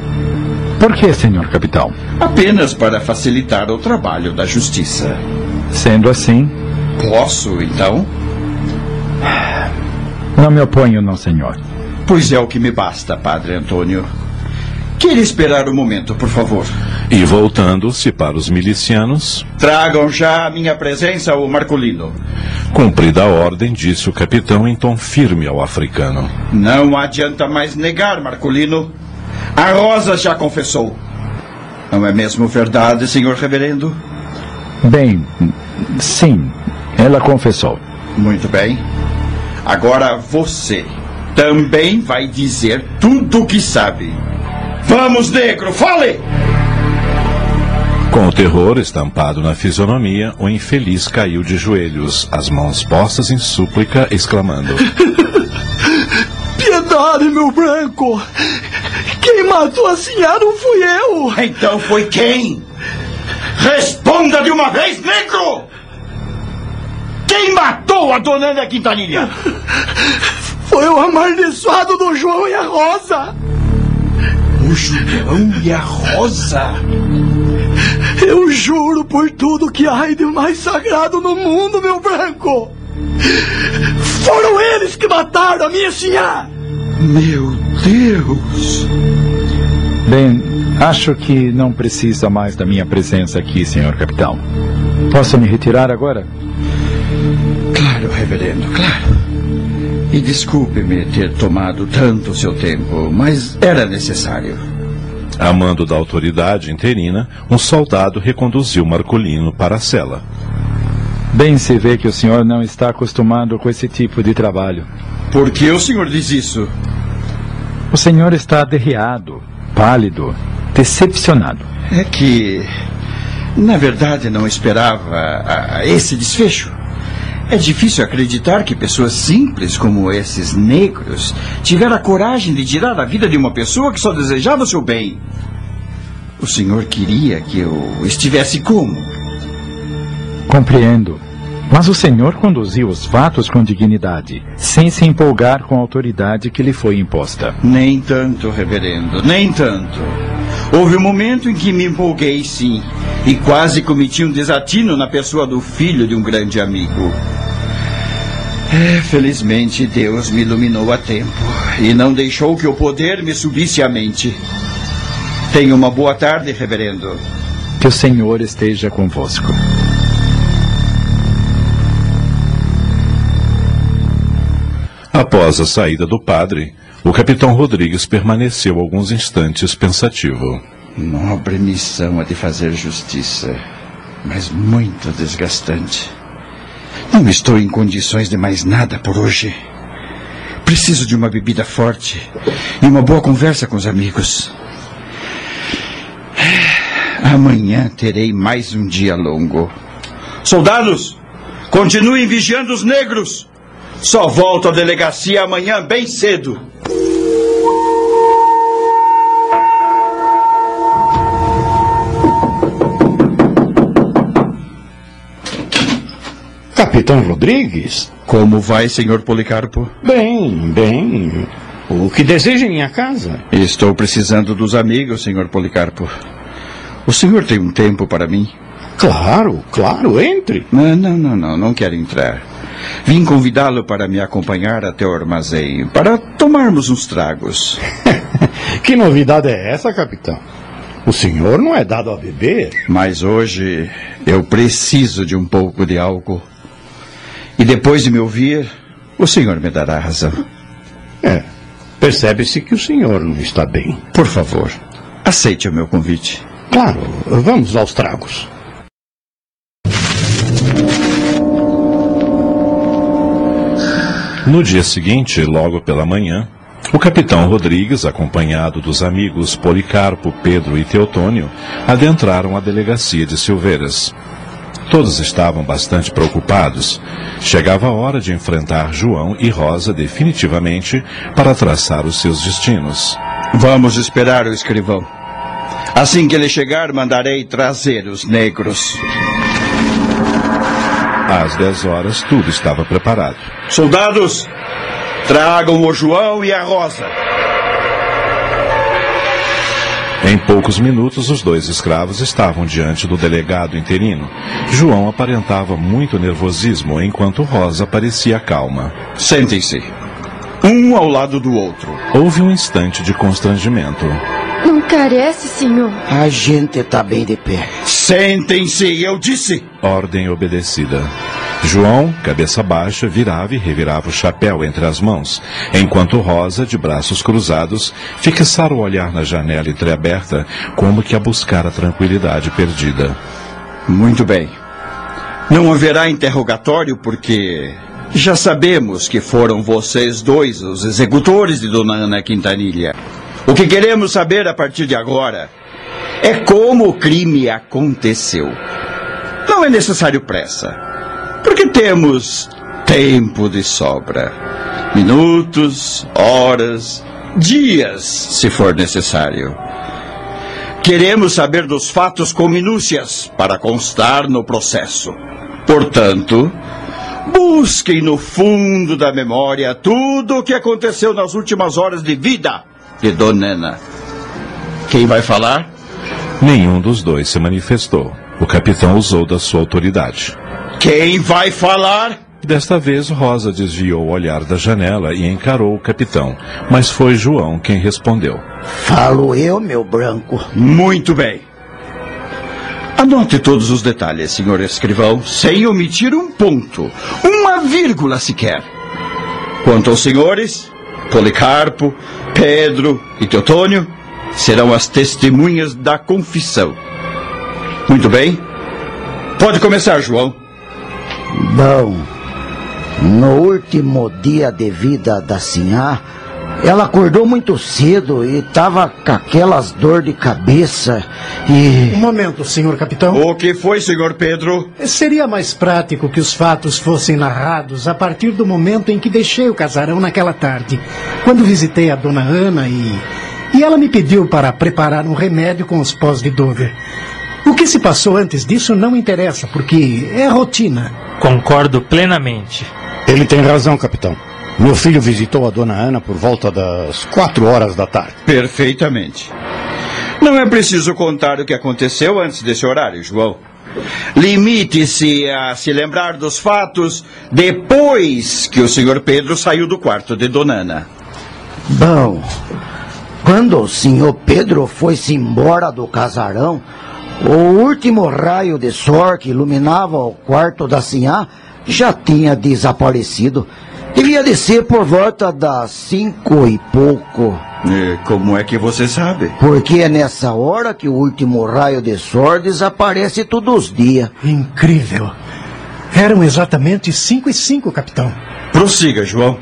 Por que, senhor capitão? Apenas para facilitar o trabalho da justiça. Sendo assim. Posso, então? Não me oponho, não, senhor. Pois é o que me basta, Padre Antônio. Queira esperar um momento, por favor. E voltando-se para os milicianos. Tragam já a minha presença ao Marcolino. Cumprida a ordem, disse o capitão em tom firme ao africano. Não adianta mais negar, Marcolino. A Rosa já confessou. Não é mesmo verdade, senhor reverendo? Bem, sim, ela confessou. Muito bem. Agora você também vai dizer tudo o que sabe. Vamos, negro, fale! Com o terror estampado na fisionomia, o infeliz caiu de joelhos, as mãos postas em súplica, exclamando: Piedade, meu branco! Quem matou a senhora não fui eu! Então foi quem? Responda de uma vez, negro! Quem matou a dona Ana Quintanilha? Foi o amaldiçoado do João e a Rosa! O João e a Rosa? Eu juro por tudo que há de mais sagrado no mundo, meu branco! Foram eles que mataram a minha senhora! Meu Deus! Bem, acho que não precisa mais da minha presença aqui, senhor capitão. Posso me retirar agora? Claro, reverendo, claro. E desculpe-me ter tomado tanto seu tempo, mas era necessário. A mando da autoridade interina, um soldado reconduziu Marcolino para a cela. Bem se vê que o senhor não está acostumado com esse tipo de trabalho. Por que o senhor diz isso? O senhor está derreado, pálido, decepcionado. É que, na verdade, não esperava a, a esse desfecho. É difícil acreditar que pessoas simples como esses negros tiveram a coragem de tirar a vida de uma pessoa que só desejava o seu bem. O senhor queria que eu estivesse como? Compreendo. Mas o senhor conduziu os fatos com dignidade, sem se empolgar com a autoridade que lhe foi imposta. Nem tanto, reverendo, nem tanto. Houve um momento em que me empolguei, sim, e quase cometi um desatino na pessoa do filho de um grande amigo. É, felizmente, Deus me iluminou a tempo e não deixou que o poder me subisse à mente. Tenha uma boa tarde, reverendo. Que o Senhor esteja convosco. Após a saída do padre, o capitão Rodrigues permaneceu alguns instantes pensativo. Nobre missão a de fazer justiça, mas muito desgastante. Não estou em condições de mais nada por hoje. Preciso de uma bebida forte e uma boa conversa com os amigos. Amanhã terei mais um dia longo. Soldados, continuem vigiando os negros. Só volto à delegacia amanhã bem cedo. Capitão Rodrigues? Como vai, senhor Policarpo? Bem, bem. O que deseja em minha casa? Estou precisando dos amigos, senhor Policarpo. O senhor tem um tempo para mim? Claro, claro, entre. Não, não, não, não, não quero entrar. Vim convidá-lo para me acompanhar até o armazém, para tomarmos uns tragos. que novidade é essa, capitão? O senhor não é dado a beber. Mas hoje eu preciso de um pouco de álcool. E depois de me ouvir, o senhor me dará razão. É. Percebe-se que o senhor não está bem. Por favor, aceite o meu convite. Claro, vamos aos tragos. No dia seguinte, logo pela manhã, o capitão Rodrigues, acompanhado dos amigos Policarpo, Pedro e Teotônio, adentraram a delegacia de Silveiras. Todos estavam bastante preocupados. Chegava a hora de enfrentar João e Rosa definitivamente para traçar os seus destinos. Vamos esperar o escrivão. Assim que ele chegar, mandarei trazer os negros. Às 10 horas, tudo estava preparado. Soldados, tragam o João e a Rosa. Em poucos minutos, os dois escravos estavam diante do delegado interino. João aparentava muito nervosismo, enquanto Rosa parecia calma. Sentem-se. Um ao lado do outro. Houve um instante de constrangimento. Não carece, senhor. A gente tá bem de pé. Sentem-se, eu disse. Ordem obedecida. João, cabeça baixa, virava e revirava o chapéu entre as mãos, enquanto Rosa, de braços cruzados, fixara o olhar na janela entreaberta, como que a buscar a tranquilidade perdida. Muito bem. Não haverá interrogatório porque já sabemos que foram vocês dois os executores de Dona Ana Quintanilha. O que queremos saber a partir de agora é como o crime aconteceu. Não é necessário pressa porque temos tempo de sobra. Minutos, horas, dias, se for necessário. Queremos saber dos fatos com minúcias para constar no processo. Portanto, busquem no fundo da memória tudo o que aconteceu nas últimas horas de vida de Dona Ana. Quem vai falar? Nenhum dos dois se manifestou. O capitão usou da sua autoridade. Quem vai falar? Desta vez, Rosa desviou o olhar da janela e encarou o capitão, mas foi João quem respondeu. Falo eu, meu branco. Muito bem. Anote todos os detalhes, senhor escrivão, sem omitir um ponto, uma vírgula sequer. Quanto aos senhores, Policarpo, Pedro e Teotônio serão as testemunhas da confissão. Muito bem. Pode começar, João. Bom, no último dia de vida da Sinhá, ela acordou muito cedo e estava com aquelas dor de cabeça e. Um momento, senhor capitão. O que foi, senhor Pedro? Seria mais prático que os fatos fossem narrados a partir do momento em que deixei o casarão naquela tarde, quando visitei a dona Ana e. E ela me pediu para preparar um remédio com os pós de Dover. O que se passou antes disso não interessa, porque é rotina. Concordo plenamente. Ele tem razão, capitão. Meu filho visitou a dona Ana por volta das quatro horas da tarde. Perfeitamente. Não é preciso contar o que aconteceu antes desse horário, João. Limite-se a se lembrar dos fatos depois que o senhor Pedro saiu do quarto de Dona Ana. Bom, quando o senhor Pedro foi-se embora do casarão, o último raio de sol que iluminava o quarto da Sinhá já tinha desaparecido. Devia de ser por volta das cinco e pouco. E como é que você sabe? Porque é nessa hora que o último raio de sol desaparece todos os dias. Incrível. Eram exatamente cinco e cinco, capitão. Prossiga, João.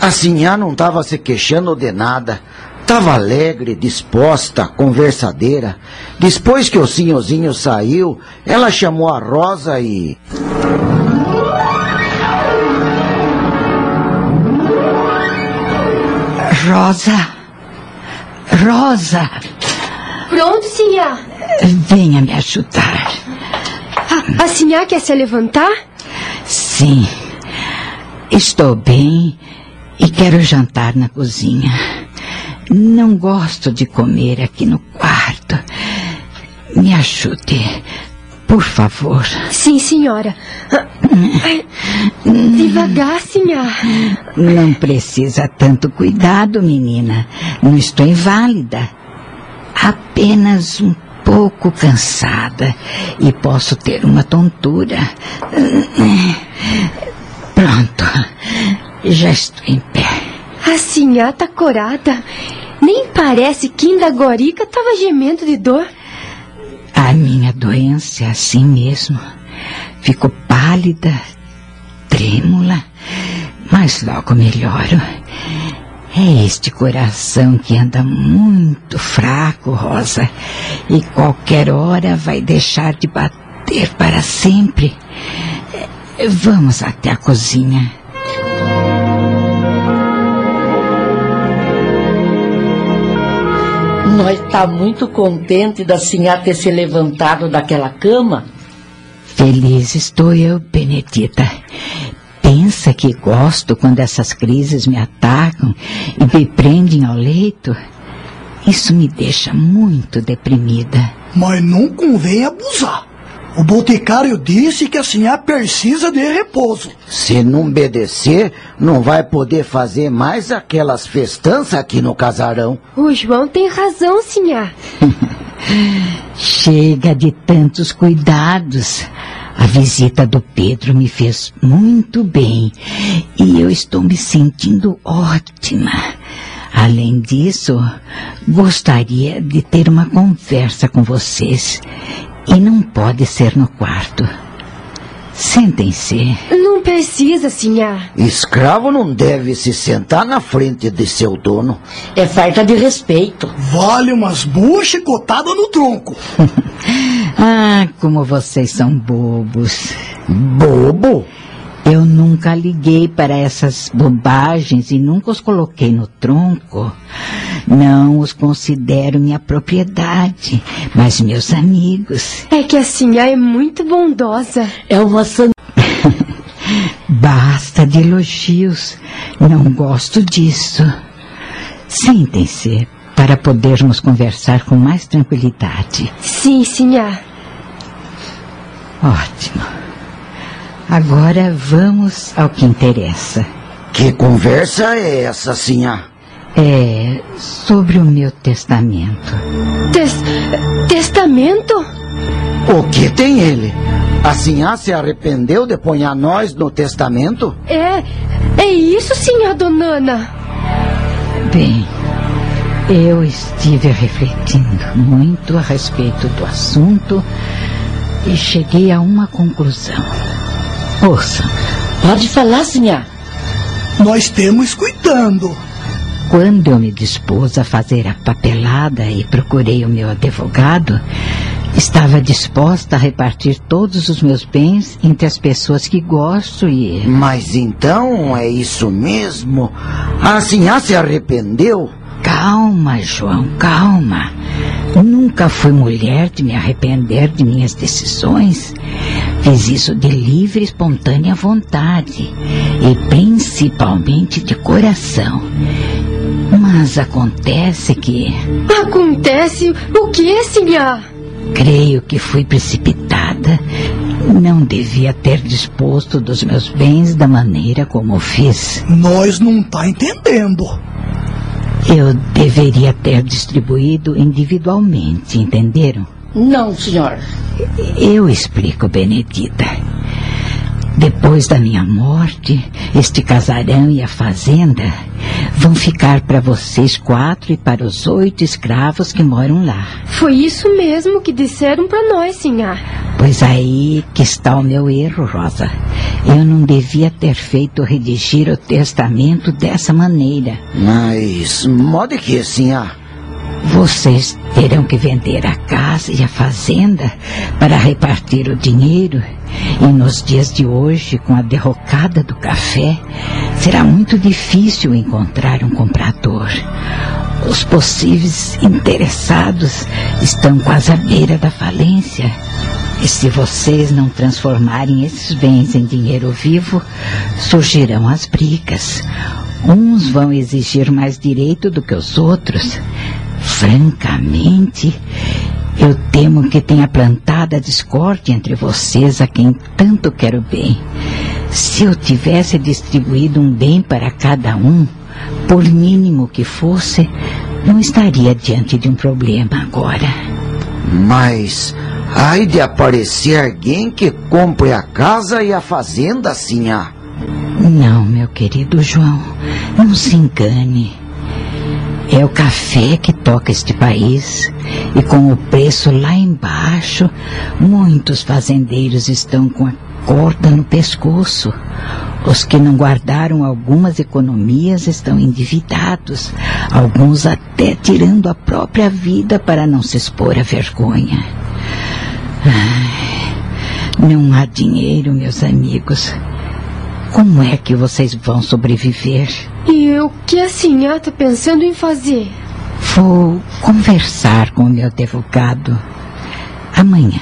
A Sinhá não estava se queixando de nada. Estava alegre, disposta, conversadeira. Depois que o senhorzinho saiu, ela chamou a Rosa e. Rosa. Rosa. Pronto, Sinhá. Venha me ajudar. A, a Sinhá quer se levantar? Sim. Estou bem e quero jantar na cozinha. Não gosto de comer aqui no quarto. Me ajude, por favor. Sim, senhora. Devagar, senhora. Não precisa tanto cuidado, menina. Não estou inválida. Apenas um pouco cansada e posso ter uma tontura. Pronto. Já estou em pé. A senhora tá corada. Nem parece que ainda agorica tava gemendo de dor. A minha doença é assim mesmo. Fico pálida, trêmula, mas logo melhoro. É este coração que anda muito fraco, Rosa, e qualquer hora vai deixar de bater para sempre. Vamos até a cozinha. Nós está muito contente da senhora ter se levantado daquela cama. Feliz estou eu, Benedita. Pensa que gosto quando essas crises me atacam e me prendem ao leito? Isso me deixa muito deprimida. Mas não convém abusar. O boticário disse que a senhora precisa de repouso. Se não obedecer, não vai poder fazer mais aquelas festanças aqui no casarão. O João tem razão, senhor. Chega de tantos cuidados. A visita do Pedro me fez muito bem e eu estou me sentindo ótima. Além disso, gostaria de ter uma conversa com vocês e não pode ser no quarto. Sentem-se. Não precisa, senhor. Escravo não deve se sentar na frente de seu dono. É falta de respeito. Vale umas boas chicotadas no tronco. ah, como vocês são bobos. Bobo? Eu nunca liguei para essas bobagens e nunca os coloquei no tronco. Não os considero minha propriedade, mas meus amigos. É que a senhora é muito bondosa. É uma san... Basta de elogios. Não gosto disso. Sentem-se para podermos conversar com mais tranquilidade. Sim, senhor. Ótimo. Agora vamos ao que interessa. Que conversa é essa, senhor? É sobre o meu testamento. Tes testamento? O que tem ele? A senhora se arrependeu de pôr a nós no testamento? É, é isso, senhor Donana. Bem, eu estive refletindo muito a respeito do assunto e cheguei a uma conclusão. Ouça. Pode falar, senhor. Nós temos cuidando. Quando eu me dispus a fazer a papelada e procurei o meu advogado, estava disposta a repartir todos os meus bens entre as pessoas que gosto e. Mas então é isso mesmo? A senhora se arrependeu? Calma, João, calma. Nunca fui mulher de me arrepender de minhas decisões. Fiz isso de livre e espontânea vontade e principalmente de coração. Mas acontece que. Acontece o que, senhor? Creio que fui precipitada. Não devia ter disposto dos meus bens da maneira como fiz. Nós não tá entendendo. Eu deveria ter distribuído individualmente, entenderam? Não, senhor. Eu explico, Benedita. Depois da minha morte, este casarão e a fazenda vão ficar para vocês quatro e para os oito escravos que moram lá. Foi isso mesmo que disseram para nós, senhor. Pois aí que está o meu erro, Rosa. Eu não devia ter feito redigir o testamento dessa maneira. Mas, modo que, senhor? Vocês terão que vender a casa e a fazenda para repartir o dinheiro. E nos dias de hoje, com a derrocada do café, será muito difícil encontrar um comprador. Os possíveis interessados estão quase à beira da falência. E se vocês não transformarem esses bens em dinheiro vivo, surgirão as brigas. Uns vão exigir mais direito do que os outros. Francamente, eu temo que tenha plantado a discórdia entre vocês a quem tanto quero bem. Se eu tivesse distribuído um bem para cada um, por mínimo que fosse, não estaria diante de um problema agora. Mas ai de aparecer alguém que compre a casa e a fazenda, ah. Não, meu querido João, não se engane. É o café que toca este país. E com o preço lá embaixo, muitos fazendeiros estão com a corda no pescoço. Os que não guardaram algumas economias estão endividados, alguns até tirando a própria vida para não se expor à vergonha. Ai, não há dinheiro, meus amigos. Como é que vocês vão sobreviver? E o que a senhora está pensando em fazer? Vou conversar com o meu advogado amanhã.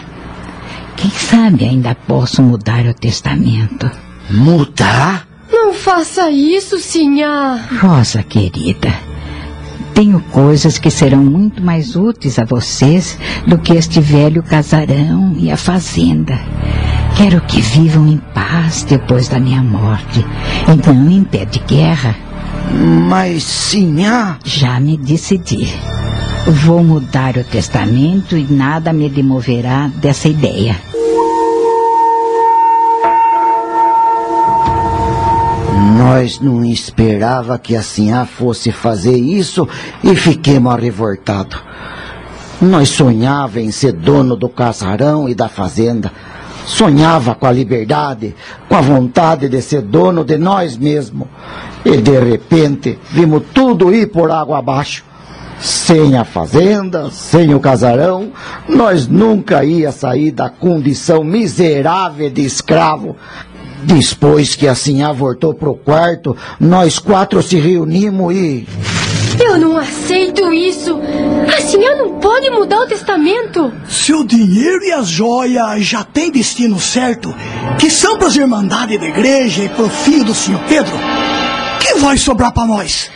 Quem sabe ainda posso mudar o testamento. Mudar? Não faça isso, senhor. Rosa querida, Tenho coisas que serão muito mais úteis a vocês do que este velho casarão e a fazenda. Quero que vivam em paz depois da minha morte, e não em pé de guerra. Mas, sinhá... Já me decidi. Vou mudar o testamento e nada me demoverá dessa ideia. Nós não esperava que a Sinhá fosse fazer isso e fiquemos revoltados. Nós sonhava em ser dono do casarão e da fazenda. Sonhava com a liberdade, com a vontade de ser dono de nós mesmos. E de repente vimos tudo ir por água abaixo. Sem a fazenda, sem o casarão, nós nunca ia sair da condição miserável de escravo. Depois que a Sinhá voltou pro quarto, nós quatro se reunimos e. Eu não aceito isso! A senhora não pode mudar o testamento! Se o dinheiro e as joias já têm destino certo, que são para as irmandades da igreja e pro filho do senhor Pedro, que vai sobrar para nós?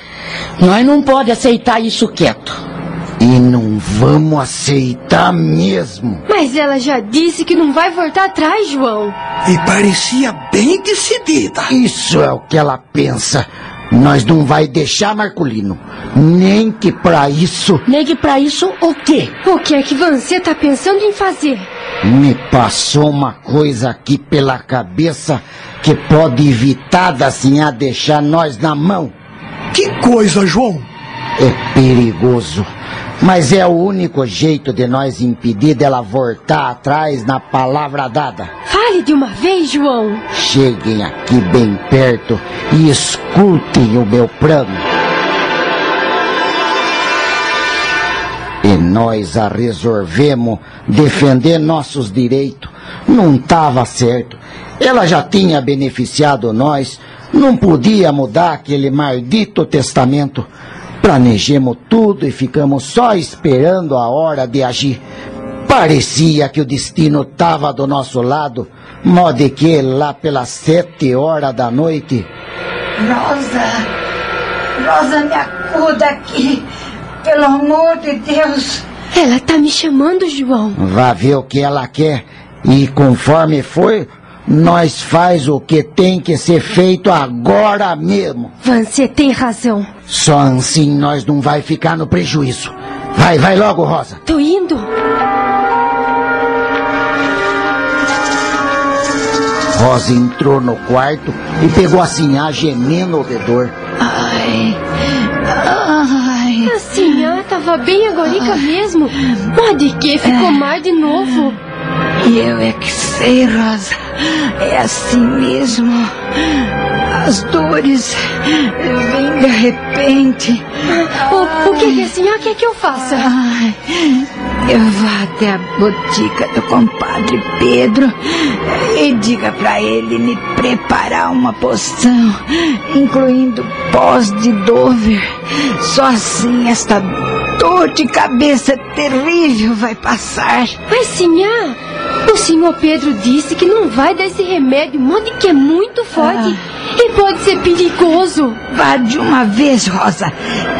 Nós não pode aceitar isso quieto. E não vamos aceitar mesmo. Mas ela já disse que não vai voltar atrás, João. E parecia bem decidida. Isso é o que ela pensa. Nós não vai deixar Marculino. Nem que para isso. Nem que para isso o quê? O que é que você tá pensando em fazer? Me passou uma coisa aqui pela cabeça que pode evitar da sinhá deixar nós na mão. Que coisa, João? É perigoso. Mas é o único jeito de nós impedir dela voltar atrás na palavra dada. Fale de uma vez, João. Cheguem aqui bem perto e escutem o meu plano. E nós a resolvemos defender nossos direitos. Não estava certo. Ela já tinha beneficiado nós. Não podia mudar aquele maldito testamento. Planejemos tudo e ficamos só esperando a hora de agir. Parecia que o destino estava do nosso lado, modo que lá pelas sete horas da noite. Rosa, Rosa, me acuda aqui, pelo amor de Deus. Ela tá me chamando, João. Vá ver o que ela quer e conforme foi, nós faz o que tem que ser feito agora mesmo. Você tem razão. Só assim nós não vai ficar no prejuízo. Vai, vai logo, Rosa. Tô indo. Rosa entrou no quarto e pegou a sinhá gemendo de dor. Ai, ai. A senhora tava bem agorica mesmo. Mas de que ficou mais de novo? E eu é que sei, Rosa. É assim mesmo. As dores vêm de repente. O, o que, que a senhora quer que eu faça? Ai, eu vá até a botica do compadre Pedro e diga para ele me preparar uma poção, incluindo pós de Dover. Só assim esta dor de cabeça terrível vai passar. Mas, senhora, o senhor Pedro disse que não vai dar esse remédio, modo que é muito forte e pode ser perigoso. Vá de uma vez, Rosa,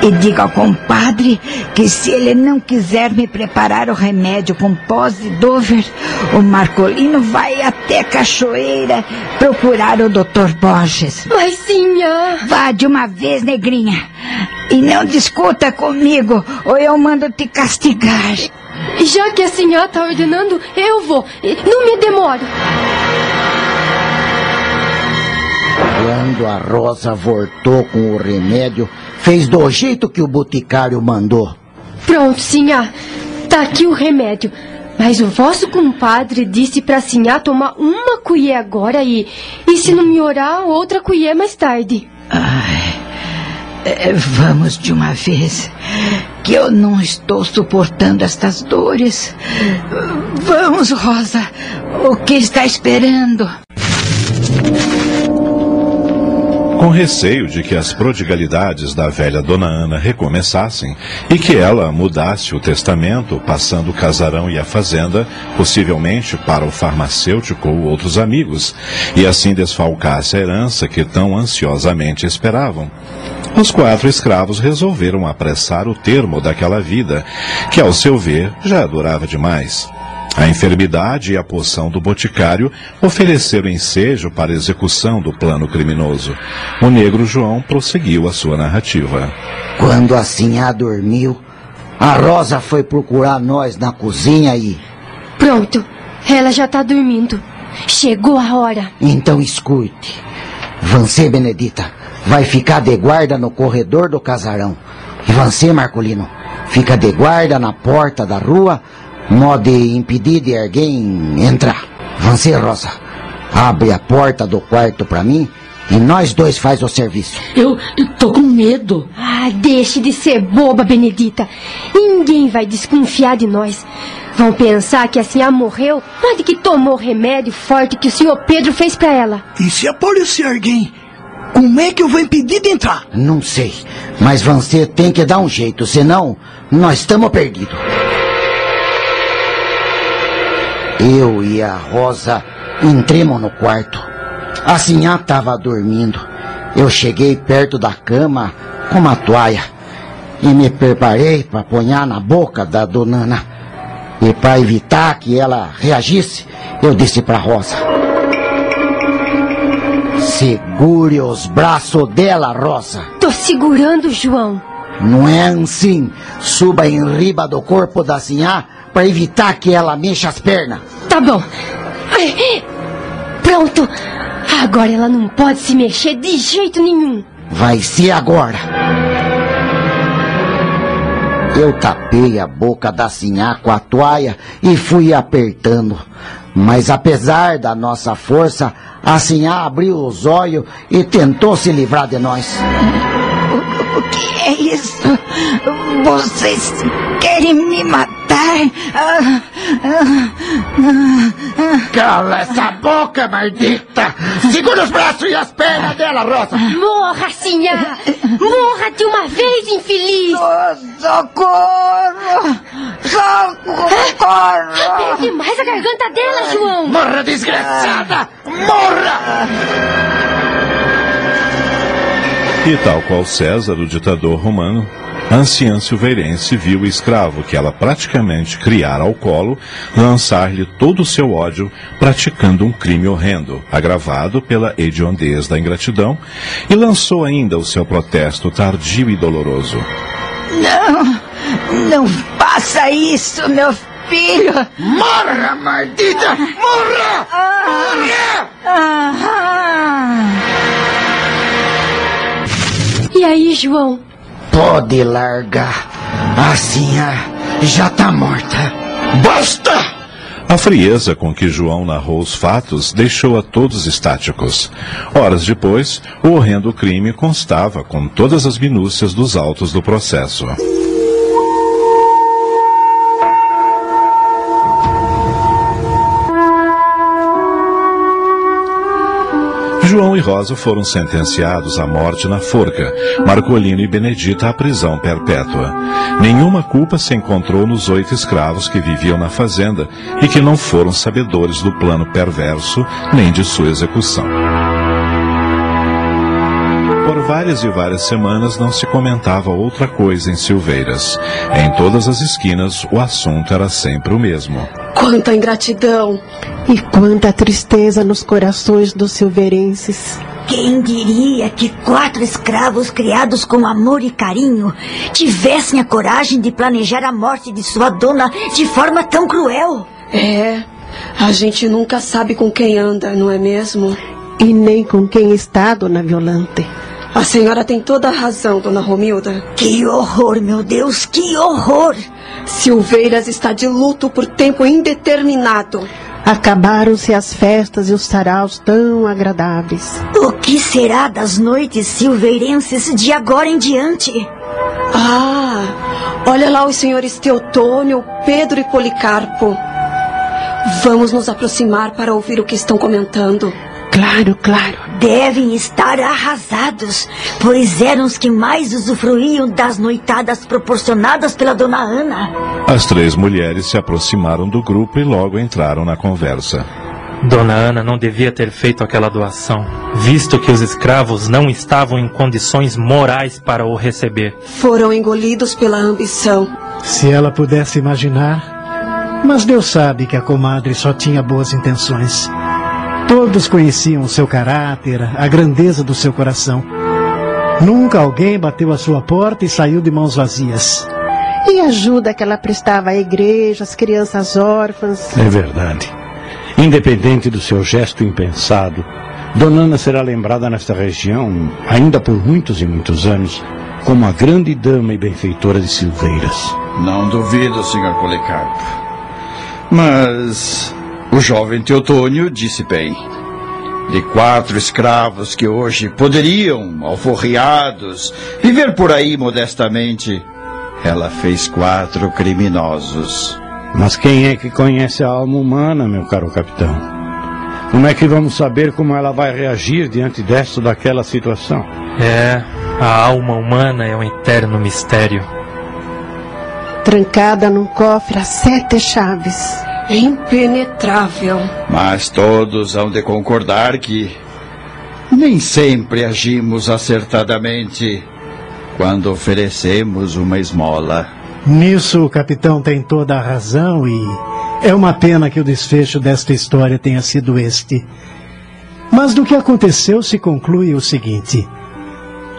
e diga ao compadre que se ele não quiser me preparar o remédio com pós de Dover, o Marcolino vai até a cachoeira procurar o Dr. Borges. Mas, senhora... Vá de uma vez, negrinha. E não discuta comigo, ou eu mando te castigar. Já que a senhora tá ordenando, eu vou. Não me demore. Quando a Rosa voltou com o remédio, fez do jeito que o boticário mandou. Pronto, senhora. Tá aqui o remédio. Mas o vosso compadre disse pra senhora tomar uma colher agora e, e se não melhorar, outra colher mais tarde. Ai, é, vamos de uma vez, que eu não estou suportando estas dores. Vamos, Rosa. O que está esperando? Com receio de que as prodigalidades da velha Dona Ana recomeçassem e que ela mudasse o testamento, passando o casarão e a fazenda, possivelmente para o farmacêutico ou outros amigos, e assim desfalcasse a herança que tão ansiosamente esperavam. Os quatro escravos resolveram apressar o termo daquela vida, que, ao seu ver, já durava demais. A enfermidade e a poção do boticário ofereceram ensejo para a execução do plano criminoso. O negro João prosseguiu a sua narrativa. Quando a Sinhá dormiu, a Rosa foi procurar nós na cozinha e. Pronto, ela já tá dormindo. Chegou a hora. Então escute. Você, Benedita, vai ficar de guarda no corredor do casarão. E você, Marcolino, fica de guarda na porta da rua, modo impedir de alguém entrar. Você, Rosa, abre a porta do quarto para mim e nós dois faz o serviço. Eu, eu tô com medo. Ah, deixe de ser boba, Benedita. Ninguém vai desconfiar de nós. Vão pensar que a senhora morreu, mas de que tomou o remédio forte que o senhor Pedro fez para ela. E se aparecer alguém, como é que eu vou impedir de entrar? Não sei, mas você tem que dar um jeito, senão nós estamos perdidos. Eu e a Rosa entremos no quarto. A Sinhá estava dormindo. Eu cheguei perto da cama com uma toalha e me preparei para apanhar na boca da donana. E para evitar que ela reagisse, eu disse para Rosa: Segure os braços dela, Rosa. Tô segurando, João. Não é assim. Suba em riba do corpo da Sinhá para evitar que ela mexa as pernas. Tá bom. Ai, Pronto. Agora ela não pode se mexer de jeito nenhum. Vai ser agora. Eu tapei a boca da Sinhá com a toalha e fui apertando. Mas apesar da nossa força, a Sinhá abriu os olhos e tentou se livrar de nós. O que é isso? Vocês querem me matar? Ah, ah, ah, Cala essa boca, maldita! Segura os braços e as pernas dela, Rosa! Morra, Sinhá! Morra de uma vez, infeliz! Socorro! Socorro! Aperte mais a garganta dela, João! Morra, desgraçada! Morra! E tal qual César, o ditador romano, a anciã silveirense viu o escravo que ela praticamente criara ao colo lançar-lhe todo o seu ódio, praticando um crime horrendo, agravado pela hediondez da ingratidão, e lançou ainda o seu protesto tardio e doloroso. Não! Não faça isso, meu filho! Morra, maldita! Morra! Morra! Ah, E aí, João? Pode largar. Assim já tá morta. Basta! A frieza com que João narrou os fatos deixou a todos estáticos. Horas depois, o horrendo crime constava com todas as minúcias dos autos do processo. João e Rosa foram sentenciados à morte na forca, Marcolino e Benedita à prisão perpétua. Nenhuma culpa se encontrou nos oito escravos que viviam na fazenda e que não foram sabedores do plano perverso nem de sua execução. Várias e várias semanas não se comentava outra coisa em Silveiras. Em todas as esquinas o assunto era sempre o mesmo. Quanta ingratidão! E quanta tristeza nos corações dos silverenses. Quem diria que quatro escravos criados com amor e carinho tivessem a coragem de planejar a morte de sua dona de forma tão cruel? É, a gente nunca sabe com quem anda, não é mesmo? E nem com quem está, dona Violante. A senhora tem toda a razão, dona Romilda. Que horror, meu Deus, que horror! Silveiras está de luto por tempo indeterminado. Acabaram-se as festas e os saraus tão agradáveis. O que será das noites silveirenses de agora em diante? Ah, olha lá os senhores Teotônio, Pedro e Policarpo. Vamos nos aproximar para ouvir o que estão comentando. Claro, claro. Devem estar arrasados, pois eram os que mais usufruíam das noitadas proporcionadas pela dona Ana. As três mulheres se aproximaram do grupo e logo entraram na conversa. Dona Ana não devia ter feito aquela doação, visto que os escravos não estavam em condições morais para o receber. Foram engolidos pela ambição. Se ela pudesse imaginar. Mas Deus sabe que a comadre só tinha boas intenções. Todos conheciam o seu caráter, a grandeza do seu coração. Nunca alguém bateu a sua porta e saiu de mãos vazias. E a ajuda que ela prestava à igreja, às crianças órfãs. É verdade. Independente do seu gesto impensado, Dona Ana será lembrada nesta região, ainda por muitos e muitos anos, como a grande dama e benfeitora de Silveiras. Não duvido, Sr. Policarpo. Mas o jovem Teotônio disse bem. De quatro escravos que hoje poderiam, alforriados, viver por aí modestamente, ela fez quatro criminosos. Mas quem é que conhece a alma humana, meu caro capitão? Como é que vamos saber como ela vai reagir diante desta ou daquela situação? É, a alma humana é um eterno mistério. Trancada num cofre a sete chaves. Impenetrável. Mas todos hão de concordar que nem sempre agimos acertadamente quando oferecemos uma esmola. Nisso o capitão tem toda a razão e é uma pena que o desfecho desta história tenha sido este. Mas do que aconteceu se conclui o seguinte: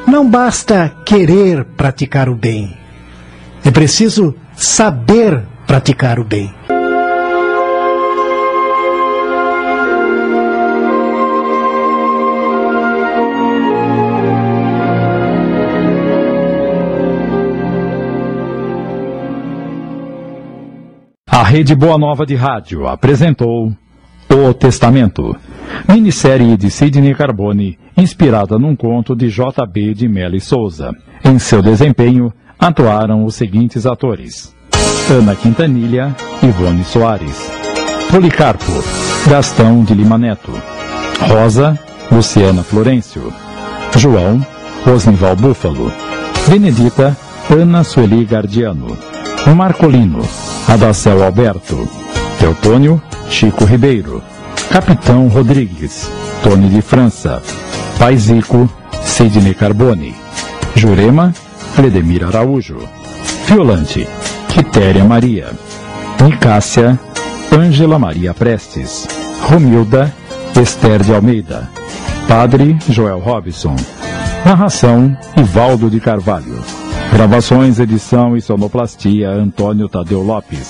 não basta querer praticar o bem, é preciso saber praticar o bem. A Rede Boa Nova de Rádio apresentou O Testamento, minissérie de Sidney Carbone, inspirada num conto de J.B. de Mello Souza. Em seu desempenho, atuaram os seguintes atores: Ana Quintanilha, Ivone Soares, Policarpo, Gastão de Lima Neto, Rosa, Luciana Florencio, João, Rosnival Búfalo, Benedita, Ana Sueli Gardiano, Marcolino, Adacel Alberto, Teotônio, Chico Ribeiro, Capitão Rodrigues, Tony de França, Paizico, Sidney Carbone, Jurema, Cledemir Araújo, Fiolante, Quitéria Maria, Nicácia, Ângela Maria Prestes, Romilda, Esther de Almeida, Padre Joel Robson, Narração Ivaldo de Carvalho. Gravações, edição e sonoplastia Antônio Tadeu Lopes.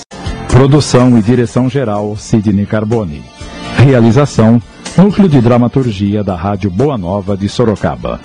Produção e direção geral Sidney Carbone. Realização Núcleo de Dramaturgia da Rádio Boa Nova de Sorocaba.